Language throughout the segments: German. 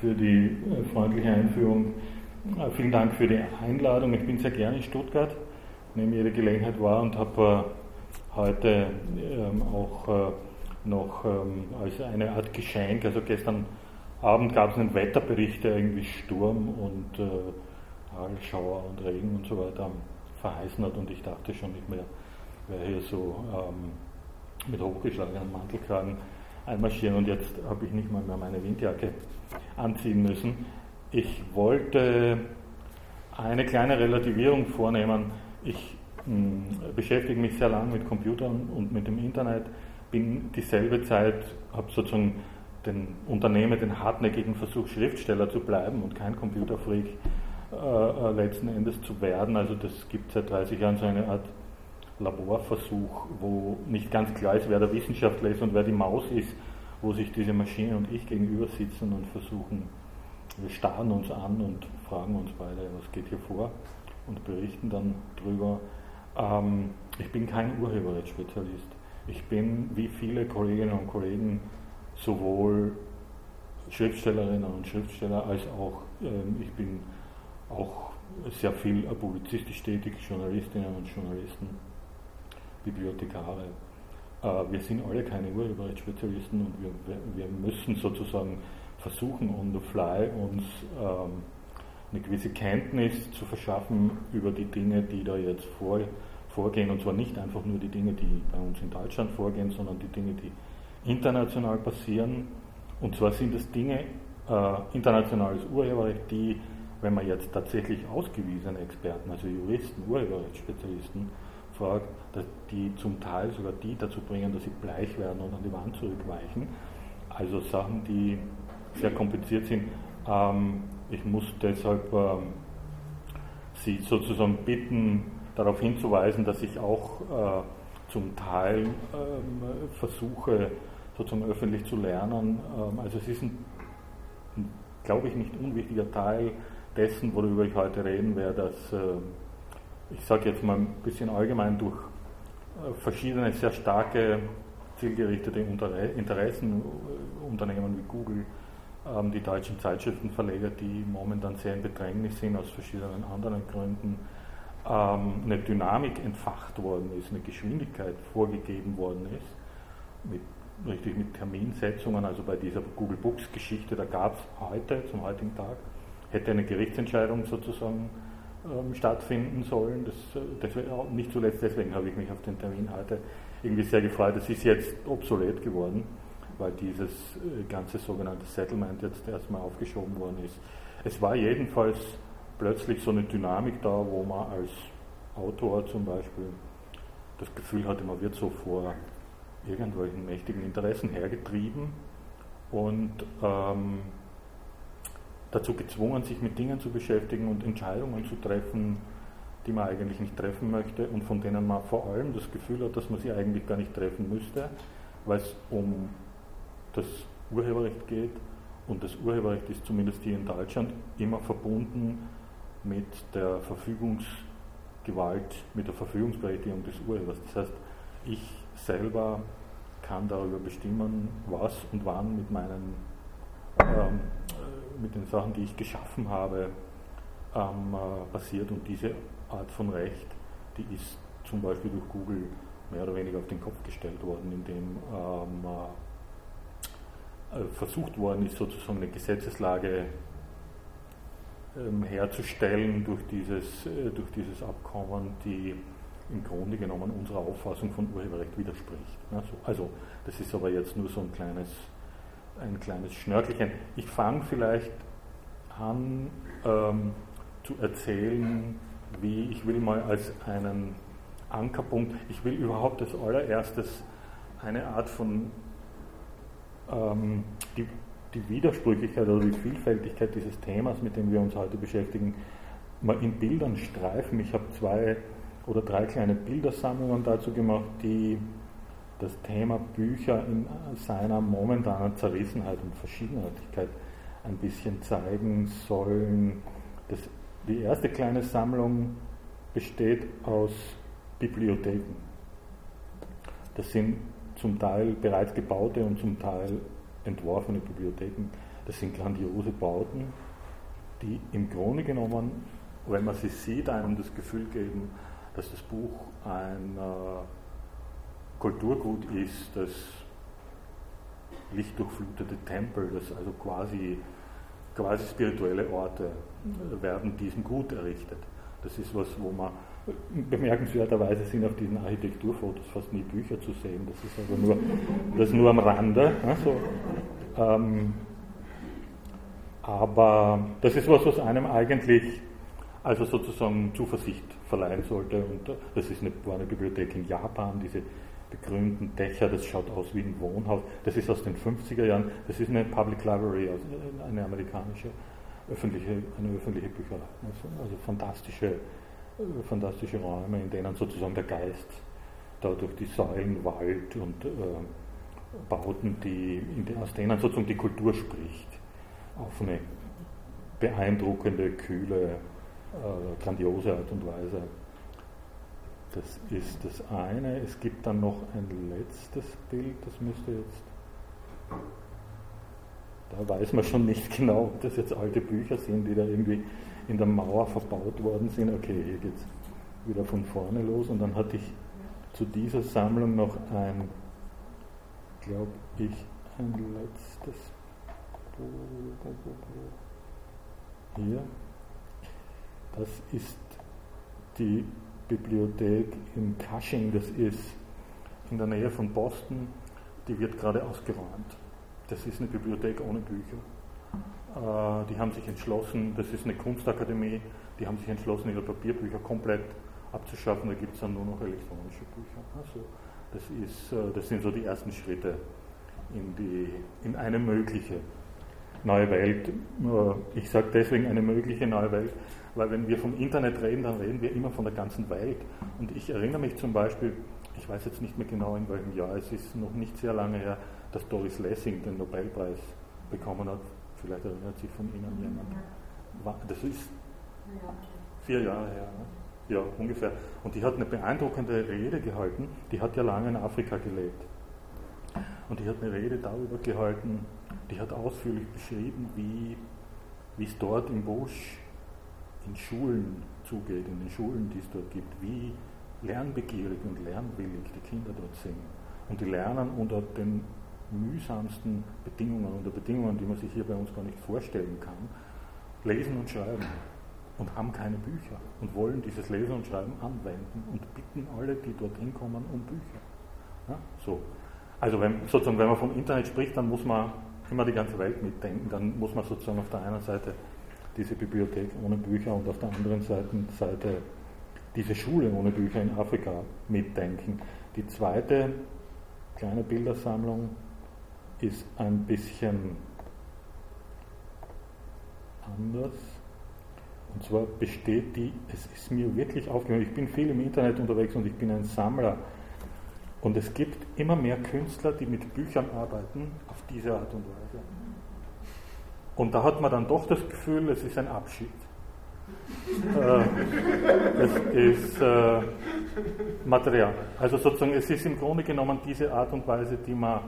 für die äh, freundliche Einführung. Äh, vielen Dank für die Einladung. Ich bin sehr gerne in Stuttgart, nehme jede Gelegenheit wahr und habe äh, heute ähm, auch noch ähm, als eine Art Geschenk, also gestern Abend gab es einen Wetterbericht, der irgendwie Sturm und Hagelschauer und Regen und so weiter verheißen hat und ich dachte schon, ich wäre hier so ähm, mit hochgeschlagenen Mantelkragen einmarschieren und jetzt habe ich nicht mal mehr meine Windjacke anziehen müssen. Ich wollte eine kleine Relativierung vornehmen. Ich mh, hm, beschäftige mich sehr lange mit Computern und mit dem Internet, bin dieselbe Zeit, habe sozusagen den Unternehmer den hartnäckigen Versuch, Schriftsteller zu bleiben und kein Computerfreak äh, äh letzten Endes zu werden. Also das gibt seit 30 Jahren so eine Art Laborversuch, wo nicht ganz klar ist, wer der Wissenschaftler ist und wer die Maus ist, wo sich diese Maschine und ich gegenüber sitzen und versuchen, wir starren uns an und fragen uns beide, was geht hier vor und berichten dann drüber. Ähm, ich bin kein Urheberrechtsspezialist. Ich bin, wie viele Kolleginnen und Kollegen, sowohl Schriftstellerinnen und Schriftsteller als auch, ähm, ich bin auch sehr viel publizistisch tätig, Journalistinnen und Journalisten Bibliothekare. Äh, wir sind alle keine Urheberrechtsspezialisten und wir, wir müssen sozusagen versuchen, on the fly uns ähm, eine gewisse Kenntnis zu verschaffen über die Dinge, die da jetzt vor, vorgehen. Und zwar nicht einfach nur die Dinge, die bei uns in Deutschland vorgehen, sondern die Dinge, die international passieren. Und zwar sind es Dinge, äh, internationales Urheberrecht, die, wenn man jetzt tatsächlich ausgewiesene Experten, also Juristen, Urheberrechtsspezialisten, fragt, die zum Teil sogar die dazu bringen, dass sie bleich werden und an die Wand zurückweichen. Also Sachen, die sehr kompliziert sind. Ähm, ich muss deshalb ähm, Sie sozusagen bitten, darauf hinzuweisen, dass ich auch äh, zum Teil ähm, versuche, sozusagen öffentlich zu lernen. Ähm, also es ist ein, glaube ich, nicht unwichtiger Teil dessen, worüber ich heute reden werde, dass äh, ich sage jetzt mal ein bisschen allgemein, durch äh, verschiedene sehr starke zielgerichtete Interessen, äh, Unternehmen wie Google, ähm, die deutschen Zeitschriftenverleger, die momentan sehr in Bedrängnis sind aus verschiedenen anderen Gründen, ähm, eine Dynamik entfacht worden ist, eine Geschwindigkeit vorgegeben worden ist, mit, richtig mit Terminsetzungen, also bei dieser Google Books Geschichte, da gab es heute, zum heutigen Tag, hätte eine Gerichtsentscheidung sozusagen ähm, stattfinden sollen. Das, äh, das, nicht zuletzt deswegen habe ich mich auf den Termin heute irgendwie sehr gefreut. Es ist jetzt obsolet geworden, weil dieses äh, ganze sogenannte Settlement jetzt erstmal aufgeschoben worden ist. Es war jedenfalls plötzlich so eine Dynamik da, wo man als Autor zum Beispiel das Gefühl hatte, man wird so vor irgendwelchen mächtigen Interessen hergetrieben und ähm, dazu gezwungen, sich mit Dingen zu beschäftigen und Entscheidungen zu treffen, die man eigentlich nicht treffen möchte und von denen man vor allem das Gefühl hat, dass man sie eigentlich gar nicht treffen müsste, weil es um das Urheberrecht geht und das Urheberrecht ist zumindest hier in Deutschland immer verbunden mit der Verfügungsgewalt, mit der Verfügungsberechtigung des Urhebers. Das heißt, ich selber kann darüber bestimmen, was und wann mit meinen ähm, mit den Sachen, die ich geschaffen habe, ähm, äh, passiert. Und diese Art von Recht, die ist zum Beispiel durch Google mehr oder weniger auf den Kopf gestellt worden, indem ähm, äh, versucht worden ist, sozusagen eine Gesetzeslage ähm, herzustellen durch dieses, äh, durch dieses Abkommen, die im Grunde genommen unserer Auffassung von Urheberrecht widerspricht. Also das ist aber jetzt nur so ein kleines ein kleines Schnörkelchen. Ich fange vielleicht an ähm, zu erzählen, wie ich will mal als einen Ankerpunkt, ich will überhaupt als allererstes eine Art von ähm, die, die Widersprüchlichkeit oder die Vielfältigkeit dieses Themas, mit dem wir uns heute beschäftigen, mal in Bildern streifen. Ich habe zwei oder drei kleine Bildersammlungen dazu gemacht, die das Thema Bücher in seiner momentanen Zerrissenheit und Verschiedenartigkeit ein bisschen zeigen sollen. Das, die erste kleine Sammlung besteht aus Bibliotheken. Das sind zum Teil bereits gebaute und zum Teil entworfene Bibliotheken. das sind grandiose Bauten, die im Grunde genommen, wenn man sie sieht, einem das Gefühl geben, dass das Buch ein äh, Kulturgut ist, das lichtdurchflutete Tempel, das also quasi, quasi spirituelle Orte werden diesem Gut errichtet. Das ist was, wo man bemerkenswerterweise sind auf diesen Architekturfotos fast nie Bücher zu sehen. Das ist aber nur, das nur am Rande. Also, ähm, aber das ist was, was einem eigentlich also sozusagen Zuversicht verleihen sollte. Und das ist eine, war eine Bibliothek in Japan, diese begrünten Dächer, das schaut aus wie ein Wohnhaus. Das ist aus den 50er Jahren, das ist eine Public Library, also eine amerikanische öffentliche, eine öffentliche Bücherei. Also, also fantastische, äh, fantastische Räume, in denen sozusagen der Geist da durch die Säulen, Wald und äh, Bauten, die, aus denen sozusagen die Kultur spricht, auf eine beeindruckende, kühle, äh, grandiose Art und Weise. Das ist das eine. Es gibt dann noch ein letztes Bild, das müsste jetzt. Da weiß man schon nicht genau, ob das jetzt alte Bücher sind, die da irgendwie in der Mauer verbaut worden sind. Okay, hier geht es wieder von vorne los. Und dann hatte ich zu dieser Sammlung noch ein, glaube ich, ein letztes hier. Das ist die Bibliothek in Cushing, das ist in der Nähe von Boston, die wird gerade ausgeräumt. Das ist eine Bibliothek ohne Bücher. Äh, die haben sich entschlossen, das ist eine Kunstakademie, die haben sich entschlossen, ihre Papierbücher komplett abzuschaffen, da gibt es dann nur noch elektronische Bücher. Also das, ist, äh, das sind so die ersten Schritte in, die, in eine mögliche neue Welt. Ich sage deswegen eine mögliche neue Welt, weil wenn wir vom Internet reden, dann reden wir immer von der ganzen Welt. Und ich erinnere mich zum Beispiel, ich weiß jetzt nicht mehr genau in welchem Jahr, es ist noch nicht sehr lange her, dass Doris Lessing den Nobelpreis bekommen hat. Vielleicht erinnert sich von Ihnen jemand. Das ist vier Jahre her. Ne? Ja, ungefähr. Und die hat eine beeindruckende Rede gehalten. Die hat ja lange in Afrika gelebt. Und die hat eine Rede darüber gehalten, die hat ausführlich beschrieben, wie, es dort im Busch in Schulen zugeht, in den Schulen, die es dort gibt, wie lernbegierig und lernwillig die Kinder dort sind. Und die lernen unter den mühsamsten Bedingungen, unter Bedingungen, die man sich hier bei uns gar nicht vorstellen kann, lesen und schreiben und haben keine Bücher und wollen dieses Lesen und Schreiben anwenden und bitten alle, die dorthin kommen, um Bücher. Ja, so. Also wenn, sozusagen, wenn man vom Internet spricht, dann muss man immer die ganze Welt mitdenken. Dann muss man sozusagen auf der einen Seite diese Bibliothek ohne Bücher und auf der anderen Seite diese Schule ohne Bücher in Afrika mitdenken. Die zweite kleine Bildersammlung ist ein bisschen anders. Und zwar besteht die, es ist mir wirklich aufgefallen, ich bin viel im Internet unterwegs und ich bin ein Sammler. Und es gibt immer mehr Künstler, die mit Büchern arbeiten, auf diese Art und Weise. Und da hat man dann doch das Gefühl, es ist ein Abschied. äh, es ist äh, Material. Also sozusagen, es ist im Grunde genommen diese Art und Weise, die man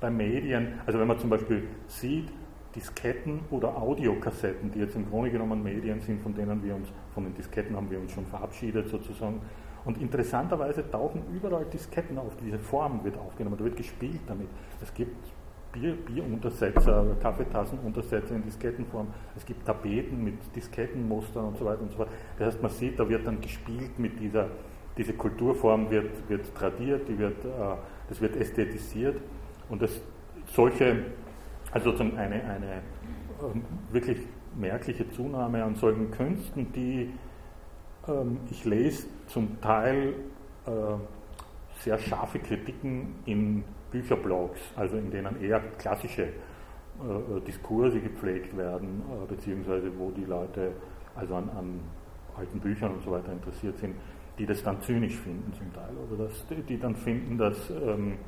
bei Medien, also wenn man zum Beispiel sieht, Disketten oder Audiokassetten, die jetzt im Grunde genommen Medien sind, von denen wir uns, von den Disketten haben wir uns schon verabschiedet sozusagen. Und interessanterweise tauchen überall Disketten auf, diese Form wird aufgenommen, da wird gespielt damit. Es gibt Bier, Bieruntersetzer, Kaffeetassenuntersetzer in Diskettenform. Es gibt Tapeten mit Diskettenmustern und so weiter und so fort. Das heißt, man sieht, da wird dann gespielt mit dieser, diese Kulturform wird, wird tradiert, die wird, äh, das wird ästhetisiert und das, solche, also sozusagen eine, eine ähm, wirklich merkliche Zunahme an solchen Künsten, die ähm, ich lese zum Teil äh, sehr scharfe Kritiken in Bücherblogs, also in denen eher klassische äh, äh, Diskurse gepflegt werden, äh, beziehungsweise wo die Leute also an, an, alten Büchern und so weiter interessiert sind, die das dann zynisch finden zum Teil, oder dass die dann finden, dass, ähm,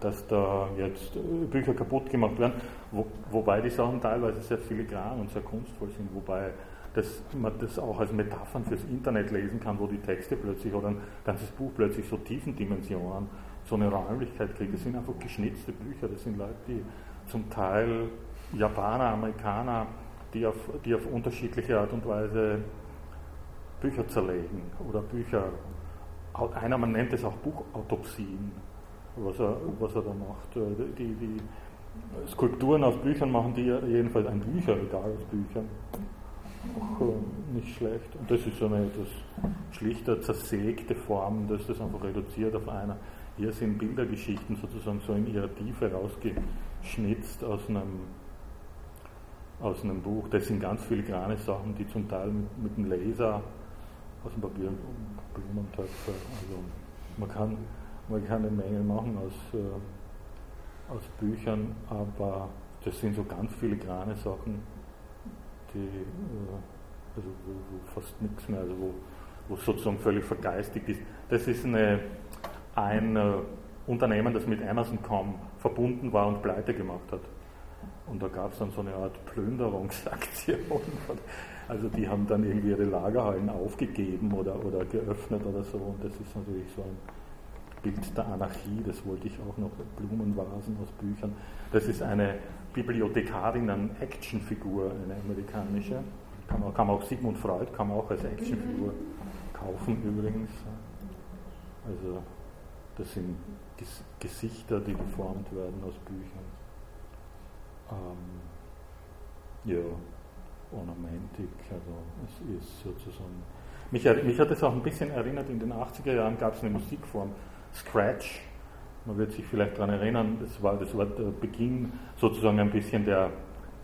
dass da jetzt äh, Bücher kaputt gemacht werden, wo, wobei die Sachen teilweise sehr filigran und sehr kunstvoll sind, wobei dass man das auch als Metaphern fürs Internet lesen kann, wo die Texte plötzlich oder ein ganzes Buch plötzlich so tiefen Dimensionen so eine Räumlichkeit kriegt. Das sind einfach geschnitzte Bücher, das sind Leute, die zum Teil Japaner, Amerikaner, die auf, die auf unterschiedliche Art und Weise Bücher zerlegen oder Bücher, einer man nennt es auch Buchautopsien, was er, was er da macht. Äh, die, die Skulpturen aus Büchern machen die jedenfalls ein Bücherregal aus Büchern. Auch nicht schlecht. Und das ist so eine etwas schlichter, zersägte Form, dass das einfach reduziert auf einer. Hier sind Bildergeschichten sozusagen so in ihrer Tiefe rausgeschnitzt aus einem, aus einem Buch. Das sind ganz filigrane Sachen, die zum Teil mit, mit dem Laser aus dem Papier Blumentöpfe. Also man kann, man kann eine Menge machen aus, äh, aus Büchern, aber das sind so ganz filigrane Sachen, die äh, also wo, wo, fast nichts mehr, also wo, wo sozusagen völlig vergeistigt ist. Das ist eine, ein äh, Unternehmen, das mit Amazon.com verbunden war und pleite gemacht hat. Und da gab es dann so eine Art Plünderungsaktion. Also die haben dann irgendwie ihre Lagerhallen aufgegeben oder, oder geöffnet oder so. Und das ist natürlich so ein Bild der Anarchie, das wollte ich auch noch, Blumenvasen aus Büchern. Das ist eine Bibliothekarinnen-Actionfigur, eine amerikanische. Kann man, kann man auch Sigmund Freud kann man auch als Actionfigur kaufen übrigens. Also das sind Ges Gesichter, die geformt werden aus Büchern. Ähm, ja, Ornamentik, also es ist sozusagen. Mich, mich hat es auch ein bisschen erinnert, in den 80er Jahren gab es eine Musikform, Scratch. Man wird sich vielleicht daran erinnern, das war, das war der Beginn sozusagen ein bisschen der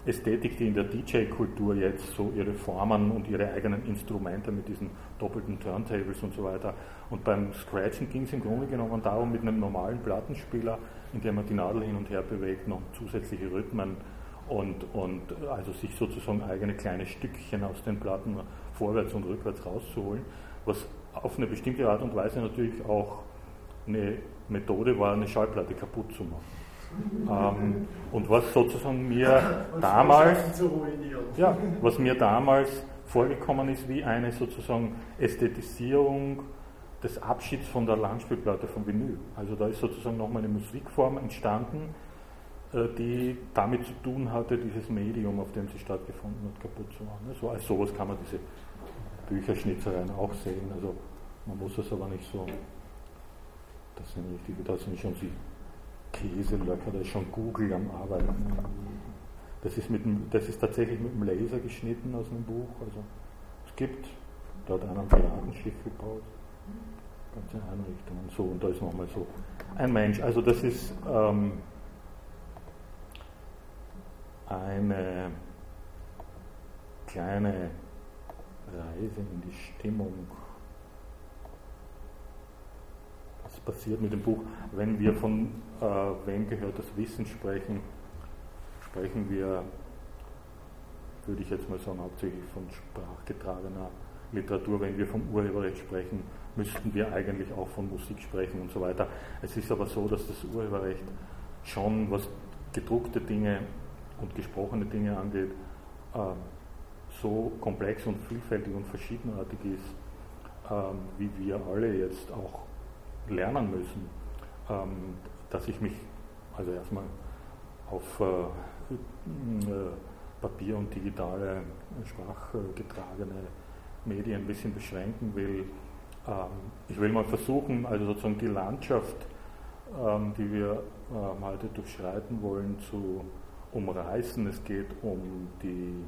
Ästhetik, die in der DJ-Kultur jetzt so ihre Formen und ihre eigenen Instrumente mit diesen doppelten Turntables und so weiter. Und beim Scratchen ging es im Grunde genommen darum, mit einem normalen Plattenspieler, in dem man die Nadel hin und her bewegt, noch zusätzliche Rhythmen und, und also sich sozusagen eigene kleine Stückchen aus den Platten vorwärts und rückwärts rauszuholen, was auf eine bestimmte Art und Weise natürlich auch eine Methode war, eine Schallplatte kaputt zu machen. Ähm, und was sozusagen mir damals, ja, was mir damals vorgekommen ist, wie eine sozusagen Ästhetisierung des Abschieds von der Langspielplatte vom Vinyl. Also da ist sozusagen nochmal eine Musikform entstanden, äh, die damit zu tun hatte, dieses Medium, auf dem sie stattgefunden hat, kaputt zu machen. So als sowas kann man diese Bücherschnitzereien auch sehen. Also man muss es aber nicht so. Das sind richtig, da sind schon die Käselöcker, da ist schon Google am Arbeiten. Das ist, mit dem, das ist tatsächlich mit dem Laser geschnitten aus einem Buch. Also es gibt, da hat einer ein Piratenschiff gebaut. Ganze Einrichtungen. So, und da ist nochmal so ein Mensch. Also das ist ähm, eine kleine Reise in die Stimmung. Was passiert mit dem Buch? Wenn wir von äh, wem gehört das Wissen sprechen, sprechen wir, würde ich jetzt mal sagen, hauptsächlich von sprachgetragener Literatur. Wenn wir vom Urheberrecht sprechen, müssten wir eigentlich auch von Musik sprechen und so weiter. Es ist aber so, dass das Urheberrecht schon, was gedruckte Dinge und gesprochene Dinge angeht, ähm, so komplex und vielfältig und verschiedenartig ist, ähm, wie wir alle jetzt auch lernen müssen, ähm, dass ich mich also erstmal auf äh, äh, Papier und digitale sprachgetragene Medien ein bisschen beschränken will. ich will mal versuchen, also sozusagen die Landschaft, die wir heute durchschreiten wollen, zu umreißen. Es geht um die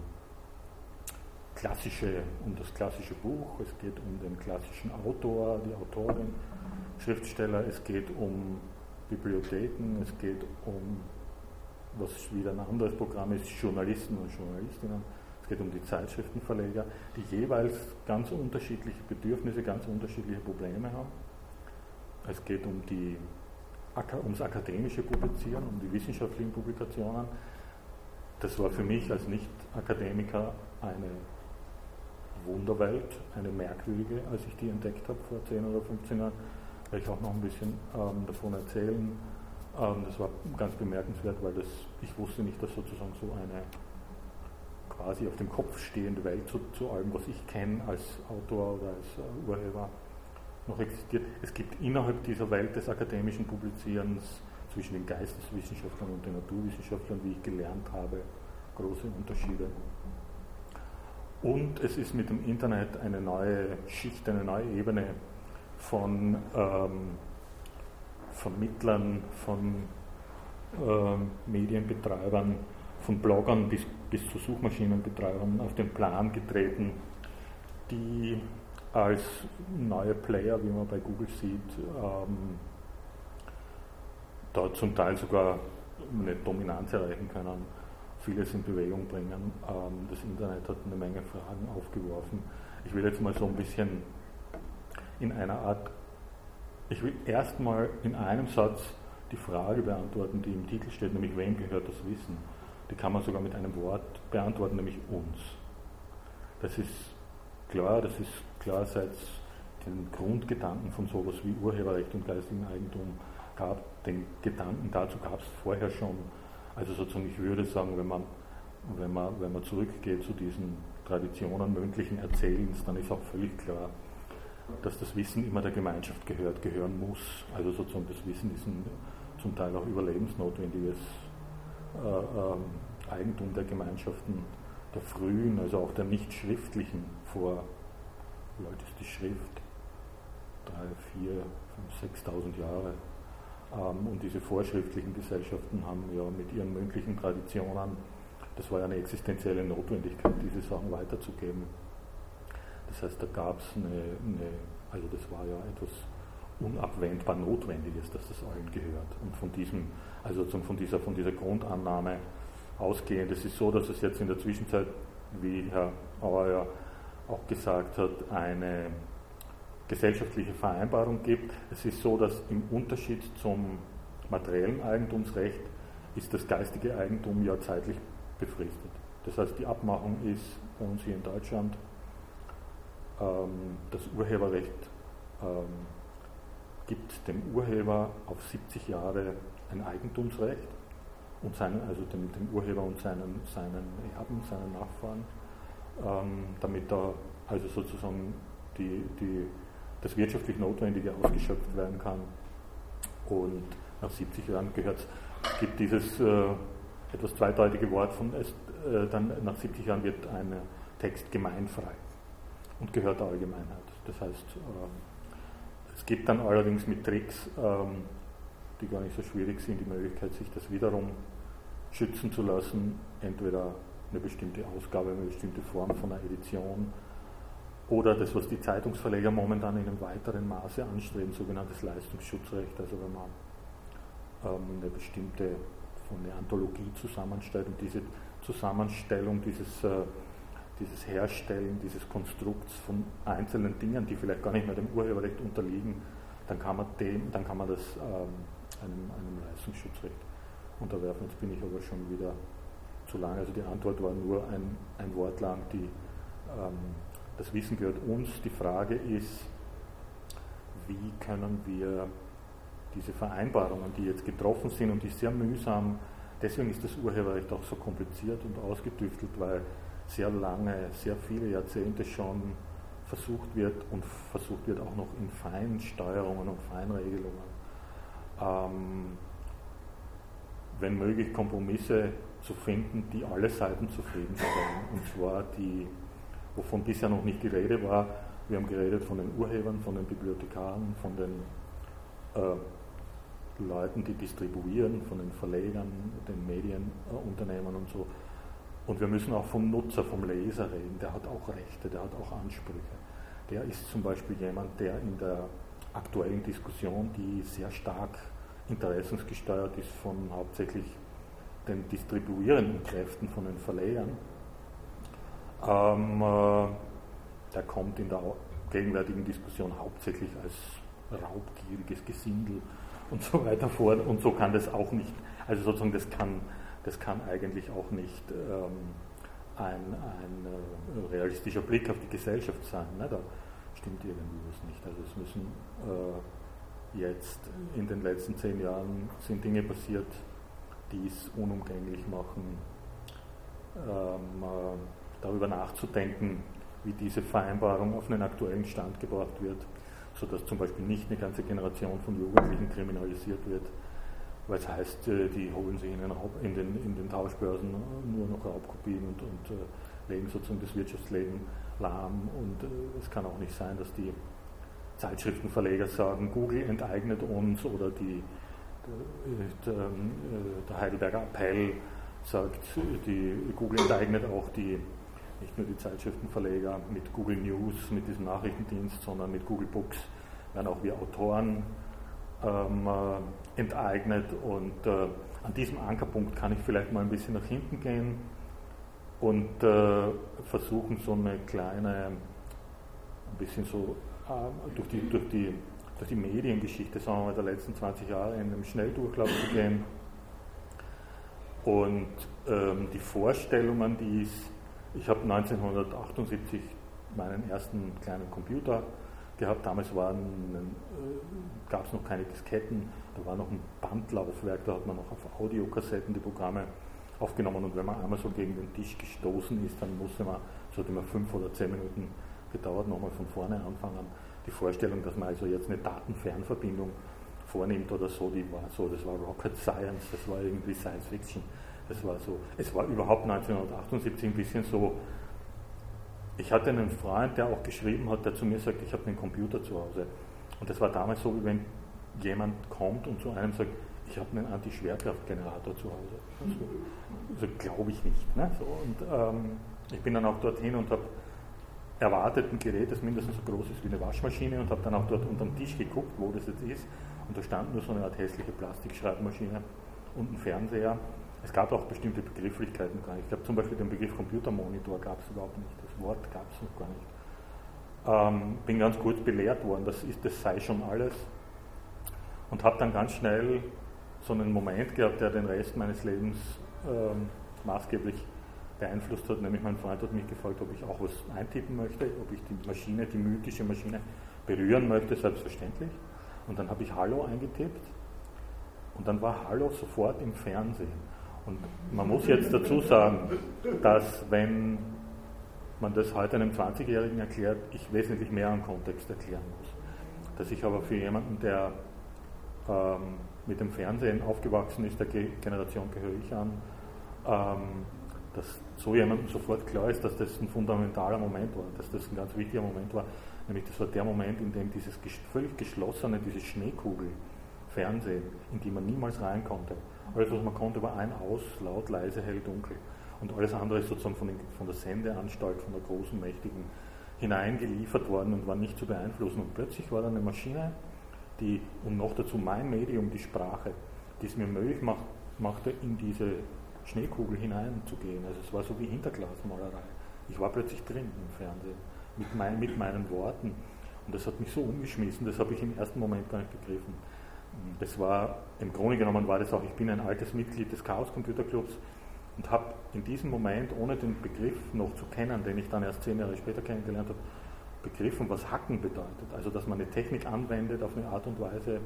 klassische, um das klassische Buch, es geht um den klassischen Autor, die Autorin, Schriftsteller, es geht um Bibliotheken, es geht um, was wieder ein anderes Programm ist, Journalisten und Journalistinnen, es geht um die Zeitschriftenverleger, die jeweils ganz unterschiedliche Bedürfnisse, ganz unterschiedliche Probleme haben. Es geht um die ums akademische Publizieren, um die wissenschaftlichen Publikationen. Das war für mich als Nicht-Akademiker eine Wunderwelt, eine merkwürdige, als ich die entdeckt habe vor 10 oder 15 Jahren. Ich auch noch ein bisschen ähm, davon erzählen. Ähm, das war ganz bemerkenswert, weil das, ich wusste nicht, dass sozusagen so eine quasi auf dem Kopf stehende Welt zu, zu allem, was ich kenne als Autor oder als äh, Urheber, noch existiert. Es gibt innerhalb dieser Welt des akademischen Publizierens zwischen den Geisteswissenschaftlern und den Naturwissenschaftlern, wie ich gelernt habe, große Unterschiede. Und es ist mit dem Internet eine neue Schicht, eine neue Ebene von ähm, Vermittlern, von äh, Medienbetreibern, von Bloggern bis, bis zu Suchmaschinenbetreibern auf den Plan getreten, die als neue Player, wie man bei Google sieht, ähm, da zum Teil sogar eine Dominanz erreichen können, vieles in Bewegung bringen. Ähm, das Internet hat eine Menge Fragen aufgeworfen. Ich will jetzt mal so ein bisschen in einer Art, ich will erstmal in einem Satz die Frage beantworten, die im Titel steht, nämlich wem gehört das Wissen? Die kann man sogar mit einem Wort beantworten, nämlich uns. Das ist klar, das ist klar seit den Grundgedanken von sowas wie Urheberrecht und geistigen Eigentum gab, den Gedanken dazu gab es vorher schon. Also sozusagen, ich würde sagen, wenn man, wenn man, wenn man zurückgeht zu diesen Traditionen mündlichen Erzählens, dann ist auch völlig klar, dass das Wissen immer der Gemeinschaft gehört, gehören muss. Also sozusagen das Wissen ist ein zum Teil auch überlebensnotwendiges äh, äh, Eigentum der Gemeinschaften der frühen, also auch der nicht schriftlichen vor, wie alt ist die Schrift? Drei, vier, fünf, 6.000 Jahre. Ähm, und diese vorschriftlichen Gesellschaften haben ja mit ihren mündlichen Traditionen, das war ja eine existenzielle Notwendigkeit, diese Sachen weiterzugeben. Das heißt, da gab es eine, eine, also das war ja etwas unabwendbar Notwendiges, dass das allen gehört. Und von diesem, also von dieser, von dieser Grundannahme ausgehend, es ist so, dass es jetzt in der Zwischenzeit, wie Herr Auer ja auch gesagt hat, eine gesellschaftliche Vereinbarung gibt. Es ist so, dass im Unterschied zum materiellen Eigentumsrecht ist das geistige Eigentum ja zeitlich befristet. Das heißt, die Abmachung ist bei uns hier in Deutschland, das Urheberrecht ähm, gibt dem Urheber auf 70 Jahre ein Eigentumsrecht und seinen, also dem, dem Urheber und seinen, seinen Erben, seinen Nachfahren, ähm, damit da also sozusagen die, die das wirtschaftlich Notwendige ausgeschöpft werden kann. Und nach 70 Jahren gehört es, gibt dieses äh, etwas zweideutige Wort von äh, dann nach 70 Jahren wird ein Text gemeinfrei und gehört der Allgemeinheit. Das heißt, äh, es gibt dann allerdings mit Tricks, ähm, die gar nicht so schwierig sind, die Möglichkeit, sich das wiederum schützen zu lassen, entweder eine bestimmte Ausgabe, eine bestimmte Form von einer Edition, oder das, was die Zeitungsverleger momentan in einem weiteren Maße anstreben, sogenanntes Leistungsschutzrecht, also wenn man ähm, eine bestimmte von eine Anthologie zusammenstellt und diese Zusammenstellung, dieses, äh, dieses Herstellen dieses Konstrukts von einzelnen Dingen, die vielleicht gar nicht mehr dem Urheberrecht unterliegen, dann kann man, dem, dann kann man das ähm, einem, einem Leistungsschutzrecht unterwerfen. Jetzt bin ich aber schon wieder zu lang. Also die Antwort war nur ein, ein Wort lang, die ähm, das Wissen gehört uns. Die Frage ist, wie können wir diese Vereinbarungen, die jetzt getroffen sind und die sehr mühsam, deswegen ist das Urheberrecht auch so kompliziert und ausgetüftelt, weil sehr lange, sehr viele Jahrzehnte schon versucht wird und versucht wird auch noch in Feinsteuerungen und Feinregelungen, ähm, wenn möglich Kompromisse zu finden, die alle Seiten zufriedenstellen. Und zwar die wovon bisher noch nicht die Rede war. Wir haben geredet von den Urhebern, von den Bibliothekaren, von den äh, Leuten, die distribuieren, von den Verlegern, den Medienunternehmen und so. Und wir müssen auch vom Nutzer, vom Leser reden. Der hat auch Rechte, der hat auch Ansprüche. Der ist zum Beispiel jemand, der in der aktuellen Diskussion, die sehr stark interessensgesteuert ist von hauptsächlich den distribuierenden Kräften, von den Verlegern, ähm, äh, der kommt in der gegenwärtigen Diskussion hauptsächlich als raubgieriges Gesindel und so weiter vor. Und so kann das auch nicht, also sozusagen das kann, das kann eigentlich auch nicht ähm, ein, ein äh, realistischer Blick auf die Gesellschaft sein. Ne? Da stimmt irgendwie was nicht. Also es müssen äh, jetzt in den letzten zehn Jahren sind Dinge passiert, die es unumgänglich machen. Ähm, äh, darüber nachzudenken, wie diese Vereinbarung auf einen aktuellen Stand gebracht wird, sodass zum Beispiel nicht eine ganze Generation von Jugendlichen kriminalisiert wird, es heißt, äh, die holen sich in den, Raub, in den, in den Tauschbörsen nur noch Raubkopien und, und äh, legen sozusagen das Wirtschaftsleben lahm. Und äh, es kann auch nicht sein, dass die Zeitschriftenverleger sagen, Google enteignet uns oder die, der, der Heidelberger Appell sagt, die Google enteignet auch die, nicht nur die Zeitschriftenverleger mit Google News, mit diesem Nachrichtendienst, sondern mit Google Books werden auch wir Autoren ähm, äh, enteignet. Und äh, an diesem Ankerpunkt kann ich vielleicht mal ein bisschen nach hinten gehen und äh, versuchen, so eine kleine, ein bisschen so äh, durch, die, durch, die, durch die Mediengeschichte, sagen wir mal, der letzten 20 Jahre in einem Schnelldurchlauf zu gehen. Und ähm, die Vorstellungen, die ich, ich habe 1978 meinen ersten kleinen Computer gehabt. Damals äh, gab es noch keine Disketten, da war noch ein Bandlaufwerk, da hat man noch auf Audiokassetten die Programme aufgenommen und wenn man einmal so gegen den Tisch gestoßen ist, dann musste man, so hat immer fünf oder zehn Minuten gedauert, nochmal von vorne anfangen. Die Vorstellung, dass man also jetzt eine Datenfernverbindung vornimmt oder so, die war so, das war Rocket Science, das war irgendwie Science Fiction. Das war so, es war überhaupt 1978 ein bisschen so, ich hatte einen Freund, der auch geschrieben hat, der zu mir sagt, ich habe einen Computer zu Hause. Und das war damals so, wie wenn jemand kommt und zu einem sagt, ich habe einen Anti-Schwerkraftgenerator zu Hause. Also, also glaube ich nicht. Ne? So, und ähm, ich bin dann auch dorthin und habe erwartet ein Gerät, das mindestens so groß ist wie eine Waschmaschine und habe dann auch dort unter dem Tisch geguckt, wo das jetzt ist. Und da stand nur so eine Art hässliche Plastikschreibmaschine und ein Fernseher. Es gab auch bestimmte Begrifflichkeiten gar nicht. Ich glaube zum Beispiel den Begriff Computermonitor gab es überhaupt nicht. Das Wort gab es noch gar nicht. Ähm, bin ganz kurz belehrt worden, das, ist, das sei schon alles. Und habe dann ganz schnell so einen Moment gehabt, der den Rest meines Lebens ähm, maßgeblich beeinflusst hat. Nämlich mein Freund hat mich gefragt, ob ich auch was eintippen möchte, ob ich die Maschine, die mythische Maschine berühren möchte, selbstverständlich. Und dann habe ich Hallo eingetippt und dann war Hallo sofort im Fernsehen. Und man muss jetzt dazu sagen, dass wenn man das heute einem 20-Jährigen erklärt, ich wesentlich mehr an Kontext erklären muss. Dass ich aber für jemanden, der ähm, mit dem Fernsehen aufgewachsen ist, der Generation gehöre ich an, ähm, dass so jemandem sofort klar ist, dass das ein fundamentaler Moment war, dass das ein ganz wichtiger Moment war. Nämlich das war der Moment, in dem dieses völlig geschlossene, diese Schneekugel, Fernsehen, in die man niemals rein konnte, alles, was man konnte, war ein Aus, laut, leise, hell, dunkel. Und alles andere ist sozusagen von, den, von der Sendeanstalt, von der großen, mächtigen hineingeliefert worden und war nicht zu beeinflussen. Und plötzlich war da eine Maschine, die, und noch dazu mein Medium, die Sprache, die es mir möglich macht, machte, in diese Schneekugel hineinzugehen. Also es war so wie Hinterglasmalerei. Ich war plötzlich drin im Fernsehen, mit, mein, mit meinen Worten. Und das hat mich so umgeschmissen, das habe ich im ersten Moment gar nicht begriffen. Das war, im Grunde genommen war das auch, ich bin ein altes Mitglied des Chaos Computer Clubs und habe in diesem Moment, ohne den Begriff noch zu kennen, den ich dann erst zehn Jahre später kennengelernt habe, begriffen, was Hacken bedeutet. Also, dass man eine Technik anwendet auf eine Art und Weise,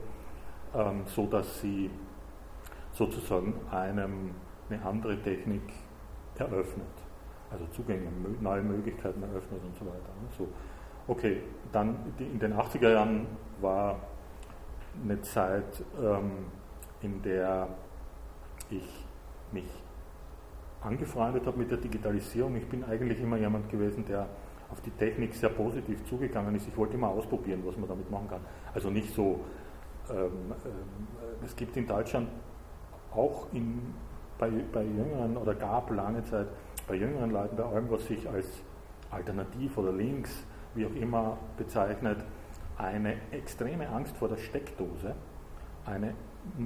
ähm, so dass sie sozusagen einem eine andere Technik eröffnet. Also Zugänge, neue Möglichkeiten eröffnet und so weiter. So. Okay, dann in den 80er Jahren war eine Zeit, ähm, in der ich mich angefreundet habe mit der Digitalisierung. Ich bin eigentlich immer jemand gewesen, der auf die Technik sehr positiv zugegangen ist. Ich wollte immer ausprobieren, was man damit machen kann. Also nicht so, ähm, äh, es gibt in Deutschland auch in, bei, bei jüngeren oder gab lange Zeit bei jüngeren Leuten, bei allem, was sich als alternativ oder links, wie auch immer bezeichnet, eine extreme Angst vor der Steckdose, eine,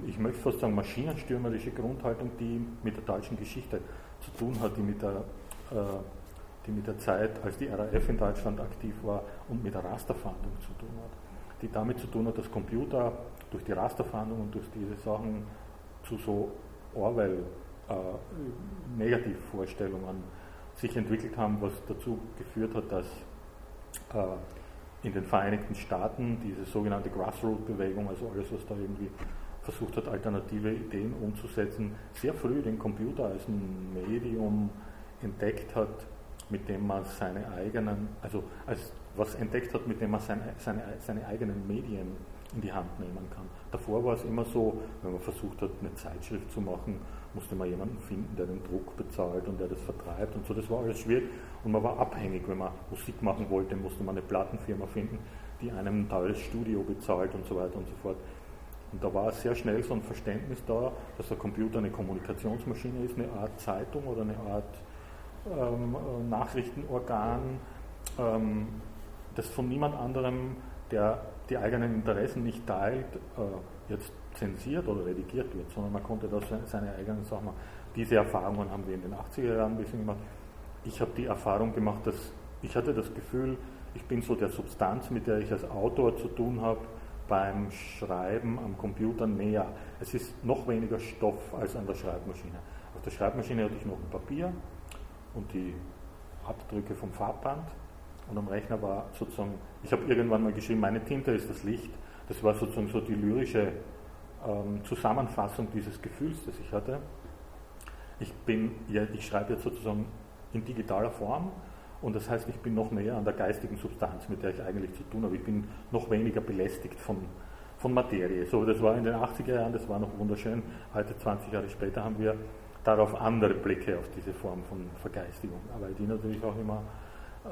ich möchte fast sagen, maschinenstürmerische Grundhaltung, die mit der deutschen Geschichte zu tun hat, die mit der, äh, die mit der Zeit, als die RAF in Deutschland aktiv war und mit der Rasterfahndung zu tun hat. Die damit zu tun hat, dass Computer durch die Rasterfahndung und durch diese Sachen zu so Orwell äh, sich entwickelt haben, was dazu geführt hat, dass äh, in den Vereinigten Staaten diese sogenannte Grassroot-Bewegung, also alles, was da irgendwie versucht hat, alternative Ideen umzusetzen, sehr früh den Computer als ein Medium entdeckt hat, mit dem man seine eigenen, also als was entdeckt hat, mit dem man seine, seine, seine eigenen Medien in die Hand nehmen kann. Davor war es immer so, wenn man versucht hat, eine Zeitschrift zu machen, musste man jemanden finden, der den Druck bezahlt und der das vertreibt und so. Das war alles schwierig und man war abhängig. Wenn man Musik machen wollte, musste man eine Plattenfirma finden, die einem ein teures Studio bezahlt und so weiter und so fort. Und da war sehr schnell so ein Verständnis da, dass der Computer eine Kommunikationsmaschine ist, eine Art Zeitung oder eine Art ähm, äh, Nachrichtenorgan, ähm, das von niemand anderem, der die eigenen Interessen nicht teilt, äh, jetzt zensiert oder redigiert wird, sondern man konnte da seine eigenen Sachen machen. Diese Erfahrungen haben wir in den 80er Jahren ein bisschen gemacht. Ich habe die Erfahrung gemacht, dass ich hatte das Gefühl, ich bin so der Substanz, mit der ich als Autor zu tun habe, beim Schreiben am Computer näher. Es ist noch weniger Stoff als an der Schreibmaschine. Auf der Schreibmaschine hatte ich noch ein Papier und die Abdrücke vom Farbband und am Rechner war sozusagen, ich habe irgendwann mal geschrieben, meine Tinte ist das Licht. Das war sozusagen so die lyrische ähm, Zusammenfassung dieses Gefühls, das ich hatte. Ich, bin, ja, ich schreibe jetzt sozusagen in digitaler Form und das heißt, ich bin noch näher an der geistigen Substanz, mit der ich eigentlich zu tun habe. Ich bin noch weniger belästigt von, von Materie. So, das war in den 80er Jahren, das war noch wunderschön. Heute, 20 Jahre später, haben wir darauf andere Blicke auf diese Form von Vergeistigung. Aber die natürlich auch immer,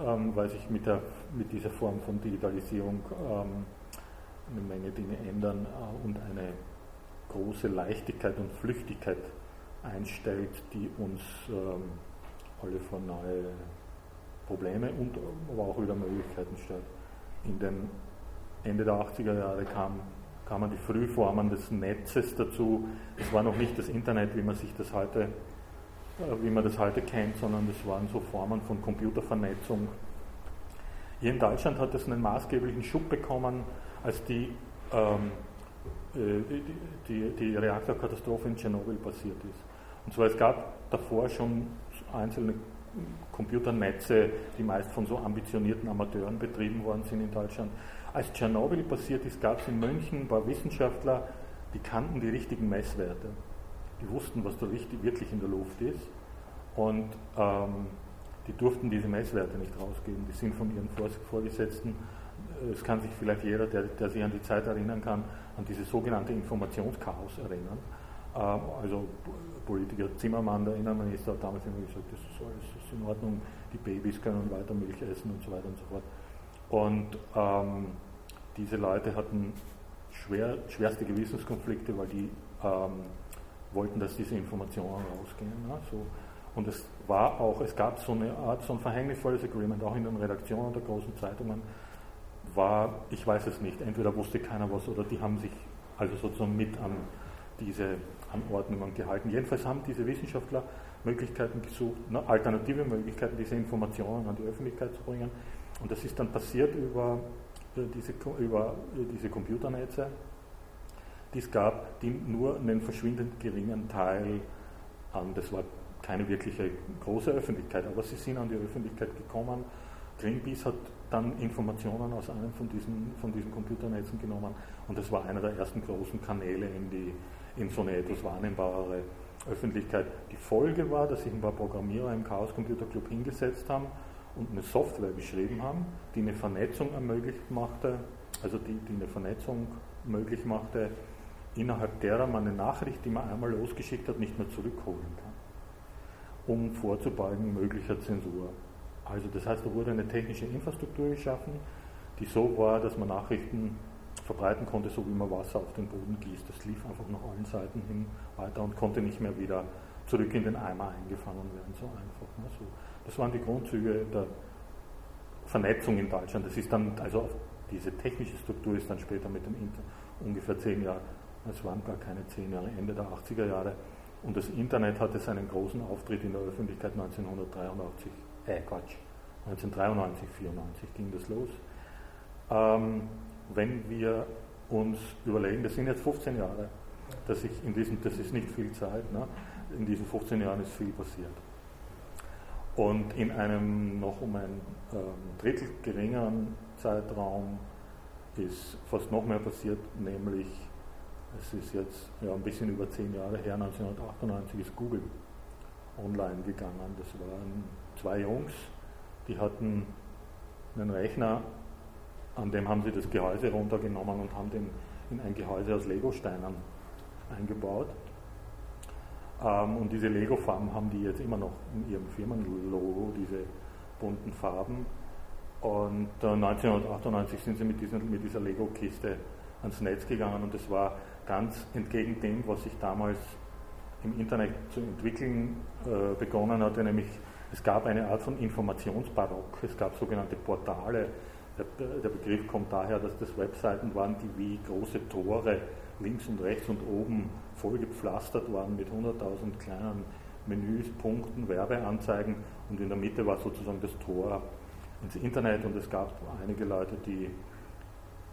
ähm, weil sich mit, der, mit dieser Form von Digitalisierung ähm, eine Menge Dinge ändern äh, und eine große Leichtigkeit und Flüchtigkeit einstellt, die uns ähm, alle vor neue Probleme und aber auch wieder Möglichkeiten stellt. In den Ende der 80er Jahre kam, kamen die Frühformen des Netzes dazu. Es war noch nicht das Internet, wie man sich das heute, äh, wie man das heute kennt, sondern es waren so Formen von Computervernetzung. Hier in Deutschland hat es einen maßgeblichen Schub bekommen, als die, ähm, äh, die, die, die Reaktorkatastrophe in Tschernobyl passiert ist. Und zwar es gab davor schon einzelne Computernetze, die meist von so ambitionierten Amateuren betrieben worden sind in Deutschland. Als Tschernobyl passiert ist, gab es in München ein paar Wissenschaftler, die kannten die richtigen Messwerte. Die wussten, was da wirklich in der Luft ist. Und ähm, die durften diese Messwerte nicht rausgeben. Die sind von ihren Vorgesetzten, es kann sich vielleicht jeder, der, der sich an die Zeit erinnern kann, an dieses sogenannte Informationschaos erinnern. Ähm, also Politiker Zimmermann, der Innenminister, hat damals immer gesagt, das ist alles das ist in Ordnung, die Babys können weiter Milch essen und so weiter und so fort. Und ähm, diese Leute hatten schwer, schwerste Gewissenskonflikte, weil die ähm, wollten, dass diese Informationen rausgehen. Ja, so. Und es war auch, es gab so eine Art, so ein verhängnisvolles Agreement, auch in den Redaktionen der großen Zeitungen war, ich weiß es nicht, entweder wusste keiner was oder die haben sich also sozusagen mit an diese Anordnungen gehalten. Jedenfalls haben diese Wissenschaftler Möglichkeiten gesucht, alternative Möglichkeiten, diese Informationen an die Öffentlichkeit zu bringen. Und das ist dann passiert über diese, über äh, diese Computernetze, die es gab, die nur einen verschwindend geringen Teil an, das war keine wirkliche große Öffentlichkeit, aber sie sind an die Öffentlichkeit gekommen. Greenpeace hat dann Informationen aus einem von diesen, von diesen Computernetzen genommen und das war einer der ersten großen Kanäle in die in so eine etwas wahrnehmbare Öffentlichkeit. Die Folge war, dass sich ein paar Programmierer im Chaos Computer Club hingesetzt haben und eine Software geschrieben haben, die eine Vernetzung ermöglicht machte, also die, die eine Vernetzung möglich machte, innerhalb derer man eine Nachricht, die man einmal losgeschickt hat, nicht mehr zurückholen kann, um vorzubeugen möglicher Zensur. Also das heißt, da wurde eine technische Infrastruktur geschaffen, die so war, dass man Nachrichten verbreiten konnte, so wie man Wasser auf den Boden gießt. Das lief einfach nach allen Seiten hin weiter und konnte nicht mehr wieder zurück in den Eimer eingefangen werden, so einfach. Ne? So, das waren die Grundzüge der Vernetzung in Deutschland. Das ist dann, also diese technische Struktur ist dann später mit dem Internet ungefähr zehn Jahre, es waren gar keine zehn Jahre, Ende der 80er Jahre. Und das Internet hatte seinen großen Auftritt in der Öffentlichkeit 1983, äh Quatsch, 1993, 1994 ging das los. Ähm, wenn wir uns überlegen, das sind jetzt 15 Jahre, dass ich in diesem, das ist nicht viel Zeit, ne? in diesen 15 Jahren ist viel passiert. Und in einem noch um ein ähm, Drittel geringeren Zeitraum ist fast noch mehr passiert, nämlich es ist jetzt ja, ein bisschen über zehn Jahre her, 1998 ist Google online gegangen. Das waren zwei Jungs, die hatten einen Rechner an dem haben sie das Gehäuse runtergenommen und haben den in ein Gehäuse aus Legosteinen eingebaut. Ähm, und diese Lego-Farben haben die jetzt immer noch in ihrem Firmenlogo, diese bunten Farben. Und äh, 1998 sind sie mit, diesen, mit dieser Lego-Kiste ans Netz gegangen und das war ganz entgegen dem, was sich damals im Internet zu entwickeln äh, begonnen hatte, nämlich es gab eine Art von Informationsbarock, es gab sogenannte Portale. Der, der Begriff kommt daher, dass das Webseiten waren, die wie große Tore links und rechts und oben vollgepflastert waren mit 100.000 kleinen Menüs, Punkten, Werbeanzeigen und in der Mitte war sozusagen das Tor ins Internet und es gab einige Leute, die,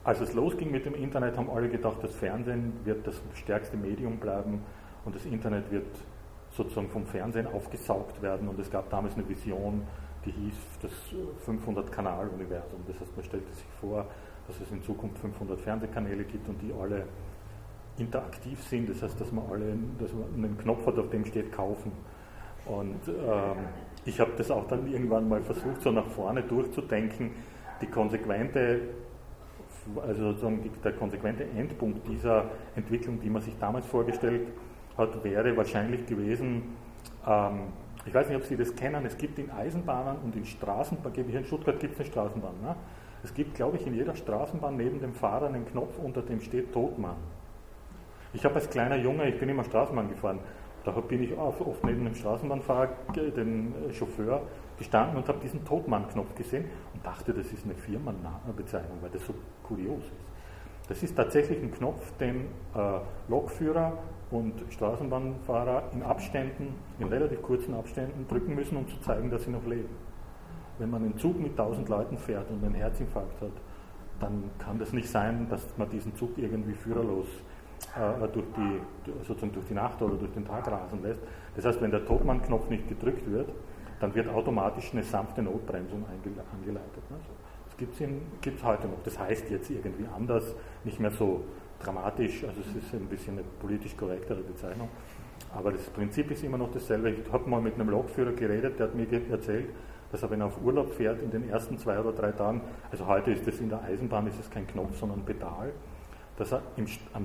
als es losging mit dem Internet, haben alle gedacht, das Fernsehen wird das stärkste Medium bleiben und das Internet wird sozusagen vom Fernsehen aufgesaugt werden und es gab damals eine Vision, die hieß das 500-Kanal-Universum. Das heißt, man stellte sich vor, dass es in Zukunft 500 Fernsehkanäle gibt und die alle interaktiv sind. Das heißt, dass man alle dass man einen Knopf hat, auf dem steht kaufen. Und ähm, ich habe das auch dann irgendwann mal versucht, so nach vorne durchzudenken. Die konsequente, also sozusagen der konsequente Endpunkt dieser Entwicklung, die man sich damals vorgestellt hat, wäre wahrscheinlich gewesen, ähm, ich weiß nicht, ob Sie das kennen, es gibt in Eisenbahnen und in Straßenbahnen, hier in Stuttgart gibt es eine Straßenbahn, ne? es gibt, glaube ich, in jeder Straßenbahn neben dem Fahrer einen Knopf, unter dem steht Todmann. Ich habe als kleiner Junge, ich bin immer Straßenbahn gefahren, da bin ich oft neben dem Straßenbahnfahrer, den äh, Chauffeur, gestanden und habe diesen Todmann-Knopf gesehen und dachte, das ist eine Firmenbezeichnung, weil das so kurios ist. Das ist tatsächlich ein Knopf, den äh, Lokführer und Straßenbahnfahrer in Abständen, in relativ kurzen Abständen drücken müssen, um zu zeigen, dass sie noch leben. Wenn man einen Zug mit 1000 Leuten fährt und einen Herzinfarkt hat, dann kann das nicht sein, dass man diesen Zug irgendwie führerlos äh, durch, die, sozusagen durch die Nacht oder durch den Tag rasen lässt. Das heißt, wenn der Todmann-Knopf nicht gedrückt wird, dann wird automatisch eine sanfte Notbremsung angeleitet. Ne? Das gibt es heute noch. Das heißt jetzt irgendwie anders, nicht mehr so dramatisch, also es ist ein bisschen eine politisch korrektere Bezeichnung. Aber das Prinzip ist immer noch dasselbe. Ich habe mal mit einem Lokführer geredet, der hat mir erzählt, dass er, wenn er auf Urlaub fährt, in den ersten zwei oder drei Tagen, also heute ist das in der Eisenbahn, ist es kein Knopf, sondern ein Pedal, dass er im, am,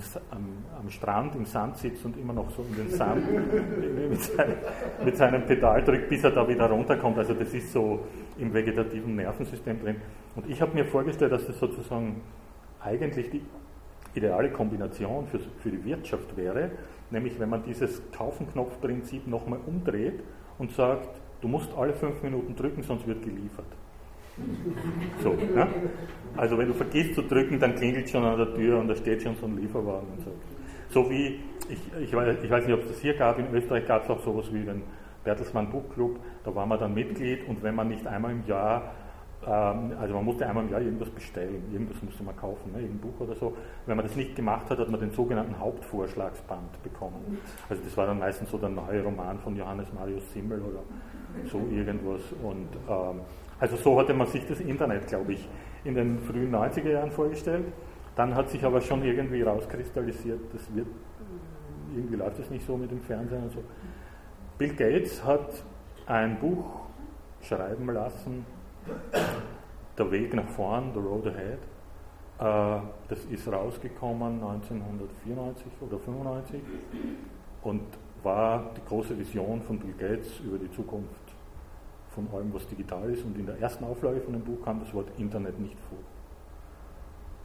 am, Strand im Sand sitzt und immer noch so in den Sand mit, seinem, mit, seinem Pedal drückt, bis er da wieder runterkommt. Also das ist so im vegetativen Nervensystem drin. Und ich habe mir vorgestellt, dass das sozusagen eigentlich die ideale Kombination für, für die Wirtschaft wäre, nämlich wenn man dieses Kaufen-Knopf-Prinzip nochmal umdreht und sagt, du musst alle fünf Minuten drücken, sonst wird geliefert. So, ne? Also wenn du vergisst zu drücken, dann klingelt schon an der Tür und da steht schon so ein Lieferwagen und so. So wie, ich, ich, weiß, ich weiß nicht, ob es das hier gab, in Österreich gab es auch sowas wie den Bertelsmann Book Club, da war man dann Mitglied und wenn man nicht einmal im Jahr ähm, also man musste einmal im Jahr irgendwas bestellen, irgendwas musste man kaufen, ne, irgendein Buch oder so. Wenn man das nicht gemacht hat, hat man den sogenannten Hauptvorschlagsband bekommen. Also das war dann meistens so der neue Roman von Johannes Marius Simmel oder so irgendwas. Und ähm, also so hatte man sich das Internet, glaube ich, in den frühen 90er Jahren vorgestellt. Dann hat sich aber schon irgendwie rauskristallisiert, das wird, irgendwie läuft es nicht so mit dem Fernsehen und so. Bill Gates hat ein Buch schreiben lassen, Der Weg nach vorn, The Road Ahead. Äh, das ist rausgekommen 1994 oder 1995 und war die große Vision von Bill Gates über die Zukunft von allem, was digital ist. Und in der ersten Auflage von dem Buch kam das Wort Internet nicht vor.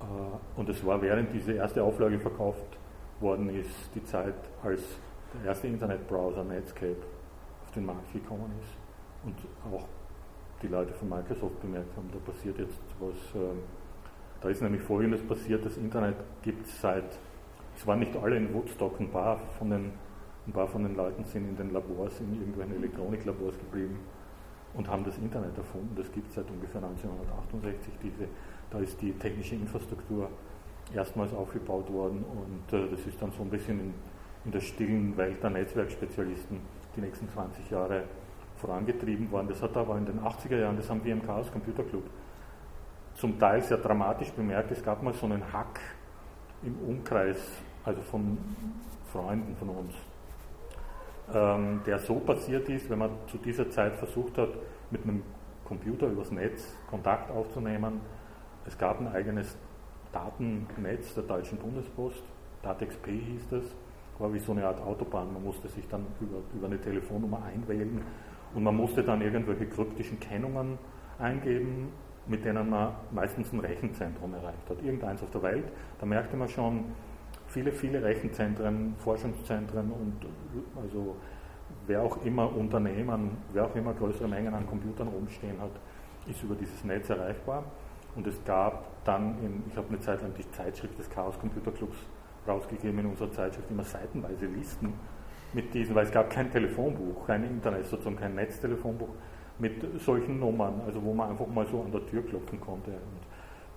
Äh, und es war während diese erste Auflage verkauft worden ist, die Zeit, als der erste Internetbrowser Netscape auf den Markt gekommen ist und auch die Leute von Microsoft bemerkt haben, da passiert jetzt was. Ähm, da ist nämlich Folgendes passiert, das Internet gibt es seit, es waren nicht alle in Woodstock, ein paar von den, ein paar von den Leuten sind in den Labors, in irgendwelchen Elektroniklabors geblieben und haben das Internet erfunden. Das gibt es seit ungefähr 1968. Diese, da ist die technische Infrastruktur erstmals aufgebaut worden und äh, das ist dann so ein bisschen in, in der stillen Welt der Netzwerkspezialisten die nächsten 20 Jahre vorangetrieben worden. Das hat aber in den 80er Jahren, das haben wir im Chaos Computer Club zum Teil sehr dramatisch bemerkt. Es gab mal so einen Hack im Umkreis, also von Freunden von uns, ähm, der so passiert ist, wenn man zu dieser Zeit versucht hat, mit einem Computer übers Netz Kontakt aufzunehmen, es gab ein eigenes Datennetz der Deutschen Bundespost, DATEXP hieß das, war wie so eine Art Autobahn. Man musste sich dann über, über eine Telefonnummer einwählen und man musste dann irgendwelche kryptischen Kennungen eingeben, mit denen man meistens ein Rechenzentrum erreicht hat. Irgendeins auf der Welt. Da merkte man schon, viele, viele Rechenzentren, Forschungszentren und also wer auch immer Unternehmen, wer auch immer größere Mengen an Computern rumstehen hat, ist über dieses Netz erreichbar. Und es gab dann, in, ich habe eine Zeit lang die Zeitschrift des Chaos Computer Clubs rausgegeben in unserer Zeitschrift, immer seitenweise Listen mit diesen, weil es gab kein Telefonbuch, kein Internet, sozusagen kein Netztelefonbuch mit solchen Nummern, also wo man einfach mal so an der Tür klopfen konnte. Und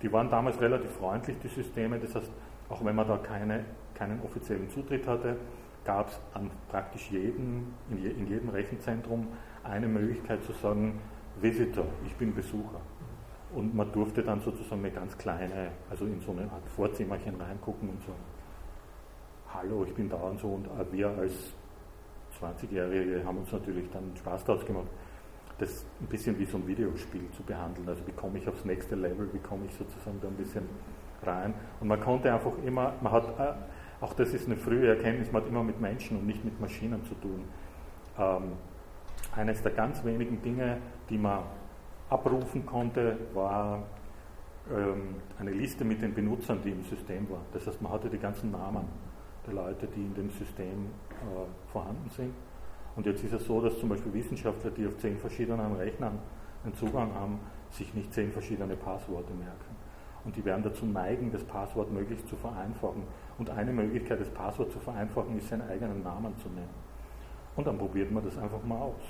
die waren damals relativ freundlich, die Systeme, das heißt, auch wenn man da keine, keinen offiziellen Zutritt hatte, gab es an praktisch jedem, in, je, in jedem Rechenzentrum eine Möglichkeit zu sagen, Visitor, ich bin Besucher. Und man durfte dann sozusagen eine ganz kleine, also in so eine Art Vorzimmerchen reingucken und so, hallo, ich bin da und so. Und wir als 20-Jährige haben uns natürlich dann Spaß daraus gemacht, das ein bisschen wie so ein Videospiel zu behandeln. Also wie komme ich aufs nächste Level, wie komme ich sozusagen da ein bisschen rein. Und man konnte einfach immer, man hat, äh, auch das ist eine frühe Erkenntnis, man hat immer mit Menschen und nicht mit Maschinen zu tun. Ähm, eines der ganz wenigen Dinge, die man abrufen konnte, war ähm, eine Liste mit den Benutzern, die im System waren. Das heißt, man hatte die ganzen Namen der Leute, die in dem System äh, vorhanden sind. Und jetzt ist es so, dass zum Beispiel Wissenschaftler, die auf zehn verschiedenen Rechnern einen Zugang haben, sich nicht zehn verschiedene Passworte merken. Und die werden dazu neigen, das Passwort möglichst zu vereinfachen. Und eine Möglichkeit, das Passwort zu vereinfachen, ist, seinen eigenen Namen zu nennen. Und dann probiert man das einfach mal aus.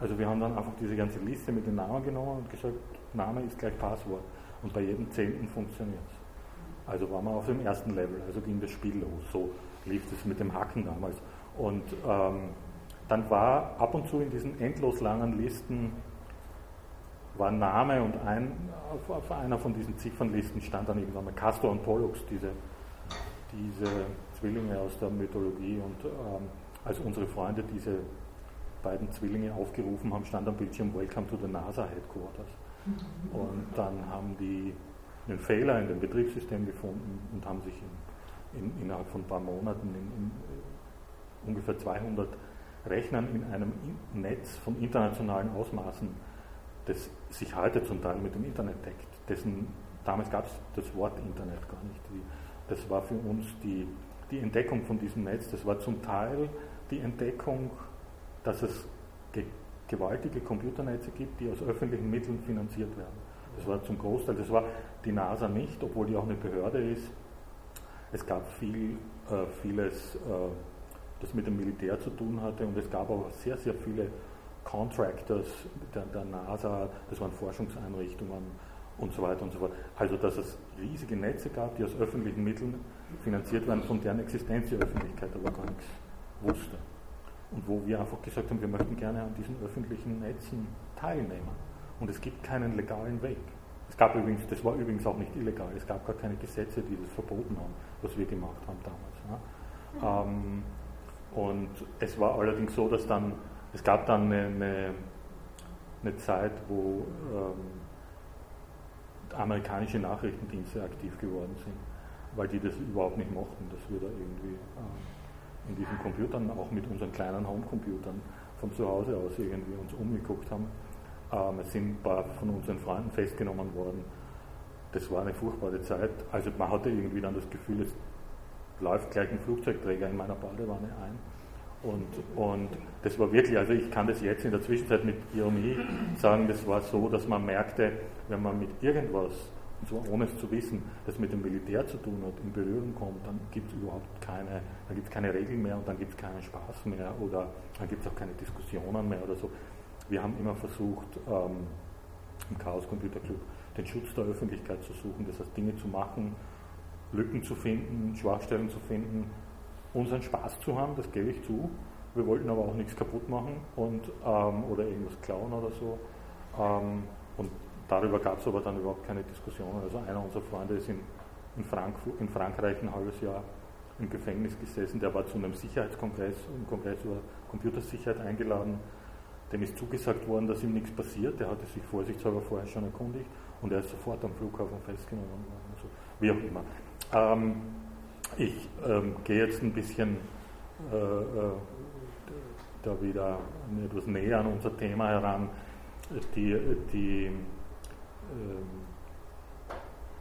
Also wir haben dann einfach diese ganze Liste mit den Namen genommen und gesagt, Name ist gleich Passwort. Und bei jedem Zehnten funktioniert es. Also waren wir auf dem ersten Level, also ging das Spiel los. So lief das mit dem Hacken damals. Und ähm, dann war ab und zu in diesen endlos langen Listen war Name und ein, auf, einer von diesen Ziffernlisten stand dann irgendwann mal Castor und Pollux, diese, diese Zwillinge aus der Mythologie. Und ähm, als unsere Freunde diese beiden Zwillinge aufgerufen haben, stand am Bildschirm Welcome to the NASA Headquarters. Und dann haben die einen Fehler in dem Betriebssystem gefunden und haben sich in, in, innerhalb von ein paar Monaten in, in ungefähr 200 Rechnern in einem Netz von internationalen Ausmaßen, das sich heute zum Teil mit dem Internet deckt. Dessen, damals gab es das Wort Internet gar nicht. Das war für uns die, die Entdeckung von diesem Netz. Das war zum Teil die Entdeckung, dass es ge gewaltige Computernetze gibt, die aus öffentlichen Mitteln finanziert werden. Das war zum Großteil, das war die NASA nicht, obwohl die auch eine Behörde ist. Es gab viel, äh, vieles. Äh, das mit dem Militär zu tun hatte und es gab auch sehr, sehr viele Contractors der, der NASA, das waren Forschungseinrichtungen und so weiter und so fort. Also dass es riesige Netze gab, die aus öffentlichen Mitteln finanziert werden, von deren Existenz die Öffentlichkeit aber gar nichts wusste. Und wo wir einfach gesagt haben, wir möchten gerne an diesen öffentlichen Netzen teilnehmen. Und es gibt keinen legalen Weg. Es gab übrigens, das war übrigens auch nicht illegal, es gab gar keine Gesetze, die das verboten haben, was wir gemacht haben damals. Ja. Ähm, und es war allerdings so, dass dann, es gab dann eine, eine, eine Zeit, wo ähm, amerikanische Nachrichtendienste aktiv geworden sind, weil die das überhaupt nicht mochten, dass wir da irgendwie äh, in diesen Computern, auch mit unseren kleinen Homecomputern von zu Hause aus irgendwie uns umgeguckt haben. Ähm, es sind ein paar von unseren Freunden festgenommen worden. Das war eine furchtbare Zeit. Also man hatte irgendwie dann das Gefühl, es läuft gleich ein Flugzeugträger in meiner Badewanne ein. Und, und das war wirklich, also ich kann das jetzt in der Zwischenzeit mit Ironie sagen, das war so, dass man merkte, wenn man mit irgendwas, und zwar ohne es zu wissen, das mit dem Militär zu tun hat, in Berührung kommt, dann gibt es überhaupt keine, dann gibt es keine Regeln mehr und dann gibt es keinen Spaß mehr oder dann gibt es auch keine Diskussionen mehr oder so. Wir haben immer versucht, ähm, im Chaos Computer Club den Schutz der Öffentlichkeit zu suchen, das heißt Dinge zu machen, Lücken zu finden, Schwachstellen zu finden, unseren Spaß zu haben, das gebe ich zu. Wir wollten aber auch nichts kaputt machen und, ähm, oder irgendwas klauen oder so. Ähm, und darüber gab es aber dann überhaupt keine Diskussion. Also einer unserer Freunde ist in, in, Frankfurt, in Frankreich ein halbes Jahr im Gefängnis gesessen, der war zu einem Sicherheitskongress, einem Kongress über Computersicherheit eingeladen. dem ist zugesagt worden, dass ihm nichts passiert. Der hatte sich vorsichtshalber vorher schon erkundigt und er ist sofort am Flughafen festgenommen worden. Also, wie auch immer. Ähm, ich ähm, gehe jetzt ein bisschen äh, äh, da wieder etwas näher an unser Thema heran. Die, die, äh,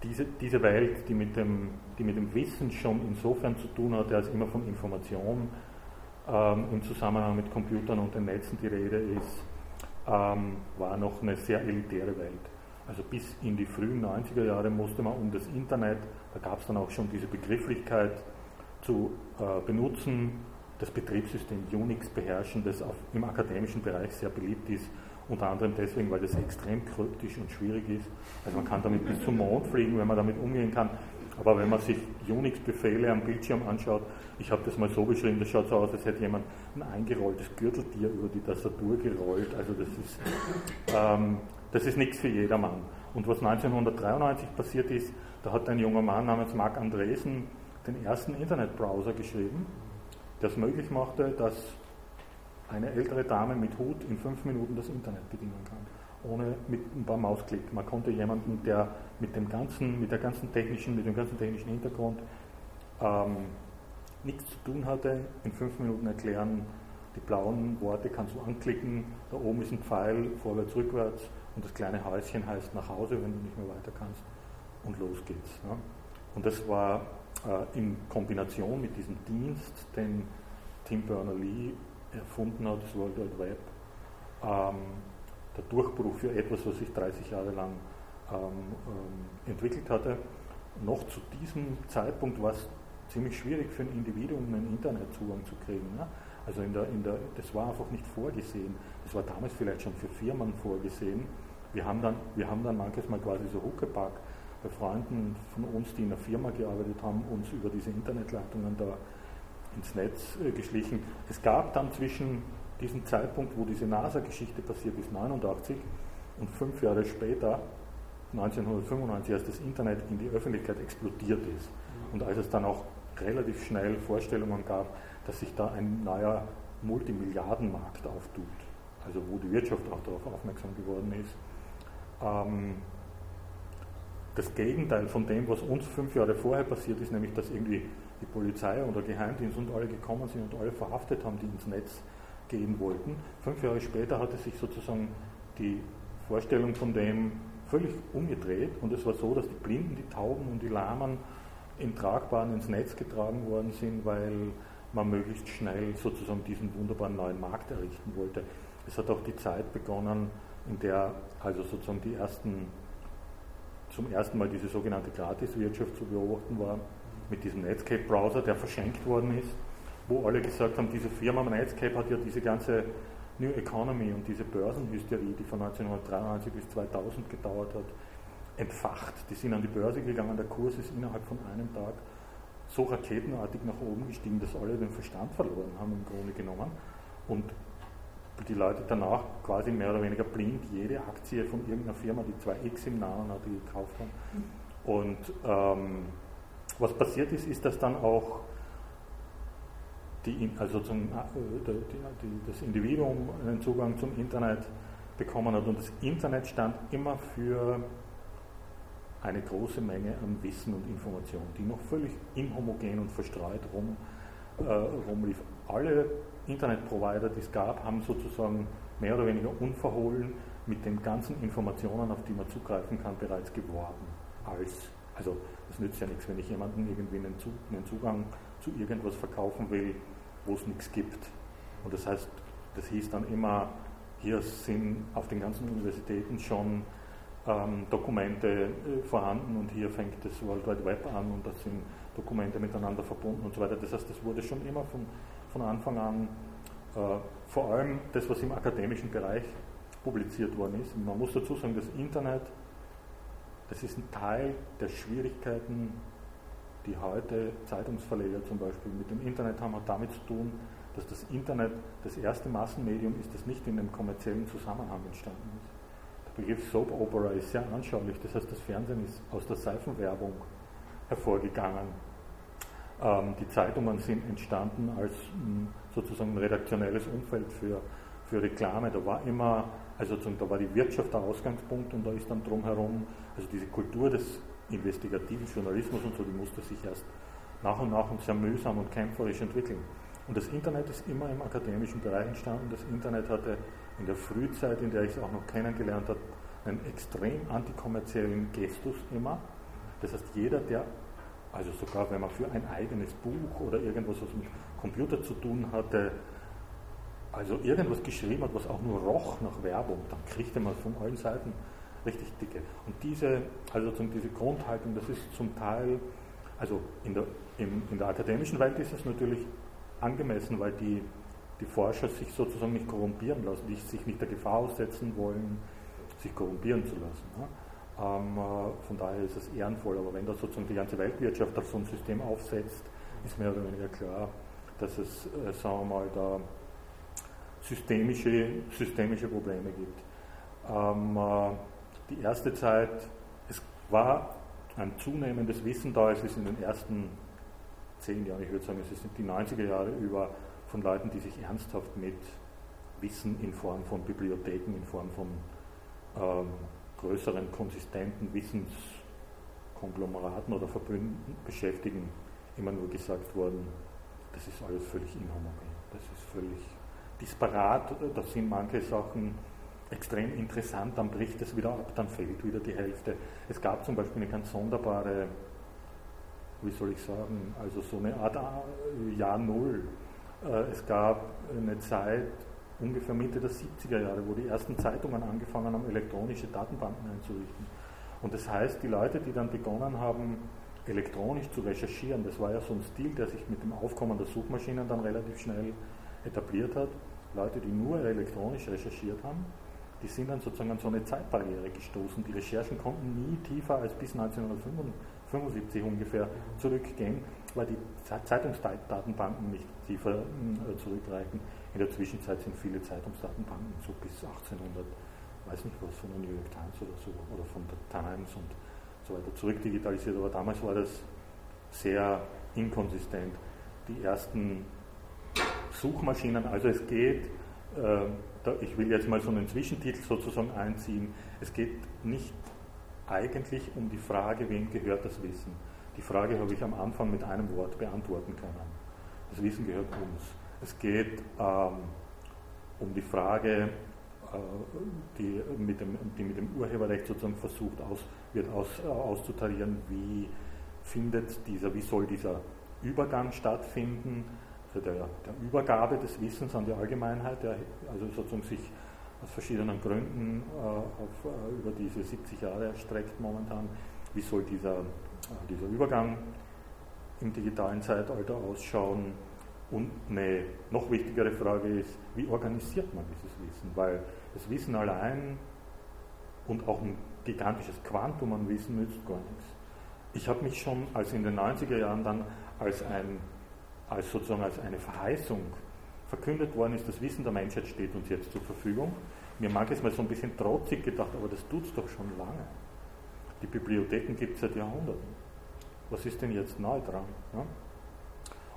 diese, diese Welt, die mit, dem, die mit dem Wissen schon insofern zu tun hat, als immer von Information ähm, im Zusammenhang mit Computern und den Netzen die Rede ist, ähm, war noch eine sehr elitäre Welt. Also bis in die frühen 90er Jahre musste man um das Internet, da gab es dann auch schon diese Begrifflichkeit zu äh, benutzen, das Betriebssystem Unix beherrschen, das auf, im akademischen Bereich sehr beliebt ist, unter anderem deswegen, weil das extrem kryptisch und schwierig ist. Also man kann damit bis zum Mond fliegen, wenn man damit umgehen kann. Aber wenn man sich Unix-Befehle am Bildschirm anschaut, ich habe das mal so beschrieben, das schaut so aus, als hätte jemand ein eingerolltes Gürteltier über die Tastatur gerollt. Also das ist, ähm, das ist nichts für jedermann. Und was 1993 passiert ist, da hat ein junger Mann namens Marc Andresen den ersten Internetbrowser geschrieben, der es möglich machte, dass eine ältere Dame mit Hut in fünf Minuten das Internet bedienen kann, ohne mit ein paar Mausklick. Man konnte jemanden, der mit dem ganzen, mit der ganzen technischen, mit dem ganzen technischen Hintergrund ähm, nichts zu tun hatte, in fünf Minuten erklären, die blauen Worte kannst du anklicken, da oben ist ein Pfeil, vorwärts, rückwärts und das kleine Häuschen heißt nach Hause, wenn du nicht mehr weiter kannst und los geht's. Ja. Und das war äh, in Kombination mit diesem Dienst, den Tim Berners-Lee erfunden hat, das World Wide Web, ähm, der Durchbruch für etwas, was sich 30 Jahre lang ähm, ähm, entwickelt hatte. Noch zu diesem Zeitpunkt war es ziemlich schwierig für ein Individuum, einen Internetzugang zu kriegen. Ne? Also in der, in der, das war einfach nicht vorgesehen. Das war damals vielleicht schon für Firmen vorgesehen. Wir haben dann, wir haben dann manches Mal quasi so Huckepack bei Freunden von uns, die in einer Firma gearbeitet haben, uns über diese Internetleitungen da ins Netz äh, geschlichen. Es gab dann zwischen diesem Zeitpunkt, wo diese NASA-Geschichte passiert ist, 89 und fünf Jahre später, 1995, als das Internet in die Öffentlichkeit explodiert ist und als es dann auch relativ schnell Vorstellungen gab, dass sich da ein neuer Multimilliardenmarkt auftut, also wo die Wirtschaft auch darauf aufmerksam geworden ist. Ähm, das Gegenteil von dem, was uns fünf Jahre vorher passiert ist, nämlich dass irgendwie die Polizei oder Geheimdienst und alle gekommen sind und alle verhaftet haben, die ins Netz gehen wollten. Fünf Jahre später hatte sich sozusagen die Vorstellung von dem völlig umgedreht und es war so, dass die Blinden, die Tauben und die Lahmen in Tragbaren ins Netz getragen worden sind, weil man möglichst schnell sozusagen diesen wunderbaren neuen Markt errichten wollte. Es hat auch die Zeit begonnen, in der also sozusagen die ersten, zum ersten Mal diese sogenannte Gratiswirtschaft zu beobachten war, mit diesem Netscape-Browser, der verschenkt worden ist, wo alle gesagt haben, diese Firma Netscape hat ja diese ganze New Economy und diese Börsenhysterie, die von 1993 bis 2000 gedauert hat, entfacht. Die sind an die Börse gegangen, der Kurs ist innerhalb von einem Tag so raketenartig nach oben gestiegen, dass alle den Verstand verloren haben im Grunde genommen. Und die Leute danach quasi mehr oder weniger blind jede Aktie von irgendeiner Firma, die 2x im Namen hatte, gekauft haben. Und ähm, was passiert ist, ist, dass dann auch die, also zum, äh, die, die, das Individuum einen Zugang zum Internet bekommen hat und das Internet stand immer für eine große Menge an Wissen und Information, die noch völlig inhomogen und verstreut rum, äh, rumlief. Alle Internetprovider, die es gab, haben sozusagen mehr oder weniger unverhohlen mit den ganzen Informationen, auf die man zugreifen kann, bereits geworben. Als, also das nützt ja nichts, wenn ich jemandem irgendwie einen, Zugang zu irgendwas verkaufen will, wo es nichts gibt. Und das heißt, das hieß dann immer, hier sind auf den ganzen Universitäten schon ähm, Dokumente äh, vorhanden und hier fängt das World Wide Web an und das sind Dokumente miteinander verbunden und so weiter. Das heißt, das wurde schon immer von, von Anfang an, äh, vor allem das, was im akademischen Bereich publiziert worden ist. Man muss dazu sagen, das Internet, das ist ein Teil der Schwierigkeiten, die heute Zeitungsverleger zum Beispiel mit dem Internet haben, hat damit zu tun, dass das Internet das erste Massenmedium ist, das nicht in einem kommerziellen Zusammenhang entstanden ist. Begriff Soap Opera ist sehr anschaulich. Das heißt, das Fernsehen ist aus der Seifenwerbung hervorgegangen. Ähm, die Zeitungen sind entstanden als hm, sozusagen ein redaktionelles Umfeld für, für Reklame, da war immer, also da war die Wirtschaft der Ausgangspunkt und da ist dann drumherum, also diese Kultur des investigativen Journalismus und so, die musste sich erst nach und nach und sehr mühsam und kämpferisch entwickeln. Und das Internet ist immer im akademischen Bereich entstanden. Das Internet hatte in der Frühzeit, in der ich es auch noch kennengelernt habe, einen extrem antikommerziellen Gestus immer. Das heißt, jeder, der, also sogar wenn man für ein eigenes Buch oder irgendwas, was mit Computer zu tun hatte, also irgendwas geschrieben hat, was auch nur roch nach Werbung, dann kriegte man von allen Seiten richtig dicke. Und diese, also diese Grundhaltung, das ist zum Teil, also in der, in, in der akademischen Welt ist es natürlich angemessen, weil die, die Forscher sich sozusagen nicht korrumpieren lassen, die sich nicht der Gefahr aussetzen wollen, sich korrumpieren zu lassen. Ne? Ähm, äh, von daher ist es ehrenvoll, aber wenn da sozusagen die ganze Weltwirtschaft auf so ein System aufsetzt, ist mehr oder weniger klar, dass es, äh, sagen wir mal, da systemische, systemische Probleme gibt. Ähm, äh, die erste Zeit, es war ein zunehmendes Wissen da, es ist in den ersten zehn Jahren, ich würde sagen, es sind die 90er Jahre über von Leuten, die sich ernsthaft mit Wissen in Form von Bibliotheken, in Form von ähm, größeren, konsistenten Wissenskonglomeraten oder Verbünden beschäftigen, immer nur gesagt worden, das ist alles völlig inhomogen, das ist völlig disparat, da sind manche Sachen extrem interessant, dann bricht es wieder ab, dann fehlt wieder die Hälfte. Es gab zum Beispiel eine ganz sonderbare wie soll ich sagen, also so eine Art äh, Jahr Null. Äh, es gab eine Zeit, ungefähr Mitte der 70er Jahre, wo die ersten Zeitungen angefangen haben, elektronische Datenbanken einzurichten. Und das heißt, die Leute, die dann begonnen haben, elektronisch zu recherchieren, das war ja so ein Stil, der sich mit dem Aufkommen der Suchmaschinen dann relativ schnell etabliert hat. Leute, die nur elektronisch recherchiert haben, die sind dann sozusagen an so eine Zeitbarriere gestoßen. Die Recherchen konnten nie tiefer als bis 1975 ungefähr zurückgehen, weil die Zeitungsdatenbanken nicht tiefer äh, zurückreichen. In der Zwischenzeit sind viele Zeitungsdatenbanken so bis 1800, weiß nicht was, von der New York Times oder so, oder von der Times und so weiter zurückdigitalisiert. Aber damals war das sehr inkonsistent. Die ersten Suchmaschinen, also es geht, äh, ich will jetzt mal so einen Zwischentitel sozusagen einziehen. Es geht nicht eigentlich um die Frage, wem gehört das Wissen. Die Frage habe ich am Anfang mit einem Wort beantworten können. Das Wissen gehört uns. Es geht ähm, um die Frage, äh, die, mit dem, die mit dem Urheberrecht sozusagen versucht aus, wird aus, äh, auszutarieren, wie findet dieser, wie soll dieser Übergang stattfinden der, der, Übergabe des Wissens an die Allgemeinheit, der also sozusagen sich aus verschiedenen Gründen äh, auf, äh, über diese 70 Jahre erstreckt momentan. Wie soll dieser, äh, dieser Übergang im digitalen Zeitalter ausschauen? Und eine noch wichtigere Frage ist, wie organisiert man dieses Wissen? Weil das Wissen allein und auch ein gigantisches Quantum an Wissen nützt gar nichts. Ich habe mich schon als in den 90er Jahren dann als ein als sozusagen als eine Verheißung verkündet worden ist, das Wissen der Menschheit steht uns jetzt zur Verfügung. Mir mag es mal so ein bisschen trotzig gedacht, aber das tut es doch schon lange. Die Bibliotheken gibt es seit Jahrhunderten. Was ist denn jetzt neu dran? Ja?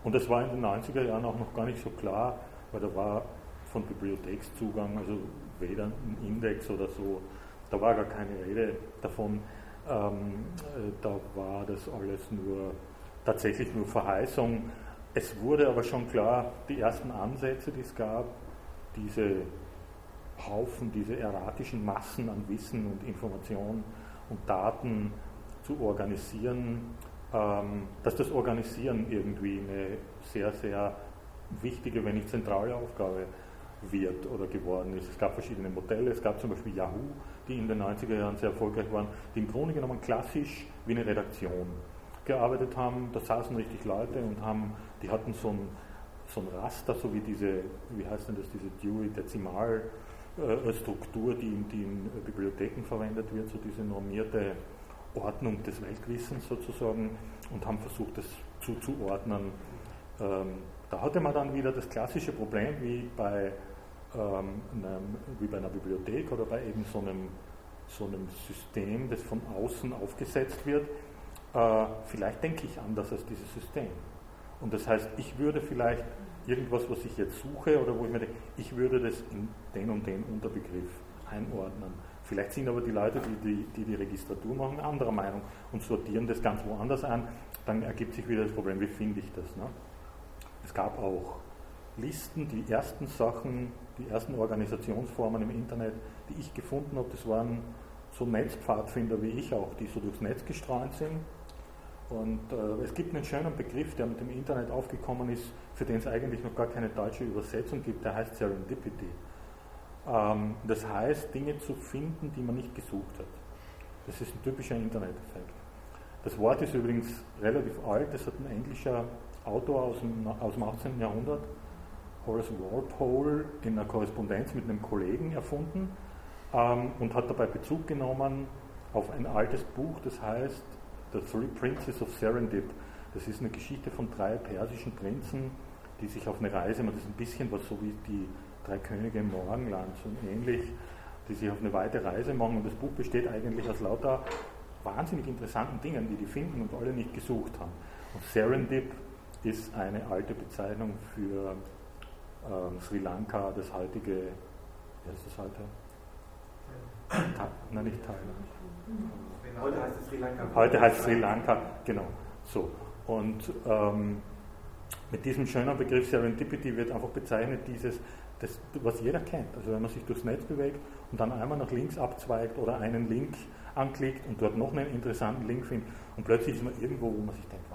Und das war in den 90er Jahren auch noch gar nicht so klar, weil da war von Bibliothekszugang, also weder ein Index oder so, da war gar keine Rede davon. Ähm, äh, da war das alles nur tatsächlich nur Verheißung es wurde aber schon klar, die ersten Ansätze, die es gab, diese Haufen, diese erratischen Massen an Wissen und Information und Daten zu organisieren, dass das Organisieren irgendwie eine sehr, sehr wichtige, wenn nicht zentrale Aufgabe wird oder geworden ist. Es gab verschiedene Modelle, es gab zum Beispiel Yahoo, die in den 90er Jahren sehr erfolgreich waren, die im Grunde genommen klassisch wie eine Redaktion gearbeitet haben. Da saßen richtig Leute und haben, die hatten so ein, so ein Raster, so wie diese, wie heißt denn das, diese Dewey-Dezimalstruktur, die, in, die in Bibliotheken verwendet wird, so diese normierte Ordnung des Weltwissens sozusagen und haben versucht, das zuzuordnen. Ähm, da hatte man dann wieder das klassische Problem wie bei, ähm, einem, wie bei einer Bibliothek oder bei eben so einem, so einem System, das von außen aufgesetzt wird äh, vielleicht denke ich anders als dieses System. Und das heißt, ich würde vielleicht irgendwas, was ich jetzt suche oder wo ich mir denke, ich würde das in den und den Unterbegriff einordnen. Vielleicht sind aber die Leute, die die, die, die Registratur machen, anderer Meinung und sortieren das ganz woanders an. Dann ergibt sich wieder das Problem, wie finde ich das? Ne? Es gab auch Listen, die ersten Sachen, die ersten Organisationsformen im Internet, die ich gefunden habe, das waren so Netzpfadfinder wie ich auch, die so durchs Netz gestrahlt sind. Und äh, es gibt einen schönen Begriff, der mit dem Internet aufgekommen ist, für den es eigentlich noch gar keine deutsche Übersetzung gibt, der heißt Serendipity. Ähm, das heißt, Dinge zu finden, die man nicht gesucht hat. Das ist ein typischer Internet-Effekt. Das Wort ist übrigens relativ alt, das hat ein englischer Autor aus dem, aus dem 18. Jahrhundert, Horace Walpole, in einer Korrespondenz mit einem Kollegen erfunden ähm, und hat dabei Bezug genommen auf ein altes Buch, das heißt The Three Princes of Serendip. Das ist eine Geschichte von drei persischen Prinzen, die sich auf eine Reise, das ist ein bisschen was so wie die drei Könige im Morgenland, so ähnlich, die sich auf eine weite Reise machen. Und das Buch besteht eigentlich aus lauter wahnsinnig interessanten Dingen, die die finden und alle nicht gesucht haben. Und Serendip ist eine alte Bezeichnung für ähm, Sri Lanka, das heutige, wie heißt das heute? Ta Nein, nicht Thailand. Heute heißt es Sri Lanka. Heute heißt es Sri Lanka, genau. So. Und ähm, mit diesem schönen Begriff Serendipity wird einfach bezeichnet, dieses, das, was jeder kennt. Also wenn man sich durchs Netz bewegt und dann einmal nach links abzweigt oder einen Link anklickt und dort noch einen interessanten Link findet und plötzlich ist man irgendwo, wo man sich denkt,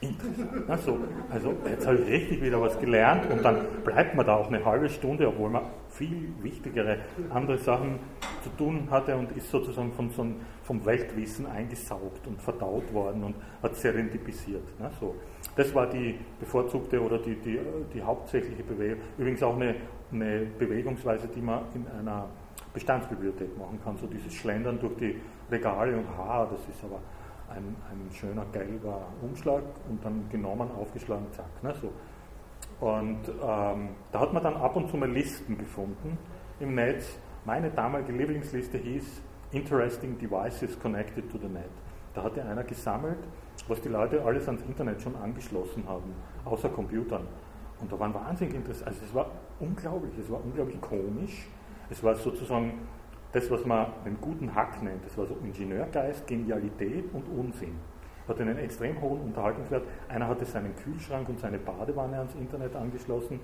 interessant. Also, also jetzt habe ich richtig wieder was gelernt und dann bleibt man da auch eine halbe Stunde, obwohl man viel wichtigere andere Sachen zu tun hatte und ist sozusagen von so vom Weltwissen eingesaugt und verdaut worden und hat serendipisiert. Ne, so. Das war die bevorzugte oder die, die, die hauptsächliche Bewegung. Übrigens auch eine, eine Bewegungsweise, die man in einer Bestandsbibliothek machen kann. So dieses Schlendern durch die Regale und ha, das ist aber ein, ein schöner gelber Umschlag und dann genommen, aufgeschlagen, zack. Ne, so. Und ähm, da hat man dann ab und zu mal Listen gefunden im Netz. Meine damalige Lieblingsliste hieß Interesting Devices Connected to the Net. Da hatte einer gesammelt, was die Leute alles ans Internet schon angeschlossen haben, außer Computern. Und da waren wahnsinnig interessant, also es war unglaublich, es war unglaublich komisch. Es war sozusagen das, was man einen guten Hack nennt. Das war so Ingenieurgeist, Genialität und Unsinn. Hat einen extrem hohen Unterhaltungswert. Einer hatte seinen Kühlschrank und seine Badewanne ans Internet angeschlossen.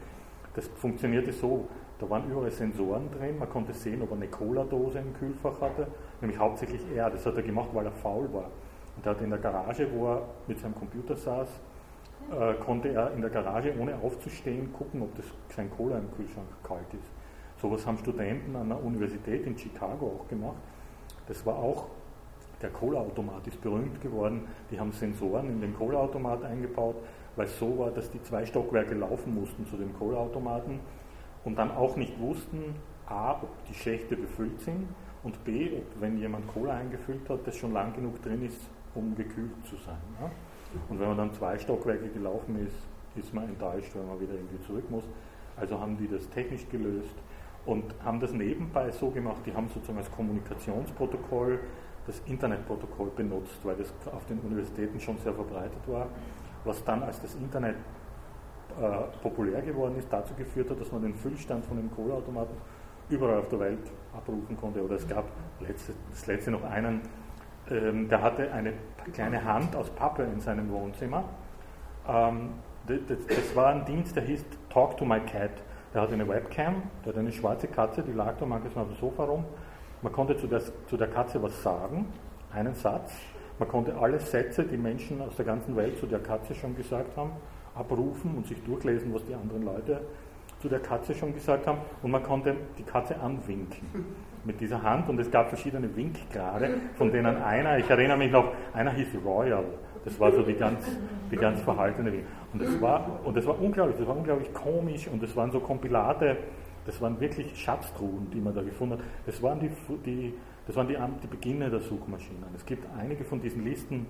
Das funktionierte so, da waren überall Sensoren drin, man konnte sehen, ob er eine Cola-Dose im Kühlfach hatte, nämlich hauptsächlich er. Das hat er gemacht, weil er faul war. Und er hat in der Garage, wo er mit seinem Computer saß, äh, konnte er in der Garage, ohne aufzustehen, gucken, ob das sein Cola im Kühlschrank kalt ist. Sowas haben Studenten an der Universität in Chicago auch gemacht. Das war auch, der Cola-Automat ist berühmt geworden. Die haben Sensoren in den Cola-Automat eingebaut, weil es so war, dass die zwei Stockwerke laufen mussten zu dem Cola-Automaten und dann auch nicht wussten, a, ob die Schächte befüllt sind und b, ob wenn jemand Cola eingefüllt hat, das schon lang genug drin ist, um gekühlt zu sein. Ja? Und wenn man dann zwei Stockwerke gelaufen ist, ist man enttäuscht, wenn man wieder irgendwie zurück muss. Also haben die das technisch gelöst und haben das nebenbei so gemacht, die haben sozusagen als Kommunikationsprotokoll das Internetprotokoll benutzt, weil das auf den Universitäten schon sehr verbreitet war, was dann als das Internet äh, populär geworden ist, dazu geführt hat, dass man den Füllstand von dem Kohleautomaten überall auf der Welt abrufen konnte. Oder es gab letzte, das letzte noch einen, ähm, der hatte eine kleine Hand aus Pappe in seinem Wohnzimmer. Ähm, das, das, war ein Dienst, der hieß Talk to my Cat. Der hatte eine Webcam, der hatte eine schwarze Katze, die lag da manchmal auf dem Sofa rum. Man konnte zu der, zu der Katze was sagen, einen Satz. Man konnte alle Sätze, die Menschen aus der ganzen Welt zu der Katze schon gesagt haben, abrufen und sich durchlesen, was die anderen Leute zu der Katze schon gesagt haben. Und man konnte die Katze anwinken mit dieser Hand. Und es gab verschiedene Winkgrade, von denen einer, ich erinnere mich noch, einer hieß Royal. Das war so die ganz, die ganz verhaltene Wink. Und das war, und das war unglaublich, das war unglaublich komisch und das waren so Kompilate, das waren wirklich Schatztruhen, die man da gefunden hat. Das waren die, die, das waren die, die Beginne der Suchmaschinen. Es gibt einige von diesen Listen,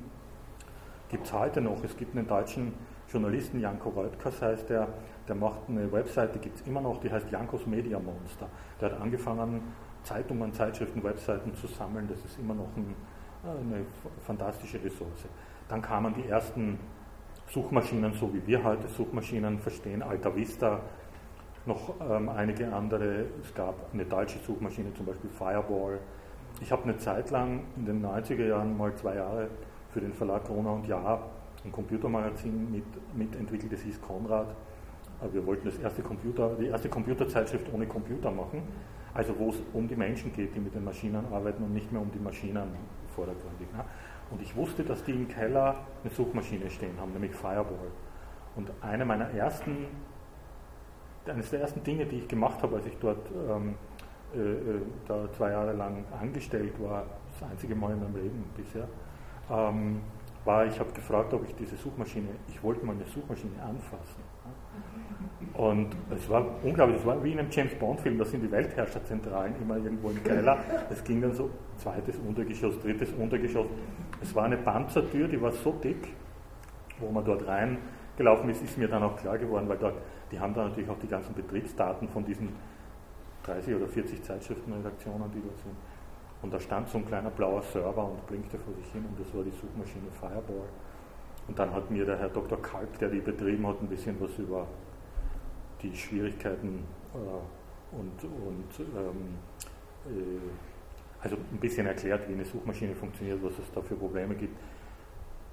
gibt es heute noch. Es gibt einen deutschen Journalisten, Janko Reutkas heißt der, der macht eine Website, die gibt es immer noch, die heißt Jankos Media Monster. Der hat angefangen, Zeitungen, Zeitschriften, Webseiten zu sammeln. Das ist immer noch ein, eine fantastische Ressource. Dann kamen die ersten Suchmaschinen, so wie wir heute Suchmaschinen verstehen, Alta Vista, noch ähm, einige andere. Es gab eine deutsche Suchmaschine, zum Beispiel Fireball. Ich habe eine Zeit lang in den 90er Jahren mal zwei Jahre für den Verlag Corona und Ja ein Computermagazin mit, mitentwickelt, das hieß Konrad. Wir wollten das erste Computer, die erste Computerzeitschrift ohne Computer machen, also wo es um die Menschen geht, die mit den Maschinen arbeiten und nicht mehr um die Maschinen vordergründig. Ne? Und ich wusste, dass die im Keller eine Suchmaschine stehen haben, nämlich Fireball. Und eine meiner ersten eines der ersten Dinge, die ich gemacht habe, als ich dort ähm, äh, äh, da zwei Jahre lang angestellt war, das einzige Mal in meinem Leben bisher, ähm, war, ich habe gefragt, ob ich diese Suchmaschine, ich wollte mal eine Suchmaschine anfassen. Und es war unglaublich, es war wie in einem James Bond-Film, da sind die Weltherrscherzentralen immer irgendwo im Keller. Es ging dann so zweites Untergeschoss, drittes Untergeschoss. Es war eine Panzertür, die war so dick, wo man dort reingelaufen ist, ist mir dann auch klar geworden, weil dort die haben da natürlich auch die ganzen Betriebsdaten von diesen 30 oder 40 Zeitschriftenredaktionen, die dort sind. Und da stand so ein kleiner blauer Server und blinkte vor sich hin und das war die Suchmaschine Fireball. Und dann hat mir der Herr Dr. Kalb, der die betrieben hat, ein bisschen was über die Schwierigkeiten äh, und, und ähm, äh, also ein bisschen erklärt, wie eine Suchmaschine funktioniert, was es da für Probleme gibt.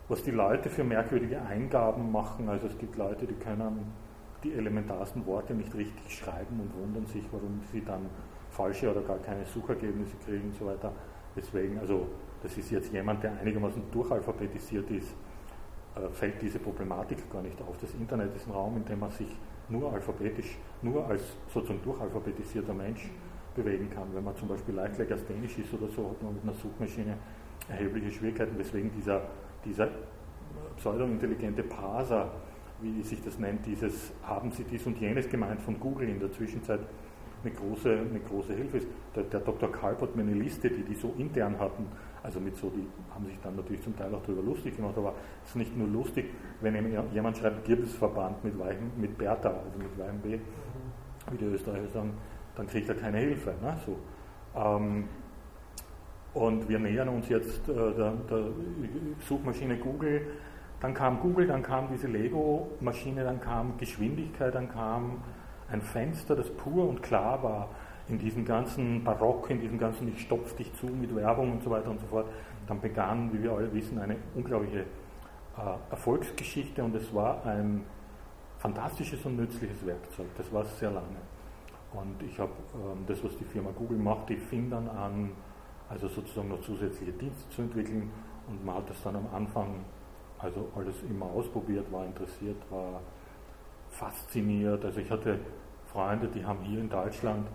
Was die Leute für merkwürdige Eingaben machen, also es gibt Leute, die können die elementarsten Worte nicht richtig schreiben und wundern sich, warum sie dann falsche oder gar keine Suchergebnisse kriegen und so weiter. Deswegen, also das ist jetzt jemand, der einigermaßen durchalphabetisiert ist, äh, fällt diese Problematik gar nicht auf. Das Internet ist ein Raum, in dem man sich nur alphabetisch, nur als sozusagen durchalphabetisierter Mensch bewegen kann. Wenn man zum Beispiel leichtlegasthenisch ist oder so, hat man mit einer Suchmaschine erhebliche Schwierigkeiten, weswegen dieser, dieser pseudo-intelligente Parser wie sich das nennt, dieses haben Sie dies und jenes gemeint von Google in der Zwischenzeit eine große, eine große Hilfe ist. Der, der Dr. Kalb hat mir eine Liste, die die so intern hatten, also mit so, die haben sich dann natürlich zum Teil auch darüber lustig gemacht, aber es ist nicht nur lustig, wenn jemand schreibt Girbelsverband mit, mit Bertha, also mit weichem B, wie die Österreicher sagen, dann kriegt er keine Hilfe. Ne? So. Ähm, und wir nähern uns jetzt äh, der, der Suchmaschine Google dann kam Google, dann kam diese Lego-Maschine, dann kam Geschwindigkeit, dann kam ein Fenster, das pur und klar war in diesem ganzen Barock, in diesem ganzen Ich stopf dich zu mit Werbung und so weiter und so fort. Dann begann, wie wir alle wissen, eine unglaubliche äh, Erfolgsgeschichte und es war ein fantastisches und nützliches Werkzeug. Das war es sehr lange. Und ich habe ähm, das, was die Firma Google macht, die fing dann an, also sozusagen noch zusätzliche Dienste zu entwickeln und man hat das dann am Anfang also alles immer ausprobiert, war interessiert, war fasziniert. Also ich hatte Freunde, die haben hier in Deutschland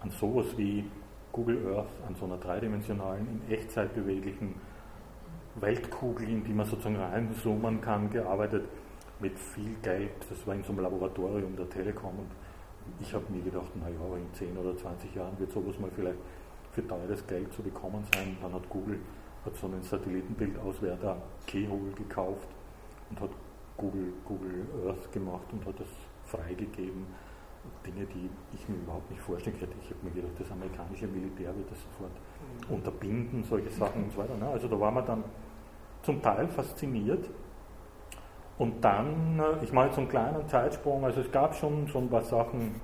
an sowas wie Google Earth, an so einer dreidimensionalen, in Echtzeit beweglichen Weltkugel, in die man sozusagen reinzoomen kann, gearbeitet mit viel Geld. Das war in so einem Laboratorium der Telekom und ich habe mir gedacht, naja, in 10 oder 20 Jahren wird sowas mal vielleicht für teures Geld zu bekommen sein. Dann hat Google hat so einen Satellitenbildauswerter Keyhole gekauft und hat Google, Google Earth gemacht und hat das freigegeben. Dinge, die ich mir überhaupt nicht vorstellen könnte. Ich habe mir gedacht, das amerikanische Militär wird das sofort mhm. unterbinden, solche Sachen und so weiter. Ne? Also da war man dann zum Teil fasziniert. Und dann, äh, ich mache jetzt so einen kleinen Zeitsprung, also es gab schon so ein paar Sachen,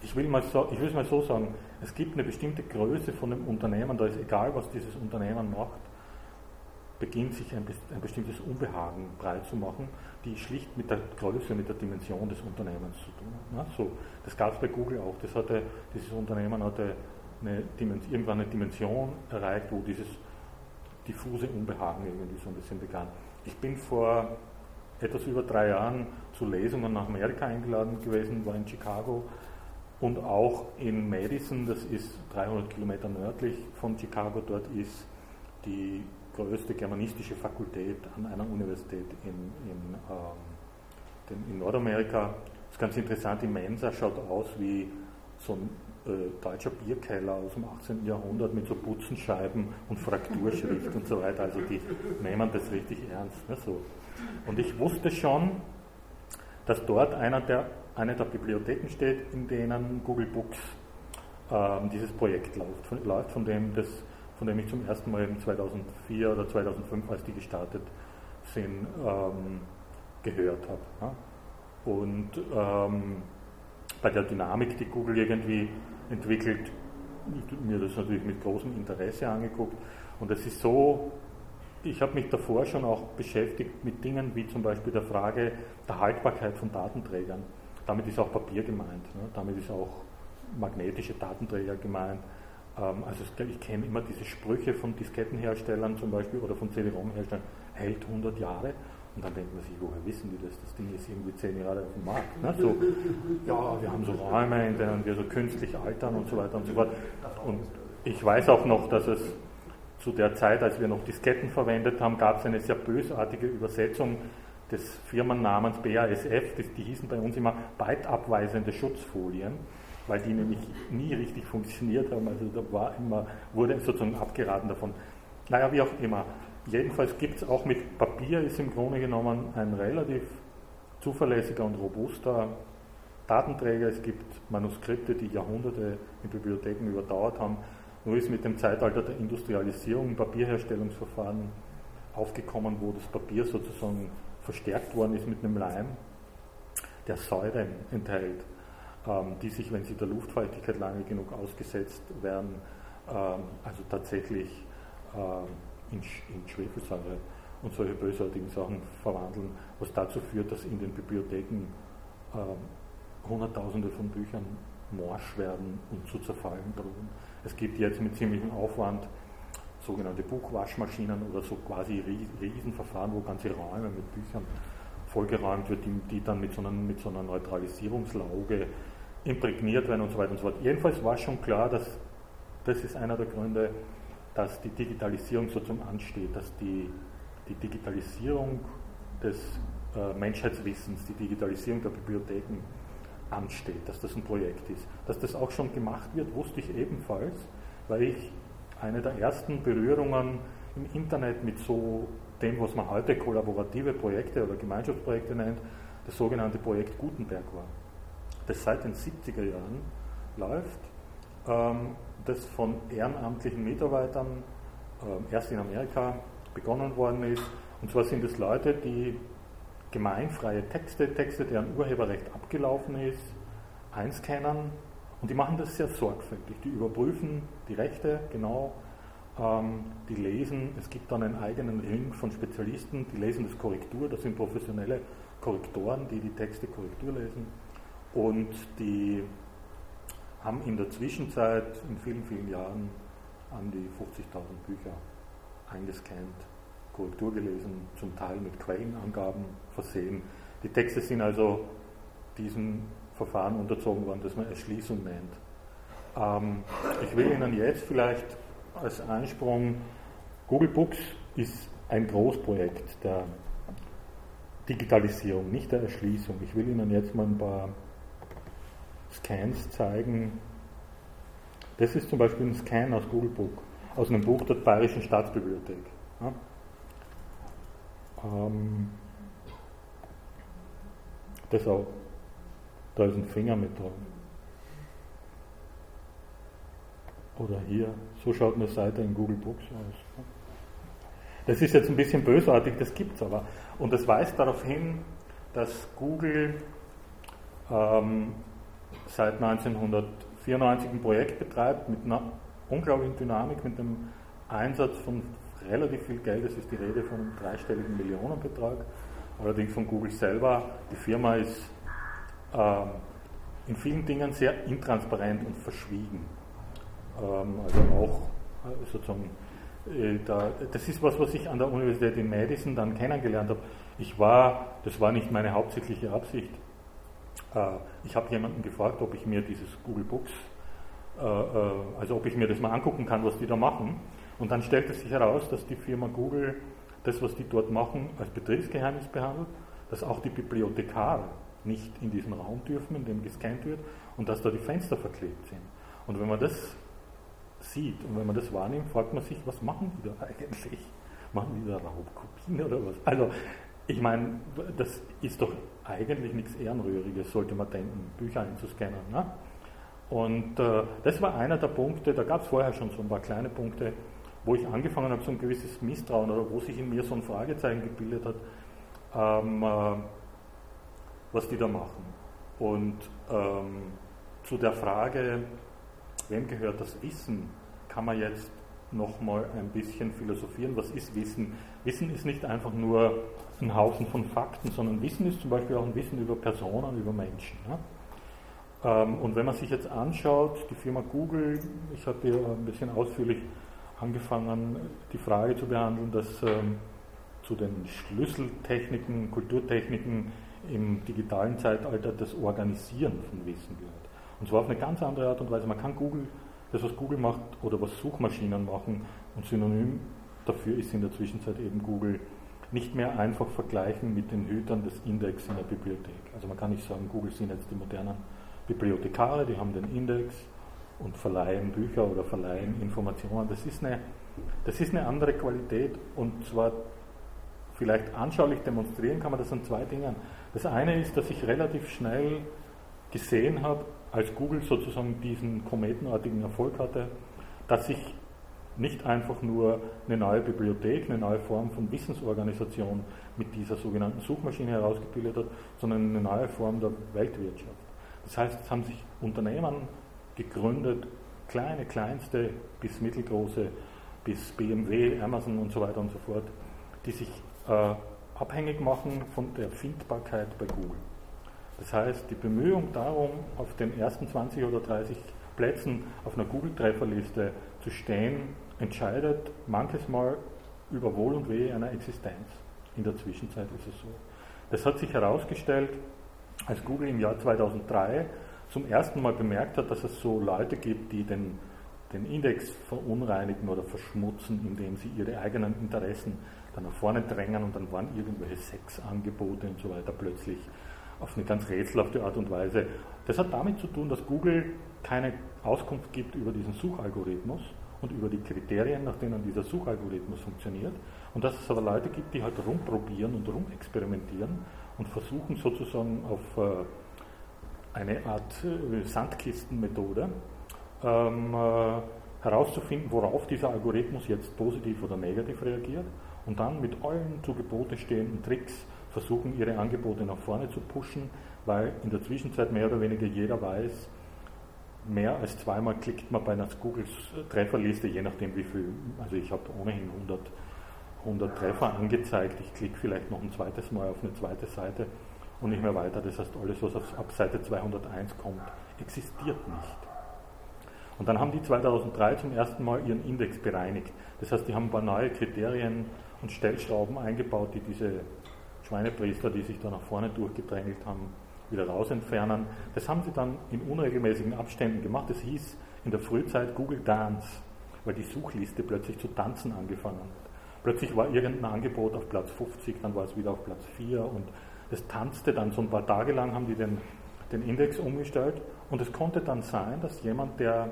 ich will, mal so, ich will es mal so sagen, es gibt eine bestimmte Größe von dem Unternehmen, da ist egal, was dieses Unternehmen macht, beginnt sich ein, ein bestimmtes Unbehagen breit zu machen, die schlicht mit der Größe, mit der Dimension des Unternehmens zu Ne? So, das gab es bei Google auch. Das hatte, dieses Unternehmen hatte eine irgendwann eine Dimension erreicht, wo dieses diffuse Unbehagen irgendwie so ein bisschen begann. Ich bin vor etwas über drei Jahren zu Lesungen nach Amerika eingeladen gewesen, war in Chicago und auch in Madison, das ist 300 Kilometer nördlich von Chicago, dort ist die größte germanistische Fakultät an einer Universität in, in, ähm, in Nordamerika. Ist ganz interessant, die Mensa schaut aus wie so ein äh, deutscher Bierkeller aus dem 18. Jahrhundert mit so Putzenscheiben und Frakturschrift und so weiter. Also die nehmen das richtig ernst. Ne, so. Und ich wusste schon, dass dort einer der, eine der Bibliotheken steht, in denen Google Books ähm, dieses Projekt läuft, von, läuft, von dem das von dem ich zum ersten Mal 2004 oder 2005, als die gestartet sind, ähm, gehört habe. Ja. Und ähm, bei der Dynamik, die Google irgendwie entwickelt, mir das natürlich mit großem Interesse angeguckt. Und es ist so, ich habe mich davor schon auch beschäftigt mit Dingen wie zum Beispiel der Frage der Haltbarkeit von Datenträgern. Damit ist auch Papier gemeint, ne? damit ist auch magnetische Datenträger gemeint. Ähm, also ich kenne immer diese Sprüche von Diskettenherstellern zum Beispiel oder von CD-ROM-Herstellern, hält 100 Jahre. Und dann denkt man sich, woher wissen die das? Das Ding ist irgendwie 10 Jahre auf dem Markt. Ne? So, ja, wir haben so Räume, in denen wir so künstlich altern und so weiter und so fort. Und ich weiß auch noch, dass es zu der Zeit, als wir noch Disketten verwendet haben, gab es eine sehr bösartige Übersetzung des Firmennamens BASF, das, die hießen bei uns immer byteabweisende Schutzfolien, weil die nämlich nie richtig funktioniert haben. Also da war immer, wurde sozusagen abgeraten davon. Naja, wie auch immer. Jedenfalls gibt es auch mit Papier, ist im Grunde genommen ein relativ zuverlässiger und robuster Datenträger. Es gibt Manuskripte, die Jahrhunderte in Bibliotheken überdauert haben. Nur ist mit dem Zeitalter der Industrialisierung ein Papierherstellungsverfahren aufgekommen, wo das Papier sozusagen verstärkt worden ist mit einem Leim, der Säuren enthält, ähm, die sich, wenn sie der Luftfeuchtigkeit lange genug ausgesetzt werden, ähm, also tatsächlich ähm, in, in Schwefelsäure und solche bösartigen Sachen verwandeln, was dazu führt, dass in den Bibliotheken äh, Hunderttausende von Büchern morsch werden und zu zerfallen drohen. Es gibt jetzt mit ziemlichem Aufwand sogenannte Buchwaschmaschinen oder so quasi Riesenverfahren, wo ganze Räume mit Büchern vollgeräumt wird, die, die dann mit so, einer, mit so einer Neutralisierungslauge imprägniert werden und so weiter und so fort. Jedenfalls war schon klar, dass das ist einer der Gründe, dass die Digitalisierung so zum ansteht, dass die, die Digitalisierung des äh, Menschheitswissens, die Digitalisierung der Bibliotheken ansteht, dass das ein Projekt ist. Dass das auch schon gemacht wird, wusste ich ebenfalls, weil ich eine der ersten Berührungen im Internet mit so dem, was man heute kollaborative Projekte oder Gemeinschaftsprojekte nennt, das sogenannte Projekt Gutenberg war, das seit den 70er Jahren läuft ähm, das von ehrenamtlichen Mitarbeitern äh, erst in Amerika begonnen worden ist. Und zwar sind es Leute, die gemeinfreie Texte, Texte, deren Urheberrecht abgelaufen ist, einscannen und die machen das sehr sorgfältig. Die überprüfen die Rechte genau, ähm, die lesen, es gibt dann einen eigenen Ring von Spezialisten, die lesen das Korrektur, das sind professionelle Korrektoren, die die Texte Korrektur lesen und die haben in der Zwischenzeit in vielen, vielen Jahren an die 50.000 Bücher eingescannt, Korrektur gelesen, zum Teil mit Quellenangaben versehen. Die Texte sind also diesem Verfahren unterzogen worden, das man Erschließung nennt. Ähm, ich will Ihnen jetzt vielleicht als Einsprung, Google Books ist ein Großprojekt der Digitalisierung, nicht der Erschließung. Ich will Ihnen jetzt mal ein paar Scans zeigen. Das ist zum Beispiel ein Scan aus Google Book, aus einem Buch der Bayerischen Staatsbibliothek. Ja. Ähm, das auch. Da ist ein Finger mit dran. Oder hier, so schaut eine Seite in Google Books aus. Das ist jetzt ein bisschen bösartig, das gibt es aber. Und das weist darauf hin, dass Google ähm, seit 1994 ein Projekt betreibt mit einer unglaublichen Dynamik, mit dem Einsatz von relativ viel Geld, es ist die Rede von einem dreistelligen Millionenbetrag, allerdings von Google selber. Die Firma ist ähm, in vielen Dingen sehr intransparent und verschwiegen. Ähm, also auch äh, sozusagen, äh, da, das ist was, was ich an der Universität in Madison dann kennengelernt habe. Ich war, das war nicht meine hauptsächliche Absicht, ich habe jemanden gefragt, ob ich mir dieses Google Books, äh, äh, also ob ich mir das mal angucken kann, was die da machen. Und dann stellte sich heraus, dass die Firma Google das, was die dort machen, als Betriebsgeheimnis behandelt, dass auch die Bibliothekare nicht in diesen Raum dürfen, in dem gescannt wird, und dass da die Fenster verklebt sind. Und wenn man das sieht und wenn man das wahrnimmt, fragt man sich, was machen die da eigentlich? Machen die da Raubkopien oder was? Also ich meine, das ist doch eigentlich nichts Ehrenrühriges, sollte man denken, Bücher einzuscannen. Ne? Und äh, das war einer der Punkte, da gab es vorher schon so ein paar kleine Punkte, wo ich angefangen habe, so ein gewisses Misstrauen oder wo sich in mir so ein Fragezeichen gebildet hat, ähm, äh, was die da machen. Und ähm, zu der Frage, wem gehört das Wissen, kann man jetzt nochmal ein bisschen philosophieren. Was ist Wissen? Wissen ist nicht einfach nur ein Haufen von Fakten, sondern Wissen ist zum Beispiel auch ein Wissen über Personen, über Menschen. Ja? Ähm, und wenn man sich jetzt anschaut, die Firma Google, ich habe hier ein bisschen ausführlich angefangen, die Frage zu behandeln, dass ähm, zu den Schlüsseltechniken, Kulturtechniken im digitalen Zeitalter das Organisieren von Wissen gehört. Und zwar auf eine ganz andere Art und Weise. Man kann Google, das was Google macht oder was Suchmaschinen machen und synonym dafür ist in der Zwischenzeit eben Google nicht mehr einfach vergleichen mit den Hütern des Index in der Bibliothek. Also man kann nicht sagen, Google sind jetzt die modernen Bibliothekare, die haben den Index und verleihen Bücher oder verleihen Informationen. Das ist eine, das ist eine andere Qualität und zwar vielleicht anschaulich demonstrieren kann man das an zwei Dingen. Das eine ist, dass ich relativ schnell gesehen habe, als Google sozusagen diesen kometenartigen Erfolg hatte, dass sich nicht einfach nur eine neue Bibliothek, eine neue Form von Wissensorganisation mit dieser sogenannten Suchmaschine herausgebildet hat, sondern eine neue Form der Weltwirtschaft. Das heißt, es haben sich Unternehmen gegründet, kleine, kleinste bis mittelgroße, bis BMW, Amazon und so weiter und so fort, die sich äh, abhängig machen von der Findbarkeit bei Google. Das heißt, die Bemühung darum, auf den ersten 20 oder 30 Plätzen auf einer Google-Trefferliste zu stehen, entscheidet manches Mal über Wohl und Wehe einer Existenz. In der Zwischenzeit ist es so. Das hat sich herausgestellt, als Google im Jahr 2003 zum ersten Mal bemerkt hat, dass es so Leute gibt, die den, den Index verunreinigen oder verschmutzen, indem sie ihre eigenen Interessen dann nach vorne drängen und dann waren irgendwelche Sexangebote und so weiter plötzlich auf eine ganz rätselhafte Art und Weise. Das hat damit zu tun, dass Google keine Auskunft gibt über diesen Suchalgorithmus und über die Kriterien, nach denen dieser Suchalgorithmus funktioniert. Und dass es aber Leute gibt, die halt rumprobieren und rumexperimentieren und versuchen sozusagen auf äh, eine Art äh, Sandkistenmethode ähm, äh, herauszufinden, worauf dieser Algorithmus jetzt positiv oder negativ reagiert und dann mit allen zu Gebote stehenden Tricks versuchen, ihre Angebote nach vorne zu pushen, weil in der Zwischenzeit mehr oder weniger jeder weiß, mehr als zweimal klickt man bei einer Googles Trefferliste, je nachdem wie viel, also ich habe ohnehin 100, 100 Treffer angezeigt, ich klicke vielleicht noch ein zweites Mal auf eine zweite Seite und nicht mehr weiter. Das heißt, alles, was ab Seite 201 kommt, existiert nicht. Und dann haben die 2003 zum ersten Mal ihren Index bereinigt. Das heißt, die haben ein paar neue Kriterien und Stellschrauben eingebaut, die diese Schweinepriester, die sich da nach vorne durchgedrängelt haben, wieder raus entfernen. Das haben sie dann in unregelmäßigen Abständen gemacht. Das hieß in der Frühzeit Google Dance, weil die Suchliste plötzlich zu tanzen angefangen hat. Plötzlich war irgendein Angebot auf Platz 50, dann war es wieder auf Platz 4 und es tanzte dann so ein paar Tage lang, haben die den, den Index umgestellt und es konnte dann sein, dass jemand, der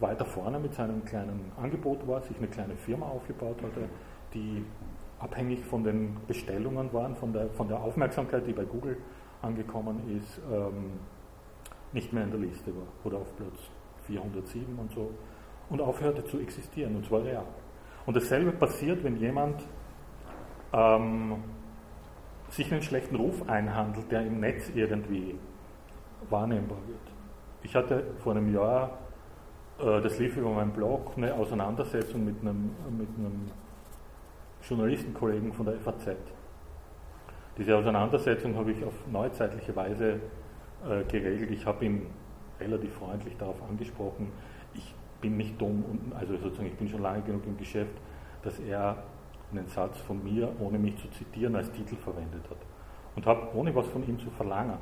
weiter vorne mit seinem kleinen Angebot war, sich eine kleine Firma aufgebaut hatte, die abhängig von den Bestellungen waren, von der, von der Aufmerksamkeit, die bei Google angekommen ist, ähm, nicht mehr in der Liste war oder auf Platz 407 und so und aufhörte zu existieren und zwar real. Und dasselbe passiert, wenn jemand ähm, sich einen schlechten Ruf einhandelt, der im Netz irgendwie wahrnehmbar wird. Ich hatte vor einem Jahr, äh, das lief über meinen Blog, eine Auseinandersetzung mit einem, mit einem Journalistenkollegen von der FAZ. Diese Auseinandersetzung habe ich auf neuzeitliche Weise äh, geregelt. Ich habe ihn relativ freundlich darauf angesprochen. Ich bin nicht dumm und also sozusagen ich bin schon lange genug im Geschäft, dass er einen Satz von mir, ohne mich zu zitieren, als Titel verwendet hat. Und habe, ohne was von ihm zu verlangen,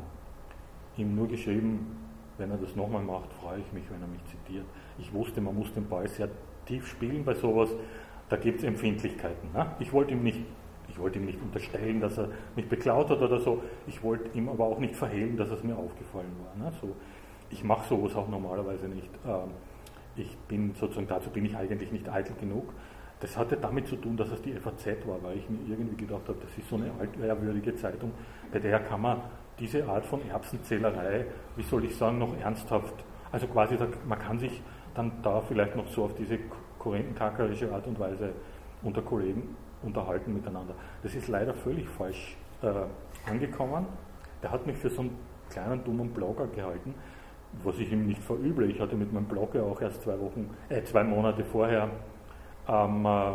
ihm nur geschrieben, wenn er das nochmal macht, freue ich mich, wenn er mich zitiert. Ich wusste, man muss den Ball sehr tief spielen bei sowas, da gibt es Empfindlichkeiten. Ne? Ich wollte ihm nicht ich wollte ihm nicht unterstellen, dass er mich beklaut hat oder so. Ich wollte ihm aber auch nicht verhehlen, dass es mir aufgefallen war. Ne? So, ich mache sowas auch normalerweise nicht. Ähm, ich bin sozusagen, dazu bin ich eigentlich nicht eitel genug. Das hatte damit zu tun, dass es die FAZ war, weil ich mir irgendwie gedacht habe, das ist so eine altehrwürdige Zeitung, bei der kann man diese Art von Erbsenzählerei, wie soll ich sagen, noch ernsthaft, also quasi, man kann sich dann da vielleicht noch so auf diese korinthenkackerische Art und Weise unter Kollegen unterhalten miteinander. Das ist leider völlig falsch äh, angekommen. Der hat mich für so einen kleinen, dummen Blogger gehalten, was ich ihm nicht verüble. Ich hatte mit meinem Blog ja auch erst zwei Wochen, äh, zwei Monate vorher ähm, äh,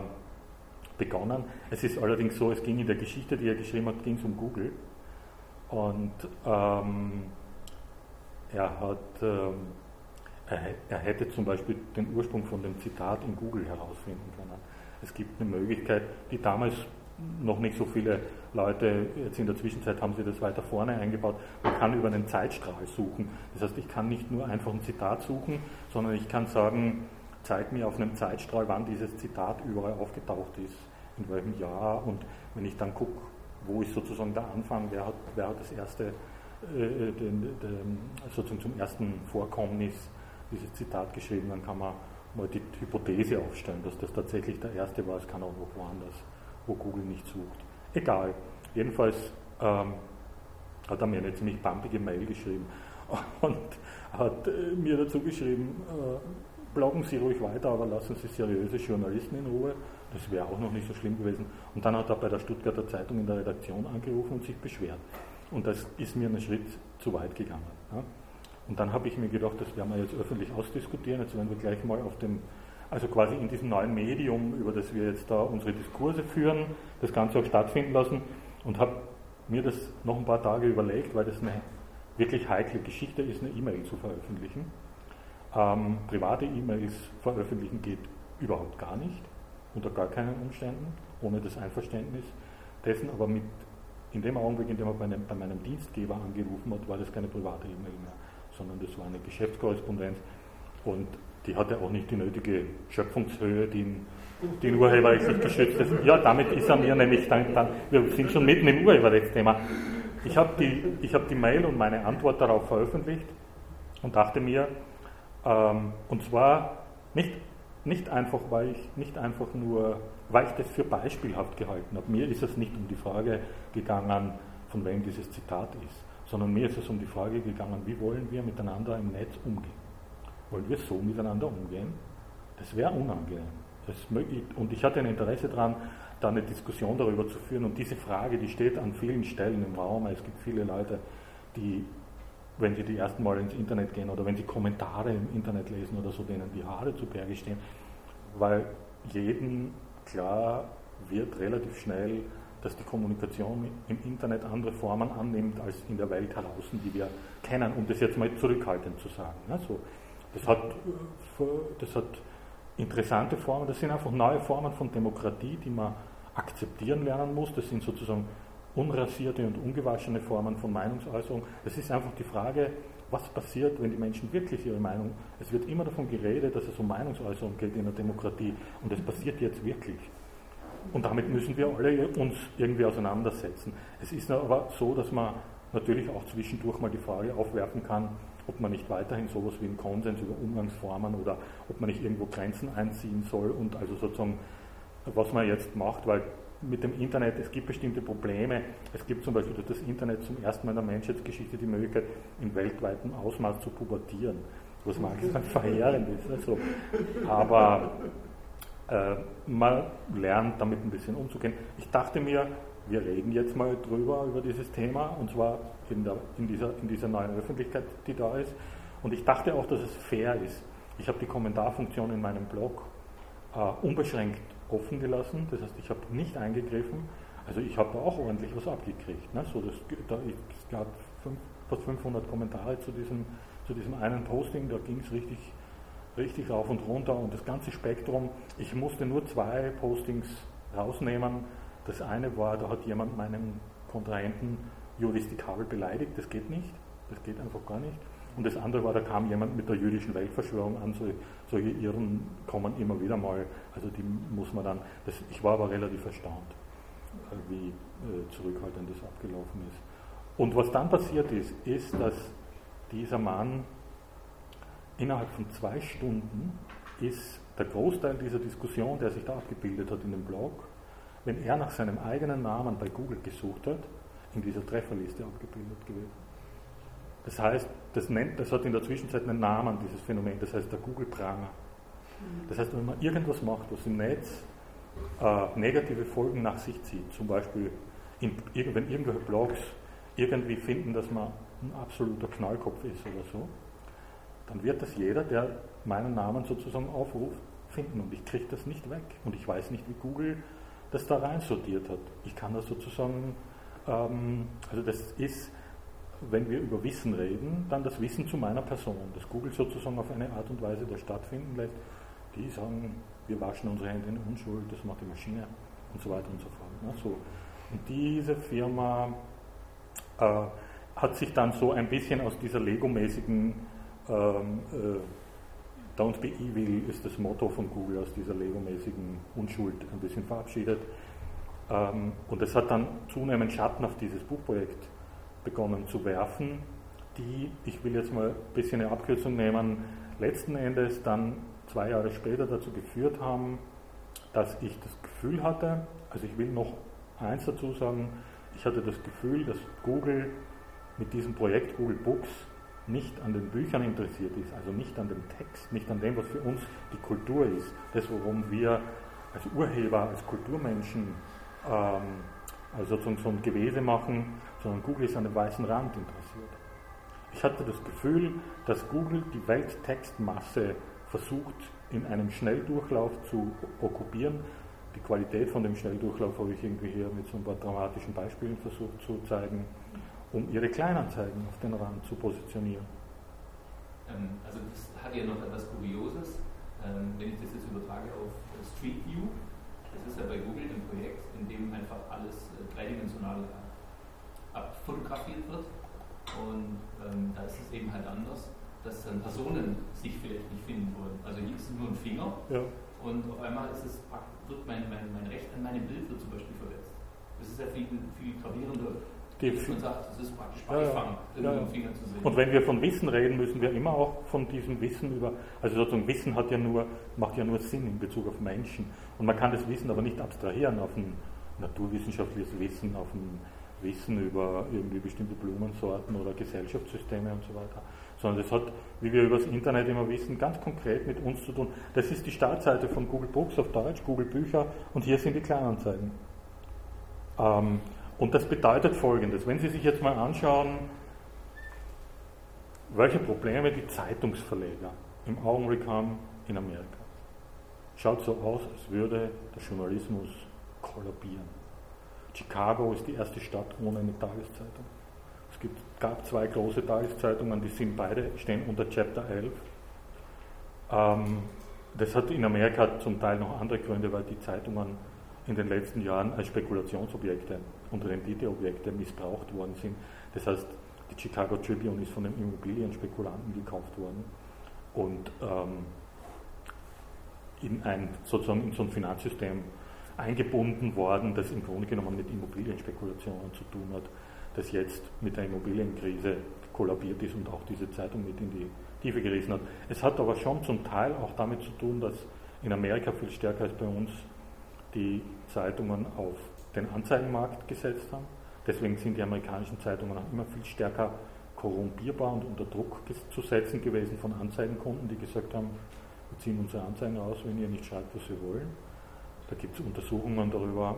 begonnen. Es ist allerdings so, es ging in der Geschichte, die er geschrieben hat, ging es um Google. Und ähm, er hat, ähm, er, hätte zum Beispiel den Ursprung von dem Zitat in Google herausfinden können. Es gibt eine Möglichkeit, die damals noch nicht so viele Leute, jetzt in der Zwischenzeit haben sie das weiter vorne eingebaut, man kann über einen Zeitstrahl suchen. Das heißt, ich kann nicht nur einfach ein Zitat suchen, sondern ich kann sagen, zeig mir auf einem Zeitstrahl, wann dieses Zitat überall aufgetaucht ist, in welchem Jahr und wenn ich dann gucke, wo ist sozusagen der Anfang, wer hat, wer hat das erste, äh, den, den, sozusagen zum ersten Vorkommnis dieses Zitat geschrieben, dann kann man mal die Hypothese aufstellen, dass das tatsächlich der erste war, es kann auch noch woanders, wo Google nicht sucht. Egal. Jedenfalls ähm, hat er mir eine ziemlich pumpige Mail geschrieben und hat äh, mir dazu geschrieben, äh, bloggen Sie ruhig weiter, aber lassen Sie seriöse Journalisten in Ruhe. Das wäre auch noch nicht so schlimm gewesen. Und dann hat er bei der Stuttgarter Zeitung in der Redaktion angerufen und sich beschwert. Und das ist mir einen Schritt zu weit gegangen. Ja. Und dann habe ich mir gedacht, das werden wir jetzt öffentlich ausdiskutieren. Jetzt werden wir gleich mal auf dem, also quasi in diesem neuen Medium, über das wir jetzt da unsere Diskurse führen, das Ganze auch stattfinden lassen. Und habe mir das noch ein paar Tage überlegt, weil das eine wirklich heikle Geschichte ist, eine E-Mail zu veröffentlichen. Ähm, private E-Mails veröffentlichen geht überhaupt gar nicht, unter gar keinen Umständen, ohne das Einverständnis dessen, aber mit, in dem Augenblick, in dem er bei, bei meinem Dienstgeber angerufen hat, war das keine private E-Mail mehr, sondern das war eine Geschäftskorrespondenz und die hatte auch nicht die nötige Schöpfungshöhe, die in, die in urheberrechtlich geschützt ist. Ja, damit ist er mir nämlich dann, dann wir sind schon mitten im Urheberrechtsthema. Ich habe die, hab die Mail und meine Antwort darauf veröffentlicht und dachte mir, ähm, und zwar nicht, nicht, einfach, weil ich, nicht einfach nur, weil ich das für beispielhaft gehalten habe. Mir ist es nicht um die Frage gegangen, von wem dieses Zitat ist, sondern mir ist es um die Frage gegangen, wie wollen wir miteinander im Netz umgehen? Wollen wir so miteinander umgehen? Das wäre unangenehm. Das und ich hatte ein Interesse daran, da eine Diskussion darüber zu führen. Und diese Frage, die steht an vielen Stellen im Raum. Es gibt viele Leute, die wenn sie die ersten Mal ins Internet gehen oder wenn sie Kommentare im Internet lesen oder so, denen die Haare zu Berge stehen, weil jedem klar wird relativ schnell, dass die Kommunikation im Internet andere Formen annimmt als in der Welt draußen, die wir kennen, um das jetzt mal zurückhaltend zu sagen. Also, das, hat, äh, das hat interessante Formen, das sind einfach neue Formen von Demokratie, die man akzeptieren lernen muss. Das sind sozusagen unrasierte und ungewaschene Formen von Meinungsäußerung. Es ist einfach die Frage, was passiert, wenn die Menschen wirklich ihre Meinung. Es wird immer davon geredet, dass es um Meinungsäußerung geht in der Demokratie und es passiert jetzt wirklich. Und damit müssen wir alle uns irgendwie auseinandersetzen. Es ist aber so, dass man natürlich auch zwischendurch mal die Frage aufwerfen kann, ob man nicht weiterhin sowas wie einen Konsens über Umgangsformen oder ob man nicht irgendwo Grenzen einziehen soll und also sozusagen, was man jetzt macht, weil mit dem Internet, es gibt bestimmte Probleme. Es gibt zum Beispiel durch das Internet zum ersten Mal in der Menschheitsgeschichte die Möglichkeit, in weltweitem Ausmaß zu pubertieren, was manchmal verheerend ist. Also, aber äh, man lernt damit ein bisschen umzugehen. Ich dachte mir, wir reden jetzt mal drüber, über dieses Thema, und zwar in, der, in, dieser, in dieser neuen Öffentlichkeit, die da ist. Und ich dachte auch, dass es fair ist. Ich habe die Kommentarfunktion in meinem Blog äh, unbeschränkt offen gelassen, das heißt, ich habe nicht eingegriffen, also ich habe da auch ordentlich was abgekriegt. Ne? So, das, da, es gab fünf, fast 500 Kommentare zu diesem, zu diesem einen Posting, da ging es richtig, richtig rauf und runter und das ganze Spektrum, ich musste nur zwei Postings rausnehmen. Das eine war, da hat jemand meinen Kontrahenten juristikabel beleidigt, das geht nicht, das geht einfach gar nicht. Und das andere war, da kam jemand mit der jüdischen Weltverschwörung an. So, solche Irren kommen immer wieder mal. Also die muss man dann. Das, ich war aber relativ erstaunt, äh, wie äh, zurückhaltend das abgelaufen ist. Und was dann passiert ist, ist, dass dieser Mann innerhalb von zwei Stunden ist der Großteil dieser Diskussion, der sich da abgebildet hat in dem Blog, wenn er nach seinem eigenen Namen bei Google gesucht hat, in dieser Trefferliste abgebildet gewesen. Das heißt, das, nennt, das hat in der Zwischenzeit einen Namen, dieses Phänomen, das heißt der Google-Pranger. Das heißt, wenn man irgendwas macht, was im Netz äh, negative Folgen nach sich zieht, zum Beispiel in, wenn irgendwelche Blogs irgendwie finden, dass man ein absoluter Knallkopf ist oder so, dann wird das jeder, der meinen Namen sozusagen aufruft, finden und ich kriege das nicht weg und ich weiß nicht, wie Google das da rein sortiert hat. Ich kann das sozusagen, ähm, also das ist, wenn wir über Wissen reden, dann das Wissen zu meiner Person, das Google sozusagen auf eine Art und Weise da stattfinden lässt, die sagen, wir waschen unsere Hände in Unschuld, das macht die Maschine und so weiter und so fort. Ne? So. Und diese Firma äh, hat sich dann so ein bisschen aus dieser Lego-mäßigen ähm, äh, Don't be evil ist das Motto von Google aus dieser Lego-mäßigen Unschuld ein bisschen verabschiedet. Ähm, und es hat dann zunehmend Schatten auf dieses Buchprojekt begonnen zu werfen, die, ich will jetzt mal ein bisschen eine Abkürzung nehmen, letzten Endes dann zwei Jahre später dazu geführt haben, dass ich das Gefühl hatte, also ich will noch eins dazu sagen, ich hatte das Gefühl, dass Google mit diesem Projekt Google Books nicht an den Büchern interessiert ist, also nicht an dem Text, nicht an dem, was für uns die Kultur ist, das, worum wir als Urheber, als Kulturmenschen ähm, also sozusagen so ein Gewese machen, sondern Google ist an dem weißen Rand interessiert. Ich hatte das Gefühl, dass Google die Welttextmasse versucht, in einem Schnelldurchlauf zu okkupieren. Die Qualität von dem Schnelldurchlauf habe ich irgendwie hier mit so ein paar dramatischen Beispielen versucht zu zeigen um ihre Kleinanzeigen auf den Rand zu positionieren. Ähm, also das hat ja noch etwas Kurioses, ähm, wenn ich das jetzt übertrage auf Street View. Das ist ja bei Google ein Projekt, in dem einfach alles äh, dreidimensional äh, abfotografiert wird. Und ähm, da ist es eben halt anders, dass dann Personen sich vielleicht nicht finden wollen. Also hier ist nur ein Finger ja. und auf einmal ist es, wird mein, mein, mein Recht an meinem Bild wird zum Beispiel verletzt. Das ist ja viel, viel gravierender die man sagt, das ist praktisch Beifang, ja, ja. Finger zu sehen. Und wenn wir von Wissen reden, müssen wir immer auch von diesem Wissen über, also sozusagen Wissen hat ja nur, macht ja nur Sinn in Bezug auf Menschen. Und man kann das Wissen aber nicht abstrahieren auf ein naturwissenschaftliches Wissen, auf ein Wissen über irgendwie bestimmte Blumensorten oder Gesellschaftssysteme und so weiter. Sondern das hat, wie wir über das Internet immer wissen, ganz konkret mit uns zu tun. Das ist die Startseite von Google Books auf Deutsch, Google Bücher und hier sind die Kleinanzeigen. Ähm, und das bedeutet Folgendes, wenn Sie sich jetzt mal anschauen, welche Probleme die Zeitungsverleger im Augenblick haben in Amerika. Schaut so aus, als würde der Journalismus kollabieren. Chicago ist die erste Stadt ohne eine Tageszeitung. Es gibt, gab zwei große Tageszeitungen, die sind beide, stehen unter Chapter 11. Ähm, das hat in Amerika zum Teil noch andere Gründe, weil die Zeitungen in den letzten Jahren als Spekulationsobjekte und Renditeobjekte missbraucht worden sind. Das heißt, die Chicago Tribune ist von den Immobilienspekulanten gekauft worden und ähm, in ein, sozusagen in so ein Finanzsystem eingebunden worden, das im Grunde genommen mit Immobilienspekulationen zu tun hat, das jetzt mit der Immobilienkrise kollabiert ist und auch diese Zeitung mit in die Tiefe gerissen hat. Es hat aber schon zum Teil auch damit zu tun, dass in Amerika viel stärker als bei uns die Zeitungen auf den Anzeigenmarkt gesetzt haben. Deswegen sind die amerikanischen Zeitungen auch immer viel stärker korrumpierbar und unter Druck zu setzen gewesen von Anzeigenkunden, die gesagt haben, wir ziehen unsere Anzeigen aus, wenn ihr nicht schreibt, was wir wollen. Da gibt es Untersuchungen darüber,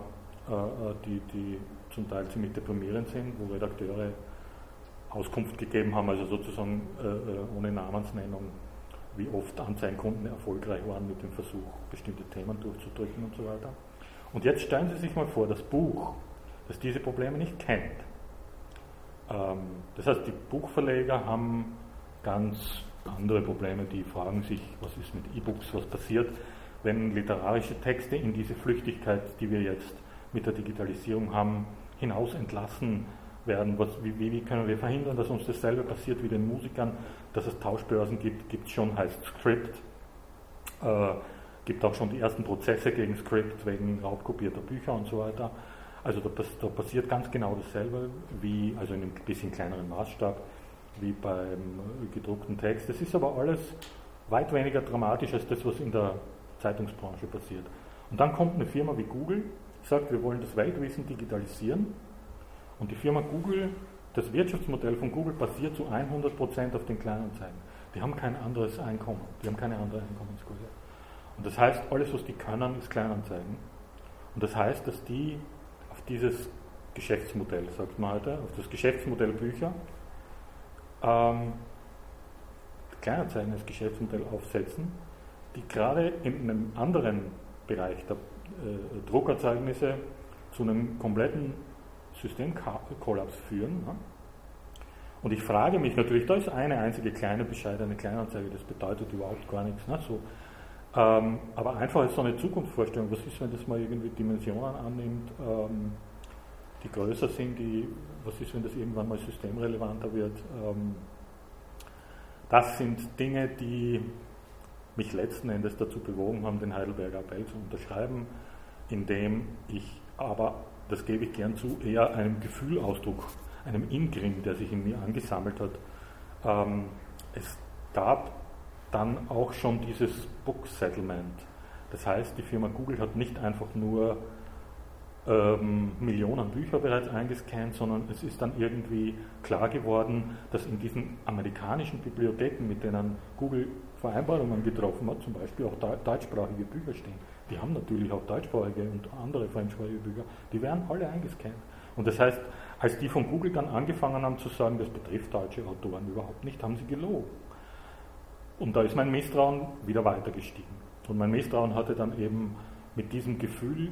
äh, äh, die, die zum Teil ziemlich deprimierend sind, wo Redakteure Auskunft gegeben haben, also sozusagen äh, ohne Namensnennung, wie oft Anzeigenkunden erfolgreich waren mit dem Versuch, bestimmte Themen durchzudrücken und so weiter. Und jetzt stellen Sie sich mal vor, das Buch, das diese Probleme nicht kennt. Ähm, das heißt, die Buchverleger haben ganz andere Probleme, die fragen sich, was ist mit E-Books, was passiert, wenn literarische Texte in diese Flüchtigkeit, die wir jetzt mit der Digitalisierung haben, hinaus entlassen werden. Was, wie, wie, können wir verhindern, dass uns dasselbe passiert wie den Musikern, dass es Tauschbörsen gibt, gibt es schon, heißt Script. Äh, gibt auch schon die ersten Prozesse gegen Script wegen raubkopierter Bücher und so weiter. Also da, da, passiert ganz genau dasselbe, wie, also in einem bisschen kleineren Maßstab, wie beim gedruckten Text. Das ist aber alles weit weniger dramatisch als das, was in der Zeitungsbranche passiert. Und dann kommt eine Firma wie Google, sagt, wir wollen das Weltwissen digitalisieren. Und die Firma Google, das Wirtschaftsmodell von Google basiert zu 100% auf den Kleinanzeigen. Die haben kein anderes Einkommen, die haben keine andere Einkommensquelle. Und das heißt, alles, was die können, ist Kleinanzeigen. Und das heißt, dass die auf dieses Geschäftsmodell, sagt man heute, auf das Geschäftsmodell Bücher, ähm, Kleinanzeigen als Geschäftsmodell aufsetzen, die gerade in einem anderen Bereich der äh, Druckerzeugnisse zu einem kompletten Systemkollaps führen. Ne? Und ich frage mich natürlich, da ist eine einzige kleine bescheidene Kleinanzeige, das bedeutet überhaupt gar nichts. Ne? So, ähm, aber einfach ist so eine Zukunftsvorstellung, was ist, wenn das mal irgendwie Dimensionen annimmt, ähm, die größer sind, die, was ist, wenn das irgendwann mal systemrelevanter wird. Ähm, das sind Dinge, die mich letzten Endes dazu bewogen haben, den Heidelberger Appell zu unterschreiben, indem ich aber, das gebe ich gern zu, eher einem Gefühlausdruck einem Ingrim, der sich in mir angesammelt hat. Ähm, es gab dann auch schon dieses Book Settlement. Das heißt, die Firma Google hat nicht einfach nur ähm, Millionen Bücher bereits eingescannt, sondern es ist dann irgendwie klar geworden, dass in diesen amerikanischen Bibliotheken, mit denen Google Vereinbarungen getroffen hat, zum Beispiel auch deutschsprachige Bücher stehen. Die haben natürlich auch deutschsprachige und andere fremdsprachige Bücher, die werden alle eingescannt. Und das heißt, als die von Google dann angefangen haben zu sagen, das betrifft deutsche Autoren überhaupt nicht, haben sie gelogen. Und da ist mein Misstrauen wieder weiter gestiegen. Und mein Misstrauen hatte dann eben mit diesem Gefühl,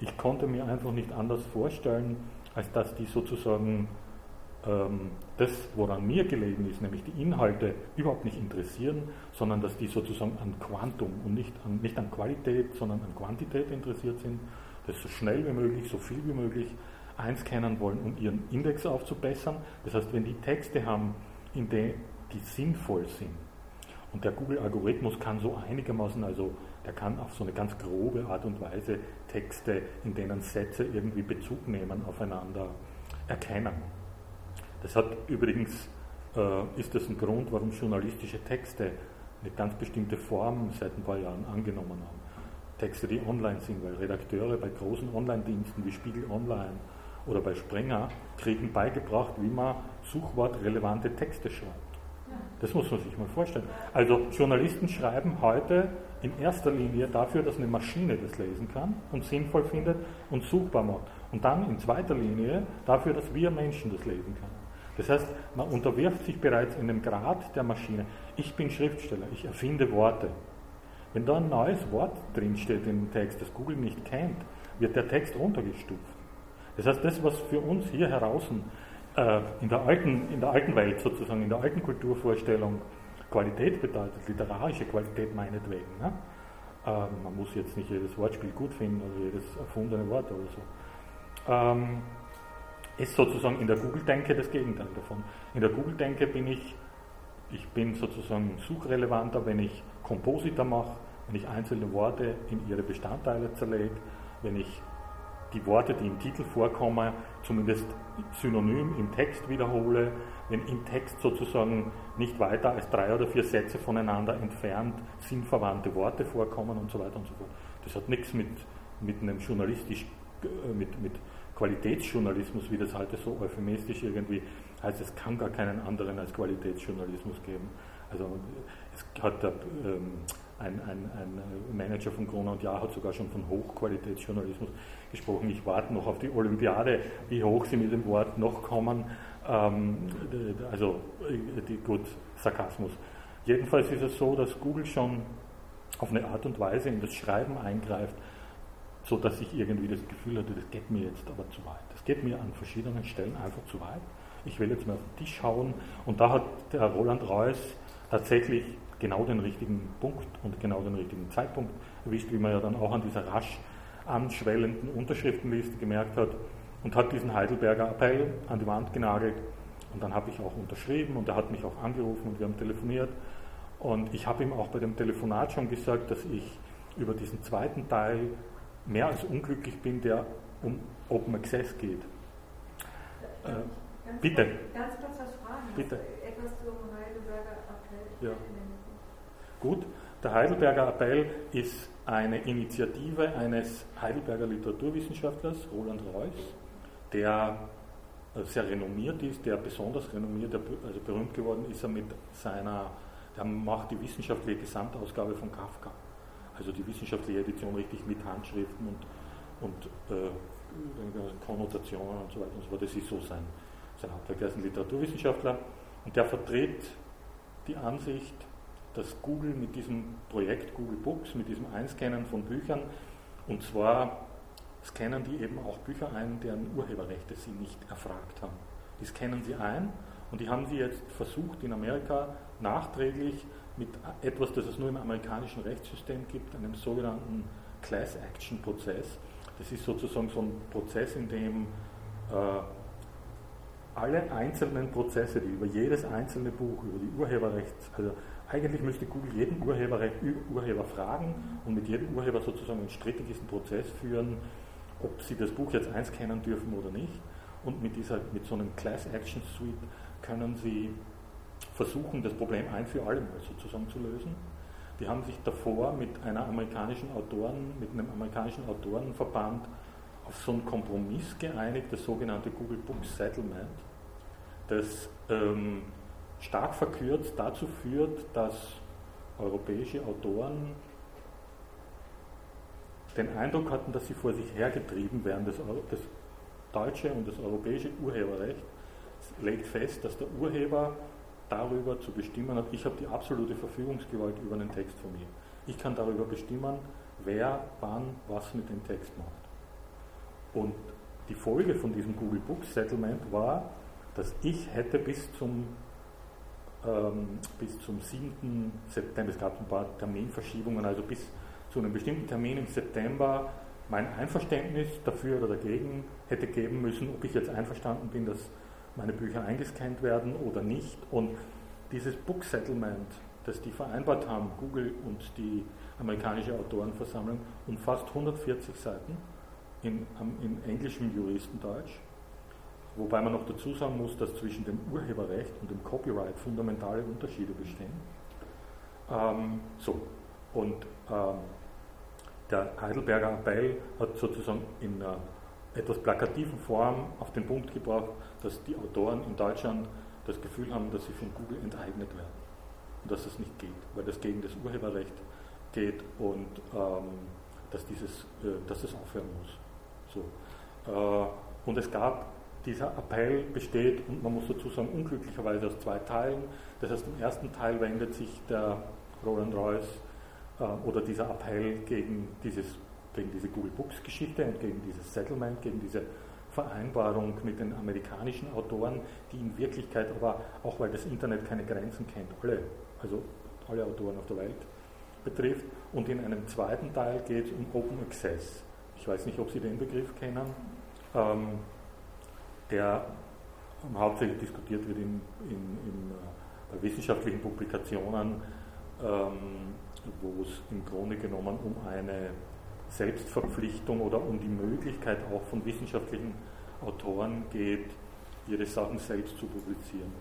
ich konnte mir einfach nicht anders vorstellen, als dass die sozusagen das, woran mir gelegen ist, nämlich die Inhalte, überhaupt nicht interessieren, sondern dass die sozusagen an Quantum und nicht an, nicht an Qualität, sondern an Quantität interessiert sind, das so schnell wie möglich, so viel wie möglich einscannen wollen, um ihren Index aufzubessern. Das heißt, wenn die Texte haben, in die, die sinnvoll sind, und der Google-Algorithmus kann so einigermaßen, also der kann auf so eine ganz grobe Art und Weise Texte, in denen Sätze irgendwie Bezug nehmen, aufeinander erkennen. Das hat übrigens, äh, ist das ein Grund, warum journalistische Texte eine ganz bestimmte Form seit ein paar Jahren angenommen haben. Texte, die online sind, weil Redakteure bei großen Online-Diensten wie Spiegel Online oder bei Springer kriegen beigebracht, wie man suchwortrelevante Texte schreibt. Das muss man sich mal vorstellen. Also Journalisten schreiben heute in erster Linie dafür, dass eine Maschine das lesen kann und sinnvoll findet und suchbar macht. Und dann in zweiter Linie dafür, dass wir Menschen das lesen können. Das heißt, man unterwirft sich bereits in dem Grad der Maschine. Ich bin Schriftsteller, ich erfinde Worte. Wenn da ein neues Wort drinsteht im Text, das Google nicht kennt, wird der Text runtergestuft. Das heißt, das, was für uns hier draußen äh, in, der alten, in der alten Welt sozusagen, in der alten Kulturvorstellung Qualität bedeutet, literarische Qualität meinetwegen. Ne? Ähm, man muss jetzt nicht jedes Wortspiel gut finden oder jedes erfundene Wort oder so. Ähm, ist sozusagen in der Google-Denke das Gegenteil davon. In der Google-Denke bin ich, ich bin sozusagen suchrelevanter, wenn ich Kompositor mache, wenn ich einzelne Worte in ihre Bestandteile zerlege, wenn ich die Worte, die im Titel vorkommen, zumindest synonym im Text wiederhole, wenn im Text sozusagen nicht weiter als drei oder vier Sätze voneinander entfernt sinnverwandte Worte vorkommen und so weiter und so fort. Das hat nichts mit, mit einem journalistisch, äh, mit, mit Qualitätsjournalismus, wie das heute so euphemistisch irgendwie heißt, es kann gar keinen anderen als Qualitätsjournalismus geben. Also es hat der, ähm, ein, ein, ein, Manager von Corona und Jahr hat sogar schon von Hochqualitätsjournalismus gesprochen. Ich warte noch auf die Olympiade, wie hoch sie mit dem Wort noch kommen. Ähm, also die, gut, Sarkasmus. Jedenfalls ist es so, dass Google schon auf eine Art und Weise in das Schreiben eingreift, so dass ich irgendwie das Gefühl hatte, das geht mir jetzt aber zu weit. Das geht mir an verschiedenen Stellen einfach zu weit. Ich will jetzt mal auf den Tisch schauen und da hat der Roland Reuss tatsächlich genau den richtigen Punkt und genau den richtigen Zeitpunkt erwischt, wie man ja dann auch an dieser rasch anschwellenden Unterschriftenliste gemerkt hat und hat diesen Heidelberger Appell an die Wand genagelt und dann habe ich auch unterschrieben und er hat mich auch angerufen und wir haben telefoniert und ich habe ihm auch bei dem Telefonat schon gesagt, dass ich über diesen zweiten Teil mehr als unglücklich bin, der um Open Access geht. Äh, bitte. Ganz kurz was fragen. Bitte. Etwas zum Heidelberger Appell. Ja. Gut, der Heidelberger Appell ist eine Initiative eines Heidelberger Literaturwissenschaftlers, Roland Reuss, der äh, sehr renommiert ist, der besonders renommiert, also berühmt geworden ist er mit seiner, der macht die wissenschaftliche Gesamtausgabe von Kafka. Also die wissenschaftliche Edition richtig mit Handschriften und und äh, Konnotationen und so weiter und so fort. Das ist so sein, sein Hauptwerk. Er ist ein Literaturwissenschaftler und der vertritt die Ansicht, dass Google mit diesem Projekt Google Books, mit diesem Einscannen von Büchern, und zwar scannen die eben auch Bücher ein, deren Urheberrechte sie nicht erfragt haben. Die scannen sie ein und die haben sie jetzt versucht in Amerika nachträglich mit etwas, das es nur im amerikanischen Rechtssystem gibt, einem sogenannten Class Action Prozess. Das ist sozusagen so ein Prozess, in dem äh, alle einzelnen Prozesse, die über jedes einzelne Buch, über die Urheberrechts, also eigentlich müsste Google jeden Urheber, Urheber fragen und mit jedem Urheber sozusagen einen strittigsten Prozess führen, ob sie das Buch jetzt einscannen dürfen oder nicht. Und mit, dieser, mit so einem Class Action Suite können sie versuchen, das Problem ein für alle Mal sozusagen zu lösen. Die haben sich davor mit einer amerikanischen Autoren, mit einem amerikanischen Autorenverband auf so einen Kompromiss geeinigt, das sogenannte Google Book Settlement, das ähm, stark verkürzt dazu führt, dass europäische Autoren den Eindruck hatten, dass sie vor sich hergetrieben werden. Das, das deutsche und das europäische Urheberrecht legt fest, dass der Urheber darüber zu bestimmen hat, ich habe die absolute Verfügungsgewalt über einen Text von mir. Ich kann darüber bestimmen, wer wann was mit dem Text macht. Und die Folge von diesem Google Books Settlement war, dass ich hätte bis zum, ähm, bis zum 7. September, es gab ein paar Terminverschiebungen, also bis zu einem bestimmten Termin im September mein Einverständnis dafür oder dagegen hätte geben müssen, ob ich jetzt einverstanden bin, dass meine Bücher eingescannt werden oder nicht. Und dieses Book Settlement, das die vereinbart haben, Google und die amerikanische Autorenversammlung, umfasst 140 Seiten in, in englischem Juristendeutsch, wobei man noch dazu sagen muss, dass zwischen dem Urheberrecht und dem Copyright fundamentale Unterschiede bestehen. Ähm, so, und ähm, der Heidelberger Appell hat sozusagen in einer etwas plakativen Form auf den Punkt gebracht, dass die Autoren in Deutschland das Gefühl haben, dass sie von Google enteignet werden und dass das nicht geht, weil das gegen das Urheberrecht geht und ähm, dass, dieses, äh, dass das aufhören muss. So. Äh, und es gab, dieser Appell besteht, und man muss dazu sagen, unglücklicherweise aus zwei Teilen. Das heißt, im ersten Teil wendet sich der Roland Royce äh, oder dieser Appell gegen, dieses, gegen diese Google Books Geschichte und gegen dieses Settlement, gegen diese Vereinbarung mit den amerikanischen Autoren, die in Wirklichkeit aber, auch weil das Internet keine Grenzen kennt, alle, also alle Autoren auf der Welt betrifft. Und in einem zweiten Teil geht es um Open Access. Ich weiß nicht, ob Sie den Begriff kennen, ähm, der hauptsächlich diskutiert wird in, in, in, äh, wissenschaftlichen Publikationen. Ähm, wo es im Grunde genommen um eine Selbstverpflichtung oder um die Möglichkeit auch von wissenschaftlichen Autoren geht, ihre Sachen selbst zu publizieren.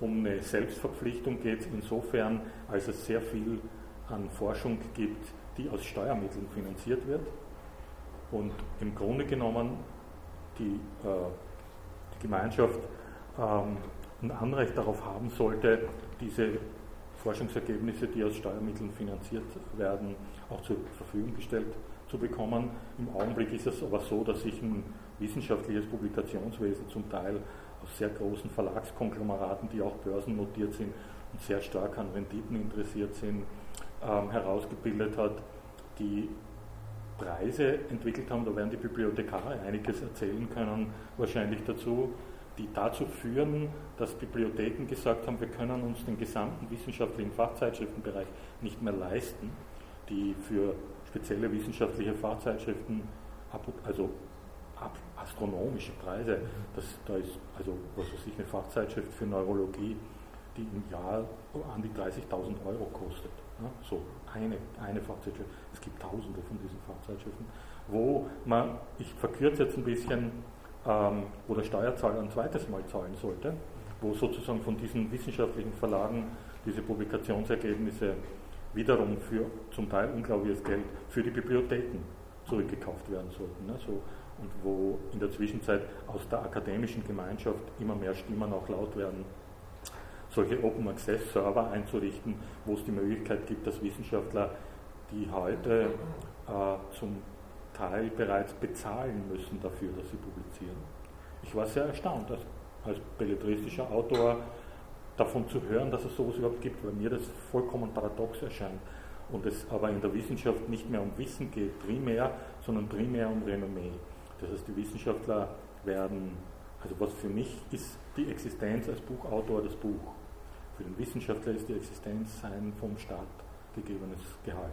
Um eine Selbstverpflichtung geht es insofern, als es sehr viel an Forschung gibt, die aus Steuermitteln finanziert wird und im Grunde genommen die, äh, die Gemeinschaft ähm, ein Anrecht darauf haben sollte, diese Forschungsergebnisse, die aus Steuermitteln finanziert werden, auch zur Verfügung gestellt zu bekommen. Im Augenblick ist es aber so, dass sich ein wissenschaftliches Publikationswesen zum Teil aus sehr großen Verlagskonglomeraten, die auch börsennotiert sind und sehr stark an Renditen interessiert sind, ähm, herausgebildet hat, die Preise entwickelt haben. Da werden die Bibliothekare einiges erzählen können, wahrscheinlich dazu, die dazu führen, dass Bibliotheken gesagt haben, wir können uns den gesamten wissenschaftlichen Fachzeitschriftenbereich nicht mehr leisten, die für spezielle wissenschaftliche Fachzeitschriften, also astronomische Preise, das, da ist also was weiß ich, eine Fachzeitschrift für Neurologie, die im Jahr an die 30.000 Euro kostet. Ja, so eine, eine Fachzeitschrift. Es gibt tausende von diesen Fachzeitschriften, wo man, ich verkürze jetzt ein bisschen, ähm, wo der Steuerzahler ein zweites Mal zahlen sollte, wo sozusagen von diesen wissenschaftlichen Verlagen diese Publikationsergebnisse wiederum für zum Teil unglaubliches Geld für die Bibliotheken zurückgekauft werden sollten. Ne? So, und wo in der Zwischenzeit aus der akademischen Gemeinschaft immer mehr Stimmen auch laut werden, solche Open Access Server einzurichten, wo es die Möglichkeit gibt, dass Wissenschaftler, die heute äh, zum Teil bereits bezahlen müssen dafür, dass sie publizieren. Ich war sehr erstaunt, als, als belletristischer Autor davon zu hören, dass es sowas überhaupt gibt, weil mir das vollkommen paradox erscheint und es aber in der Wissenschaft nicht mehr um Wissen geht, primär, sondern primär um Renommee. Das heißt, die Wissenschaftler werden, also was für mich ist die Existenz als Buchautor das Buch. Für den Wissenschaftler ist die Existenz sein vom Staat gegebenes Gehalt.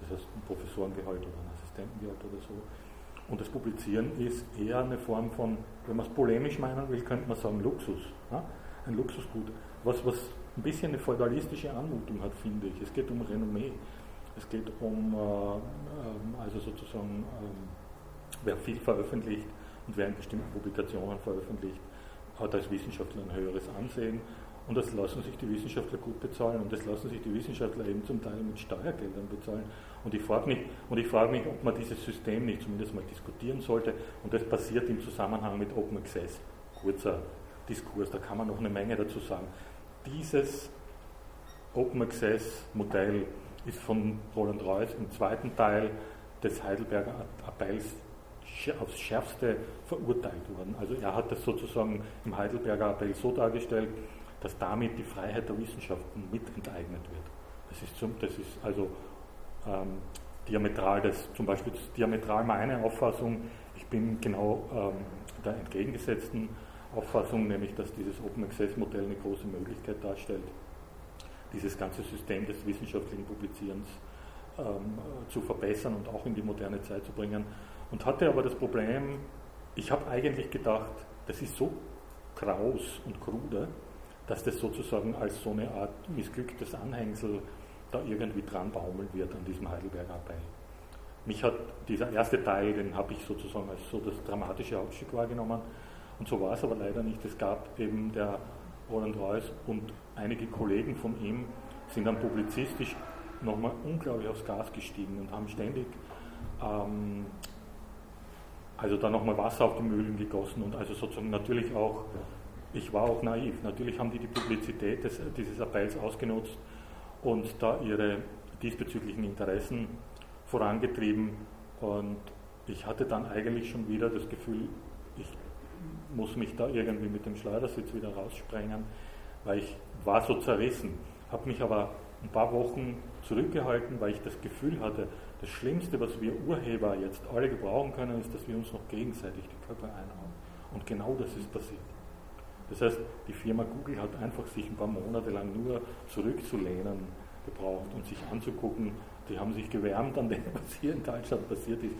Das heißt ein Professorengehalt oder ein Assistentengehalt oder so. Und das Publizieren ist eher eine Form von, wenn man es polemisch meinen will, könnte man sagen Luxus. Ja? Ein Luxusgut. Was, was ein bisschen eine feudalistische Anmutung hat, finde ich. Es geht um Renommee. Es geht um, äh, äh, also sozusagen, äh, wer viel veröffentlicht und wer in bestimmten Publikationen veröffentlicht, hat als Wissenschaftler ein höheres Ansehen. Und das lassen sich die Wissenschaftler gut bezahlen. Und das lassen sich die Wissenschaftler eben zum Teil mit Steuergeldern bezahlen. Und ich frage mich, und mich, ob man dieses System nicht zumindest mal diskutieren sollte. Und das passiert im Zusammenhang mit Open Access. Kurzer Diskurs, da kann man noch eine Menge dazu sagen. Dieses Open Access Modell ist von Roland Reuss im zweiten Teil des Heidelberger Appells aufs Schärfste verurteilt worden. Also er hat das sozusagen im Heidelberger Appell so dargestellt, dass damit die Freiheit der Wissenschaften mit enteignet wird. Das ist, zum, das ist also ähm, diametral, das zum Beispiel das diametral meine Auffassung. Ich bin genau ähm, der entgegengesetzten Auffassung, nämlich dass dieses Open Access Modell eine große Möglichkeit darstellt, dieses ganze System des wissenschaftlichen Publizierens ähm, zu verbessern und auch in die moderne Zeit zu bringen. Und hatte aber das Problem, ich habe eigentlich gedacht, das ist so kraus und krude, dass das sozusagen als so eine Art missglücktes Anhängsel da irgendwie dran baumeln wird an diesem Heidelberger Appell. Mich hat dieser erste Teil, den habe ich sozusagen als so das dramatische Hauptstück wahrgenommen und so war es aber leider nicht. Es gab eben der Roland Reuss und einige Kollegen von ihm sind dann publizistisch nochmal unglaublich aufs Gas gestiegen und haben ständig ähm, also da nochmal Wasser auf die Mühlen gegossen und also sozusagen natürlich auch, ich war auch naiv, natürlich haben die die Publizität des, dieses Appells ausgenutzt und da ihre diesbezüglichen Interessen vorangetrieben und ich hatte dann eigentlich schon wieder das Gefühl, ich muss mich da irgendwie mit dem Schleudersitz wieder raussprengen, weil ich war so zerrissen, habe mich aber ein paar Wochen zurückgehalten, weil ich das Gefühl hatte, das Schlimmste, was wir Urheber jetzt alle gebrauchen können, ist, dass wir uns noch gegenseitig die Köpfe einhauen. Und genau das ist passiert. Das heißt, die Firma Google hat einfach sich ein paar Monate lang nur zurückzulehnen gebraucht und sich anzugucken. Die haben sich gewärmt an dem, was hier in Deutschland passiert ist,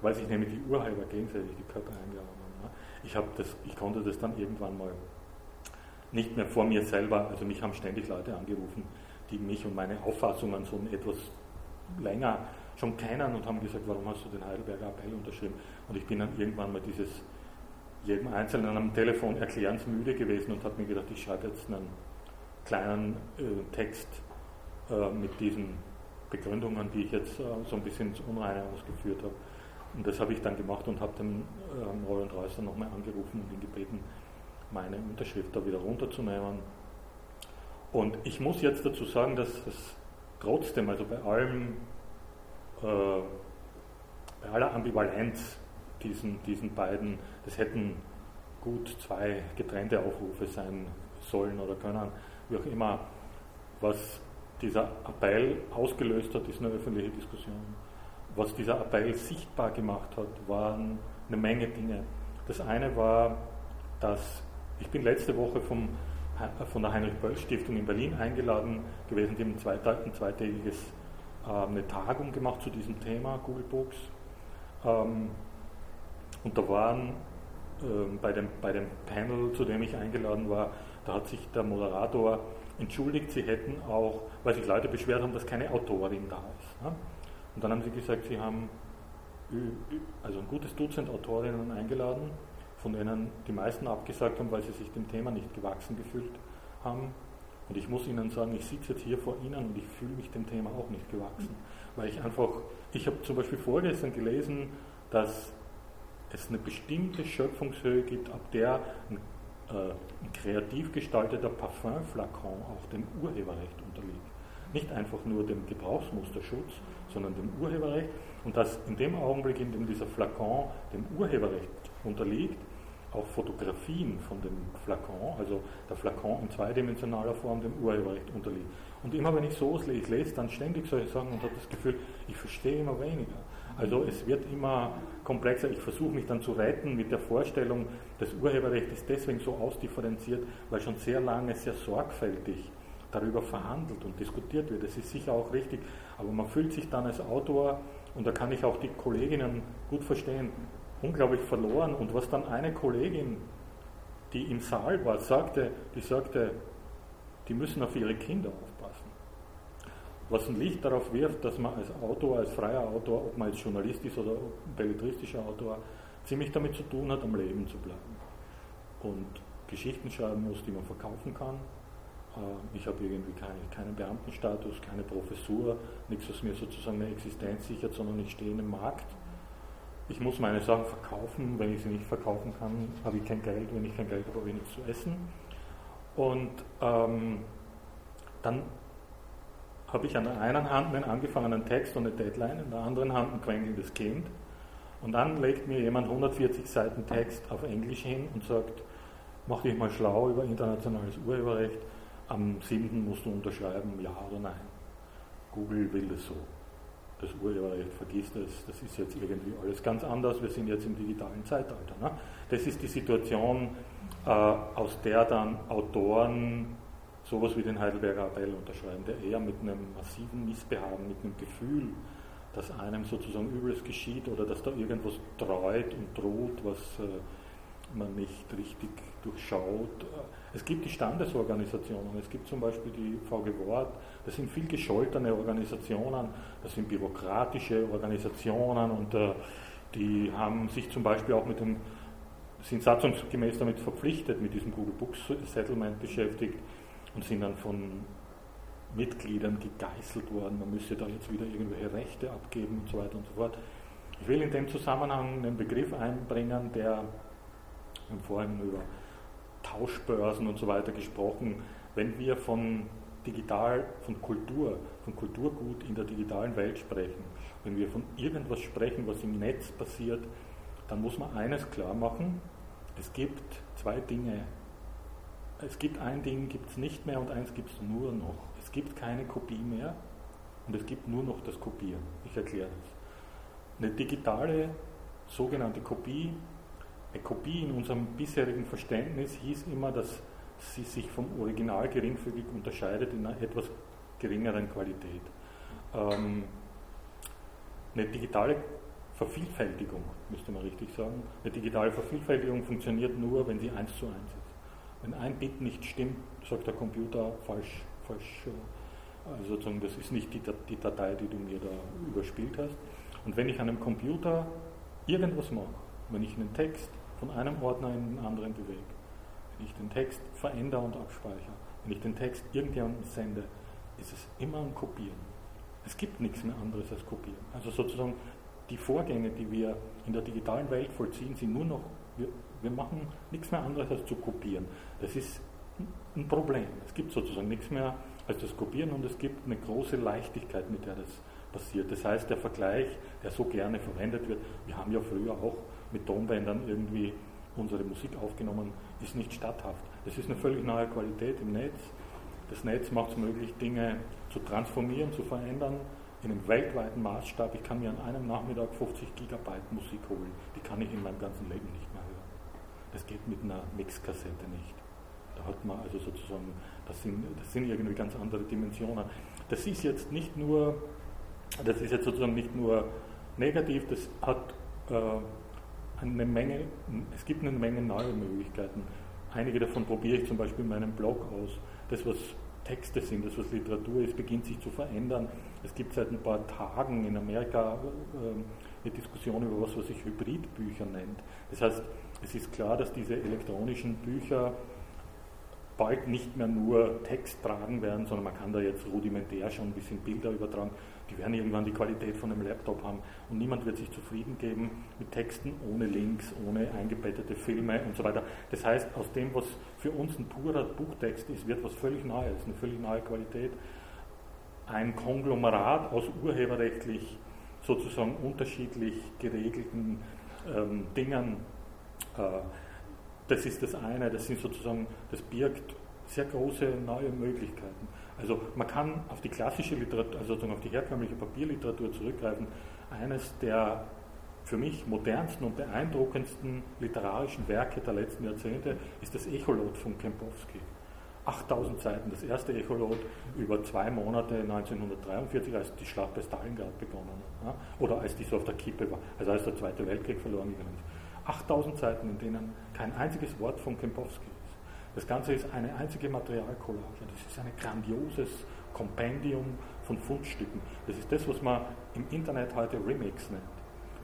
weil sich nämlich die Urheber gegenseitig die Köpfe eingehauen haben. Ich, das, ich konnte das dann irgendwann mal nicht mehr vor mir selber, also mich haben ständig Leute angerufen, die mich und meine Auffassungen so etwas länger schon kennen und haben gesagt, warum hast du den Heidelberger Appell unterschrieben? Und ich bin dann irgendwann mal dieses jedem Einzelnen am Telefon erklärensmüde gewesen und habe mir gedacht, ich schreibe jetzt einen kleinen äh, Text äh, mit diesen Begründungen, die ich jetzt äh, so ein bisschen ins Unreine ausgeführt habe. Und das habe ich dann gemacht und habe den ähm, Roland Reusser nochmal angerufen und ihn gebeten, meine Unterschrift da wieder runterzunehmen. Und ich muss jetzt dazu sagen, dass es trotzdem, also bei allem, bei aller Ambivalenz diesen, diesen beiden, das hätten gut zwei getrennte Aufrufe sein sollen oder können, wie auch immer, was dieser Appell ausgelöst hat, ist eine öffentliche Diskussion. Was dieser Appell sichtbar gemacht hat, waren eine Menge Dinge. Das eine war, dass ich bin letzte Woche vom, von der Heinrich-Böll-Stiftung in Berlin eingeladen gewesen, die ein, zweitägiges äh, eine Tagung gemacht zu diesem Thema, Google Books. Ähm, und da waren ähm, bei, dem, bei dem Panel, zu dem ich eingeladen war, da hat sich der Moderator entschuldigt, sie hätten auch, weil sich Leute beschwert haben, dass keine Autorin da ist. Ne? Und dann haben sie gesagt, sie haben also ein gutes Dutzend Autorinnen eingeladen, von denen die meisten abgesagt haben, weil sie sich dem Thema nicht gewachsen gefühlt haben. Und ich muss Ihnen sagen, ich sitze jetzt hier vor Ihnen und ich fühle mich dem Thema auch nicht gewachsen. Weil ich einfach, ich habe zum Beispiel vorgestern gelesen, dass es eine bestimmte Schöpfungshöhe gibt, ab der ein, äh, ein kreativ gestalteter Parfümflakon auch dem Urheberrecht unterliegt. Nicht einfach nur dem Gebrauchsmusterschutz, sondern dem Urheberrecht. Und dass in dem Augenblick, in dem dieser Flakon dem Urheberrecht unterliegt, auch Fotografien von dem Flakon, also der Flakon in zweidimensionaler Form dem Urheberrecht unterliegt. Und immer wenn ich so lese, ich lese dann ständig solche Sachen und habe das Gefühl, ich verstehe immer weniger. Also es wird immer komplexer. Ich versuche mich dann zu retten mit der Vorstellung, das Urheberrecht ist deswegen so ausdifferenziert, weil schon sehr lange sehr sorgfältig darüber verhandelt und diskutiert wird. Das ist sicher auch richtig, aber man fühlt sich dann als Autor, und da kann ich auch die Kolleginnen gut verstehen, unglaublich verloren. Und was dann eine Kollegin, die im Saal war, sagte, die sagte, die müssen auf ihre Kinder aufpassen. Was ein Licht darauf wirft, dass man als Autor, als freier Autor, ob man als Journalist ist oder belletristischer Autor, ziemlich damit zu tun hat, am Leben zu bleiben. Und Geschichten schreiben muss, die man verkaufen kann. Äh, ich habe irgendwie keine, keinen Beamtenstatus, keine Professur, nichts, was mir sozusagen eine Existenz sichert, sondern ich stehe in einem Markt ich muss meine Sachen verkaufen, wenn ich sie nicht verkaufen kann, habe ich kein Geld, wenn ich kein Geld habe, habe ich nichts zu essen. Und ähm, dann habe ich an der einen Hand einen angefangenen Text und eine Deadline, in der anderen Hand ein quengelndes Kind. Und dann legt mir jemand 140 Seiten Text auf Englisch hin und sagt, mach dich mal schlau über internationales Urheberrecht, am 7. musst du unterschreiben, ja oder nein. Google will das so das Urheberrecht, vergisst es, das ist jetzt irgendwie alles ganz anders, wir sind jetzt im digitalen Zeitalter. Ne? Das ist die Situation, äh, aus der dann Autoren sowas wie den Heidelberger Appell unterschreiben, der eher mit einem massiven Missbehagen, mit einem Gefühl, dass einem sozusagen Übles geschieht oder dass da irgendwas treut und droht, was äh, man nicht richtig durchschaut. Es gibt die Standesorganisationen, es gibt zum Beispiel die VG Wort, das sind viel gescholtene Organisationen, das sind bürokratische Organisationen und äh, die haben sich zum Beispiel auch mit dem, sind satzungsgemäß damit verpflichtet, mit diesem Google Books Settlement beschäftigt und sind dann von Mitgliedern gegeißelt worden, man müsse da jetzt wieder irgendwelche Rechte abgeben und so weiter und so fort. Ich will in dem Zusammenhang einen Begriff einbringen, der wir haben vorhin über Tauschbörsen und so weiter gesprochen. Wenn wir von digital, von Kultur, von Kulturgut in der digitalen Welt sprechen, wenn wir von irgendwas sprechen, was im Netz passiert, dann muss man eines klar machen, es gibt zwei Dinge. Es gibt ein Ding, gibt es nicht mehr und eins gibt es nur noch. Es gibt keine Kopie mehr und es gibt nur noch das Kopieren. Ich erkläre das. Eine digitale sogenannte Kopie eine Kopie in unserem bisherigen Verständnis hieß immer, dass sie sich vom Original geringfügig unterscheidet in einer etwas geringeren Qualität. Ähm, eine digitale Vervielfältigung, müsste man richtig sagen, eine digitale Vervielfältigung funktioniert nur, wenn sie eins zu eins ist. Wenn ein Bit nicht stimmt, sagt der Computer falsch, falsch also sozusagen, das ist nicht die, die Datei, die du mir da überspielt hast. Und wenn ich an einem Computer irgendwas mache, wenn ich einen Text von einem Ordner in den anderen bewege, ich den Text verändere und abspeichere, wenn ich den Text irgendjemandem sende, ist es immer ein Kopieren. Es gibt nichts mehr anderes als Kopieren. Also sozusagen die Vorgänge, die wir in der digitalen Welt vollziehen, sind nur noch, wir, wir machen nichts mehr anderes als zu kopieren. Das ist ein Problem. Es gibt sozusagen nichts mehr als das Kopieren und es gibt eine große Leichtigkeit, mit der das passiert. Das heißt, der Vergleich, der so gerne verwendet wird, wir haben ja früher auch mit Tonbändern irgendwie unsere Musik aufgenommen, ist nicht statthaft. Es ist eine völlig neue Qualität im Netz. Das Netz macht es möglich, Dinge zu transformieren, zu verändern in einem weltweiten Maßstab. Ich kann mir an einem Nachmittag 50 Gigabyte Musik holen. Die kann ich in meinem ganzen Leben nicht mehr hören. Das geht mit einer Mixkassette nicht. Da hat man also sozusagen, das sind, das sind irgendwie ganz andere Dimensionen. Das ist jetzt nicht nur, das ist jetzt sozusagen nicht nur negativ, das hat äh, eine Menge, es gibt eine Menge neue Möglichkeiten. Einige davon probiere ich zum Beispiel in meinem Blog aus. Das, was Texte sind, das, was Literatur ist, beginnt sich zu verändern. Es gibt seit ein paar Tagen in Amerika äh, eine Diskussion über was, was sich Hybridbücher nennt. Das heißt, es ist klar, dass diese elektronischen Bücher bald nicht mehr nur Text tragen werden, sondern man kann da jetzt rudimentär schon ein bisschen Bilder übertragen. Die werden irgendwann die Qualität von einem Laptop haben und niemand wird sich zufrieden geben mit Texten ohne Links, ohne eingebettete Filme und so weiter. Das heißt, aus dem, was für uns ein purer Buchtext ist, wird was völlig Neues, eine völlig neue Qualität. Ein Konglomerat aus urheberrechtlich sozusagen unterschiedlich geregelten ähm, Dingen. Äh, das ist das eine, das sind sozusagen, das birgt sehr große neue Möglichkeiten. Also man kann auf die klassische Literatur, also sozusagen auf die herkömmliche Papierliteratur zurückgreifen. Eines der für mich modernsten und beeindruckendsten literarischen Werke der letzten Jahrzehnte ist das Echolot von Kempowski. 8000 Seiten, das erste Echolot über zwei Monate 1943, als die Schlacht bei Stalingrad begonnen hat, oder als die so auf der Kippe war, also als der Zweite Weltkrieg verloren gegangen ist. 8000 Seiten, in denen kein einziges Wort von Kempowski. Das Ganze ist eine einzige Materialcollage. Das ist ein grandioses Kompendium von Fundstücken. Das ist das, was man im Internet heute Remix nennt.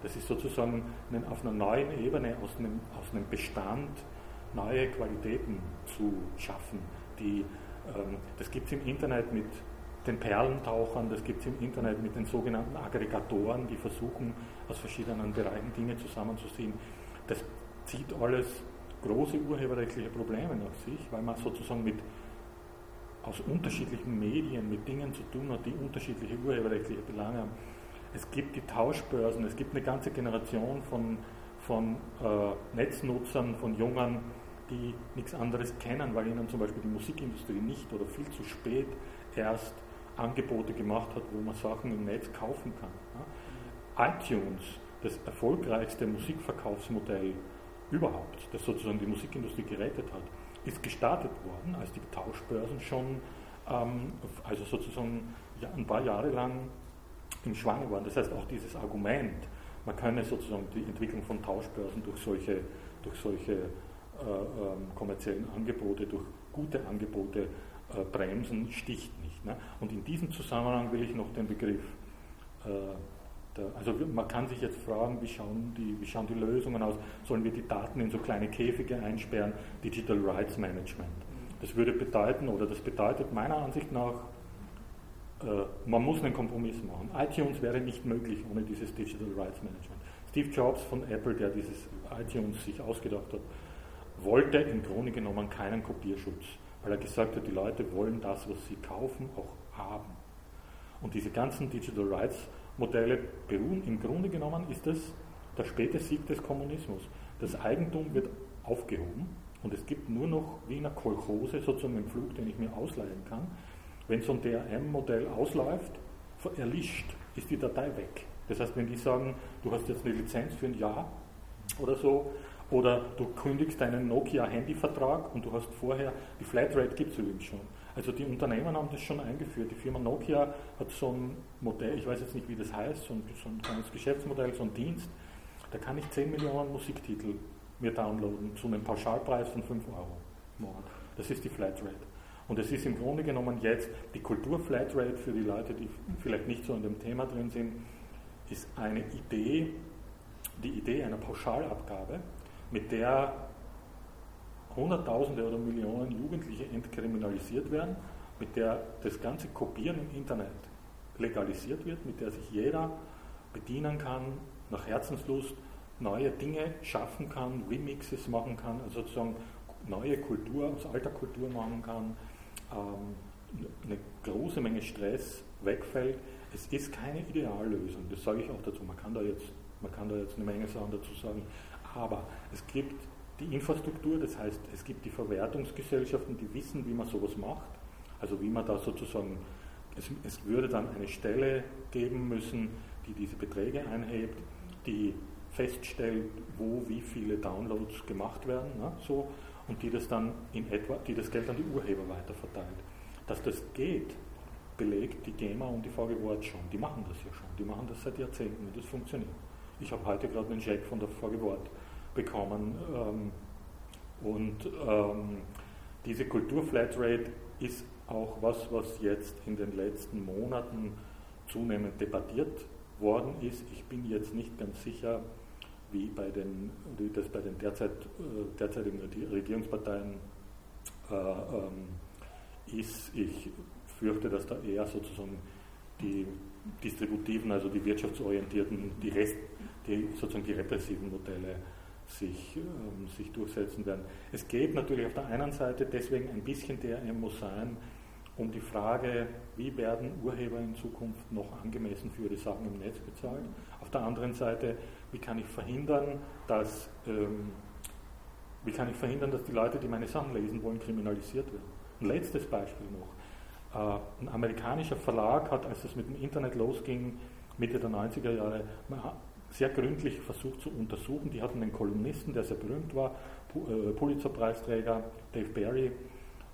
Das ist sozusagen auf einer neuen Ebene aus einem, aus einem Bestand neue Qualitäten zu schaffen die, ähm, das gibt es im Internet mit den Perlentauchern, das gibt es im Internet mit den sogenannten Aggregatoren, die versuchen, aus verschiedenen Bereichen Dinge zusammenzuziehen. Das zieht alles große urheberrechtliche Probleme nach sich, weil man sozusagen mit aus unterschiedlichen Medien mit Dingen zu tun hat, die unterschiedliche urheberrechtliche Belange haben. Es gibt die Tauschbörsen, es gibt eine ganze Generation von, von äh, Netznutzern, von Jungen, die nichts anderes kennen, weil ihnen zum Beispiel die Musikindustrie nicht oder viel zu spät erst Angebote gemacht hat, wo man Sachen im Netz kaufen kann. iTunes, das erfolgreichste Musikverkaufsmodell überhaupt, das sozusagen die Musikindustrie gerettet hat, ist gestartet worden, als die Tauschbörsen schon, ähm, also sozusagen ja, ein paar Jahre lang im Schwange waren. Das heißt, auch dieses Argument, man könne sozusagen die Entwicklung von Tauschbörsen durch solche, durch solche äh, ähm, kommerziellen Angebote, durch gute Angebote äh, bremsen, sticht nicht. Ne? Und in diesem Zusammenhang will ich noch den Begriff, äh, also man kann sich jetzt fragen, wie schauen, die, wie schauen die Lösungen aus? Sollen wir die Daten in so kleine Käfige einsperren? Digital Rights Management. Das würde bedeuten, oder das bedeutet meiner Ansicht nach, man muss einen Kompromiss machen. iTunes wäre nicht möglich ohne dieses Digital Rights Management. Steve Jobs von Apple, der dieses iTunes sich ausgedacht hat, wollte im Grunde genommen keinen Kopierschutz, weil er gesagt hat, die Leute wollen das, was sie kaufen, auch haben. Und diese ganzen Digital Rights Modelle beruhen, im Grunde genommen ist das der späte Sieg des Kommunismus. Das Eigentum wird aufgehoben und es gibt nur noch wie in einer Kolchose sozusagen einen Flug, den ich mir ausleihen kann. Wenn so ein DRM-Modell ausläuft, erlischt, ist die Datei weg. Das heißt, wenn die sagen, du hast jetzt eine Lizenz für ein Jahr oder so, oder du kündigst deinen Nokia-Handyvertrag und du hast vorher, die Flatrate gibt es übrigens schon. Also die Unternehmen haben das schon eingeführt. Die Firma Nokia hat so ein Modell, ich weiß jetzt nicht, wie das heißt, so ein, so ein kleines Geschäftsmodell, so ein Dienst. Da kann ich 10 Millionen Musiktitel mir downloaden zu einem Pauschalpreis von 5 Euro im Monat. Das ist die Flatrate. Und es ist im Grunde genommen jetzt die Kultur-Flatrate für die Leute, die vielleicht nicht so in dem Thema drin sind, ist eine Idee, die Idee einer Pauschalabgabe, mit der Hunderttausende oder Millionen Jugendliche entkriminalisiert werden, mit der das ganze Kopieren im Internet legalisiert wird, mit der sich jeder bedienen kann, nach Herzenslust neue Dinge schaffen kann, Remixes machen kann, also sozusagen neue Kultur aus alter Kultur machen kann, ähm, eine große Menge Stress wegfällt. Es ist keine Ideallösung, das sage ich auch dazu. Man kann da jetzt, man kann da jetzt eine Menge Sachen dazu sagen. Aber es gibt die Infrastruktur, das heißt, es gibt die Verwertungsgesellschaften, die wissen, wie man sowas macht, also wie man da sozusagen, es, es würde dann eine Stelle geben müssen, die diese Beträge einhebt, die feststellt, wo wie viele Downloads gemacht werden, ne, so, und die das dann in etwa, die das Geld an die Urheber weiterverteilt. Dass das geht, belegt die GEMA und die VG Wort schon. Die machen das ja schon. Die machen das seit Jahrzehnten und das funktioniert. Ich habe heute gerade einen Check von der VG Wort bekommen. Ähm, und ähm, diese Kultur-Flatrate ist auch was, was jetzt in den letzten Monaten zunehmend debattiert worden ist. Ich bin jetzt nicht ganz sicher, wie, bei den, wie das bei den derzeit, äh, derzeitigen Regierungsparteien äh, ähm, ist. Ich fürchte, dass da eher sozusagen die distributiven, also die wirtschaftsorientierten, die, Rest, die sozusagen die repressiven Modelle sich, ähm, sich durchsetzen werden. Es geht natürlich auf der einen Seite deswegen ein bisschen DRM muss sein, um die Frage, wie werden Urheber in Zukunft noch angemessen für ihre Sachen im Netz bezahlt. Auf der anderen Seite, wie kann ich verhindern, dass, ähm, wie kann ich verhindern, dass die Leute, die meine Sachen lesen wollen, kriminalisiert werden. Ein letztes Beispiel noch. Äh, ein amerikanischer Verlag hat, als es mit dem Internet losging, Mitte der 90er Jahre, sehr gründlich versucht zu untersuchen. Die hatten einen Kolumnisten, der sehr berühmt war, äh, Pulitzer-Preisträger Dave Barry,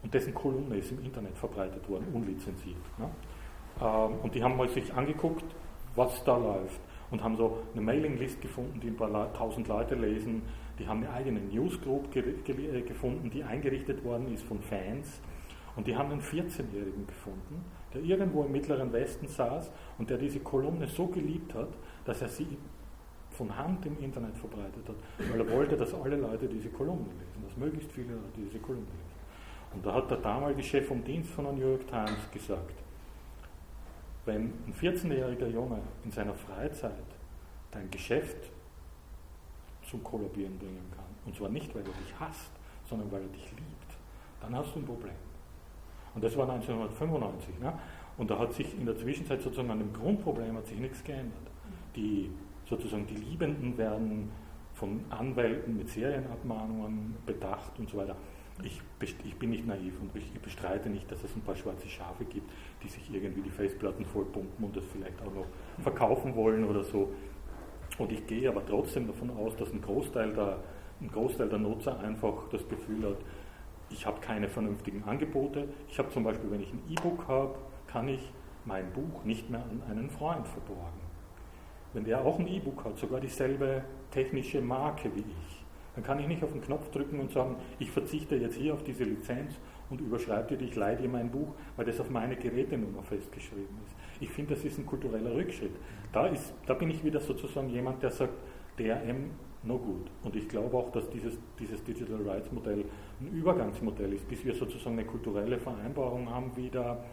und dessen Kolumne ist im Internet verbreitet worden, unlizenziert. Ne? Ähm, und die haben mal sich angeguckt, was da läuft und haben so eine Mailinglist gefunden, die ein paar tausend Leute lesen. Die haben eine eigene Newsgroup ge gefunden, die eingerichtet worden ist von Fans. Und die haben einen 14-Jährigen gefunden, der irgendwo im Mittleren Westen saß und der diese Kolumne so geliebt hat, dass er sie von Hand im Internet verbreitet hat, weil er wollte, dass alle Leute diese Kolumne lesen, dass möglichst viele Leute diese Kolumne lesen. Und da hat der damalige Chef vom Dienst von der New York Times gesagt, wenn ein 14-jähriger Junge in seiner Freizeit dein Geschäft zum Kollabieren bringen kann, und zwar nicht, weil er dich hasst, sondern weil er dich liebt, dann hast du ein Problem. Und das war 1995. Ne? Und da hat sich in der Zwischenzeit sozusagen an dem Grundproblem hat sich nichts geändert. Die sozusagen die Liebenden werden von Anwälten mit Serienabmahnungen bedacht und so weiter. Ich, ich, bin nicht naiv und ich bestreite nicht, dass es ein paar schwarze Schafe gibt, die sich irgendwie die Festplatten vollpumpen und das vielleicht auch noch verkaufen wollen oder so. Und ich gehe aber trotzdem davon aus, dass ein Großteil der, ein Großteil der Nutzer einfach das Gefühl hat, ich habe keine vernünftigen Angebote. Ich habe zum Beispiel, wenn ich ein E-Book habe, kann ich mein Buch nicht mehr an einen Freund verborgen. Wenn der auch ein E-Book hat, sogar dieselbe technische Marke wie ich, dann kann ich nicht auf den Knopf drücken und sagen, ich verzichte jetzt hier auf diese Lizenz und überschreibe dir, ich leih dir mein Buch, weil das auf meine Gerätenummer festgeschrieben ist. Ich finde, das ist ein kultureller Rückschritt. Da, ist, da bin ich wieder sozusagen jemand, der sagt, DRM no gut. Und ich glaube auch, dass dieses, dieses Digital Rights Modell ein Übergangsmodell ist, bis wir sozusagen eine kulturelle Vereinbarung haben, wieder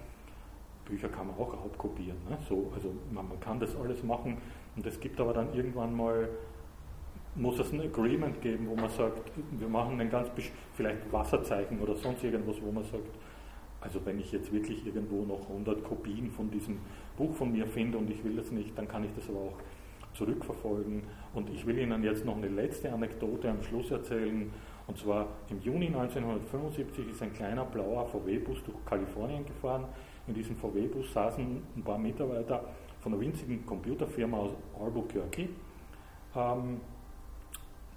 Bücher kann man auch raubkopieren. Ne? So, also man, man, kann das alles machen und es gibt aber dann irgendwann mal muss es ein Agreement geben, wo man sagt, wir machen ein ganz, vielleicht Wasserzeichen oder sonst irgendwas, wo man sagt, also wenn ich jetzt wirklich irgendwo noch 100 Kopien von diesem Buch von mir finde und ich will das nicht, dann kann ich das aber auch zurückverfolgen. Und ich will Ihnen jetzt noch eine letzte Anekdote am Schluss erzählen. Und zwar im Juni 1975 ist ein kleiner blauer VW-Bus durch Kalifornien gefahren. In diesem VW-Bus saßen ein paar Mitarbeiter von einer winzigen Computerfirma aus Albuquerque. Ähm,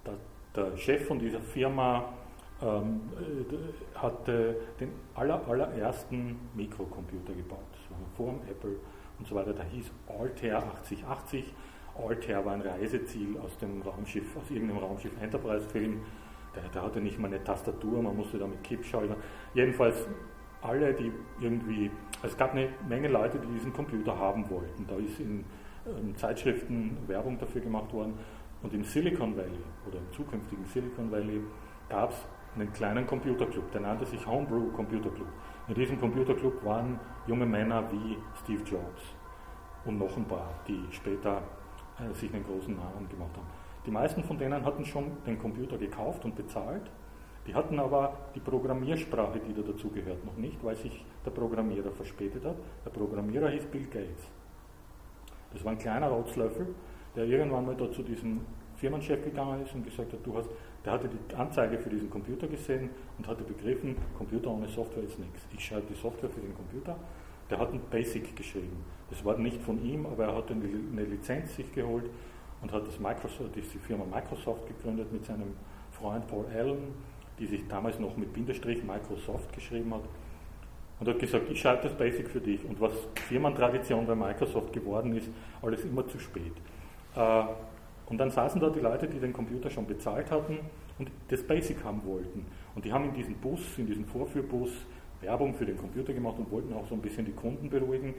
der, der Chef von dieser Firma ähm, äh, hatte den aller, allerersten Mikrocomputer gebaut. Das vor dem Apple und so weiter. Der hieß Altair 8080. Altair war ein Reiseziel aus dem Raumschiff, aus irgendeinem Raumschiff Enterprise-Film. Der, der, hatte nicht mal eine Tastatur, man musste da mit Kippschalter. Jedenfalls alle, die irgendwie, es gab eine Menge Leute, die diesen Computer haben wollten. Da ist in, in Zeitschriften Werbung dafür gemacht worden. Und im Silicon Valley oder im zukünftigen Silicon Valley gab es einen kleinen Computerclub, der nannte sich Homebrew Computer Club. In diesem Computerclub waren junge Männer wie Steve Jobs und noch ein paar, die später äh, sich einen großen Namen gemacht haben. Die meisten von denen hatten schon den Computer gekauft und bezahlt. Die hatten aber die Programmiersprache, die da dazugehört, noch nicht, weil sich der Programmierer verspätet hat. Der Programmierer hieß Bill Gates. Das war ein kleiner Rotzlöffel, der irgendwann mal da zu diesem Firmenchef gegangen ist und gesagt hat, du hast, der hatte die Anzeige für diesen Computer gesehen und hatte begriffen, Computer ohne Software ist nichts. Ich schreibe die Software für den Computer. Der hat ein Basic geschrieben. Das war nicht von ihm, aber er hat eine Lizenz sich geholt und hat das Microsoft, die Firma Microsoft gegründet mit seinem Freund Paul Allen, die sich damals noch mit Bindestrich Microsoft geschrieben hat und hat gesagt, ich schreibe das Basic für dich. Und was Firmentradition bei Microsoft geworden ist, alles immer zu spät. Äh, und dann saßen da die Leute, die den Computer schon bezahlt hatten und das Basic haben wollten. Und die haben in diesem Bus, in diesem Vorführbus Werbung für den Computer gemacht und wollten auch so ein bisschen die Kunden beruhigen.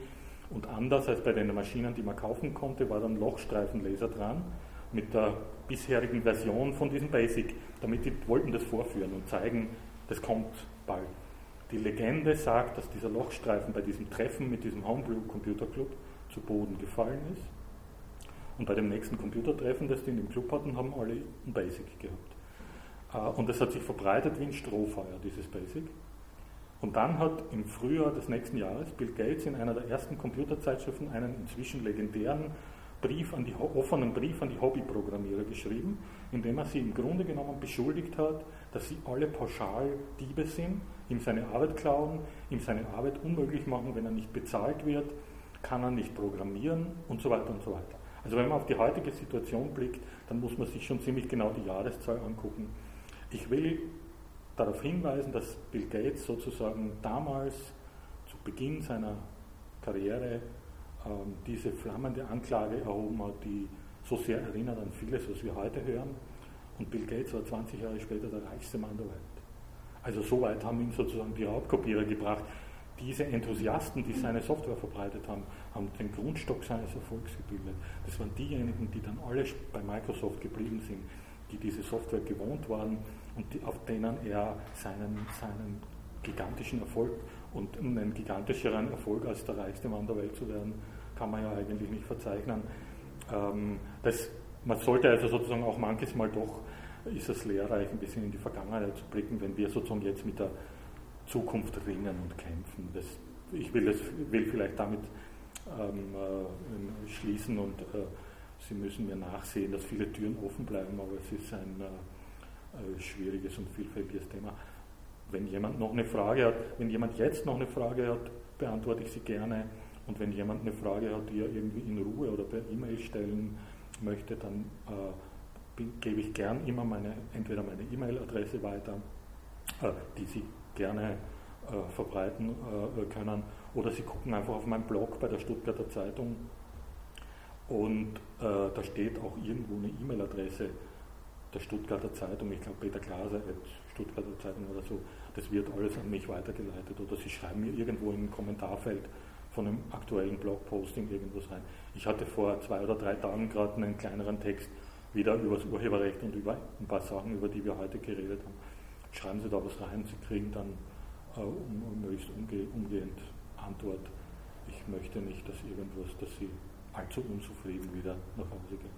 Und anders als bei den Maschinen, die man kaufen konnte, war dann Lochstreifenlaser dran mit der bisherigen Version von diesem Basic, damit die wollten das vorführen und zeigen, das kommt bald. Die Legende sagt, dass dieser Lochstreifen bei diesem Treffen mit diesem Homebrew Computer Club zu Boden gefallen ist und bei dem nächsten Computertreffen, das die in dem Club hatten, haben alle ein Basic gehabt. Äh, und das hat sich verbreitet wie ein Strohfeuer, dieses Basic. Und dann hat im Frühjahr des nächsten Jahres Bill Gates in einer der ersten Computerzeitschriften einen inzwischen legendären Brief an die, offenen Brief an die Hobbyprogrammierer geschrieben, in dem er sie im Grunde genommen beschuldigt hat, dass sie alle pauschal Diebe sind, ihm seine Arbeit klauen, ihm seine Arbeit unmöglich machen, wenn er nicht bezahlt wird, kann er nicht programmieren und so weiter und so weiter. Also wenn man auf die heutige Situation blickt, dann muss man sich schon ziemlich genau die Jahreszahl angucken. Ich will darauf hinweisen, dass Bill Gates sozusagen damals zu Beginn seiner Karriere diese flammende Anklage erhoben hat, die so sehr erinnert an vieles, was wir heute hören. Und Bill Gates war 20 Jahre später der reichste Mann der Welt. Also so weit haben ihn sozusagen die Raubkopierer gebracht. Diese Enthusiasten, die seine Software verbreitet haben, haben den Grundstock seines Erfolgs gebildet. Das waren diejenigen, die dann alle bei Microsoft geblieben sind, die diese Software gewohnt waren und die, auf denen er seinen, seinen gigantischen Erfolg und einen gigantischeren Erfolg als der reichste Mann der Welt zu werden, kann man ja eigentlich nicht verzeichnen. Ähm, das, man sollte also sozusagen auch manches Mal doch, ist es lehrreich, ein bisschen in die Vergangenheit zu blicken, wenn wir sozusagen jetzt mit der Zukunft ringen und kämpfen. Das, ich will, das, will vielleicht damit ähm, äh, schließen und äh, Sie müssen mir nachsehen, dass viele Türen offen bleiben, aber es ist ein äh, schwieriges und vielfältiges Thema. Wenn jemand noch eine Frage hat, wenn jemand jetzt noch eine Frage hat, beantworte ich sie gerne. Und wenn jemand eine Frage hat, die er irgendwie in Ruhe oder per E-Mail stellen möchte, dann äh, gebe ich gern immer meine, entweder meine E-Mail-Adresse weiter, äh, die Sie gerne äh, verbreiten äh, können, oder Sie gucken einfach auf meinen Blog bei der Stuttgarter Zeitung. Und äh, da steht auch irgendwo eine E-Mail-Adresse der Stuttgarter Zeitung, ich glaube Peter Glaser, Stuttgarter Zeitung oder so, das wird alles an mich weitergeleitet. Oder Sie schreiben mir irgendwo im Kommentarfeld von einem aktuellen Blogposting irgendwas rein. Ich hatte vor zwei oder drei Tagen gerade einen kleineren Text wieder über das Urheberrecht und über ein paar Sachen, über die wir heute geredet haben. Schreiben Sie da was rein, Sie kriegen dann äh, möglichst umge umgehend Antwort. Ich möchte nicht, dass irgendwas, dass Sie allzu unzufrieden wieder nach Hause gehen.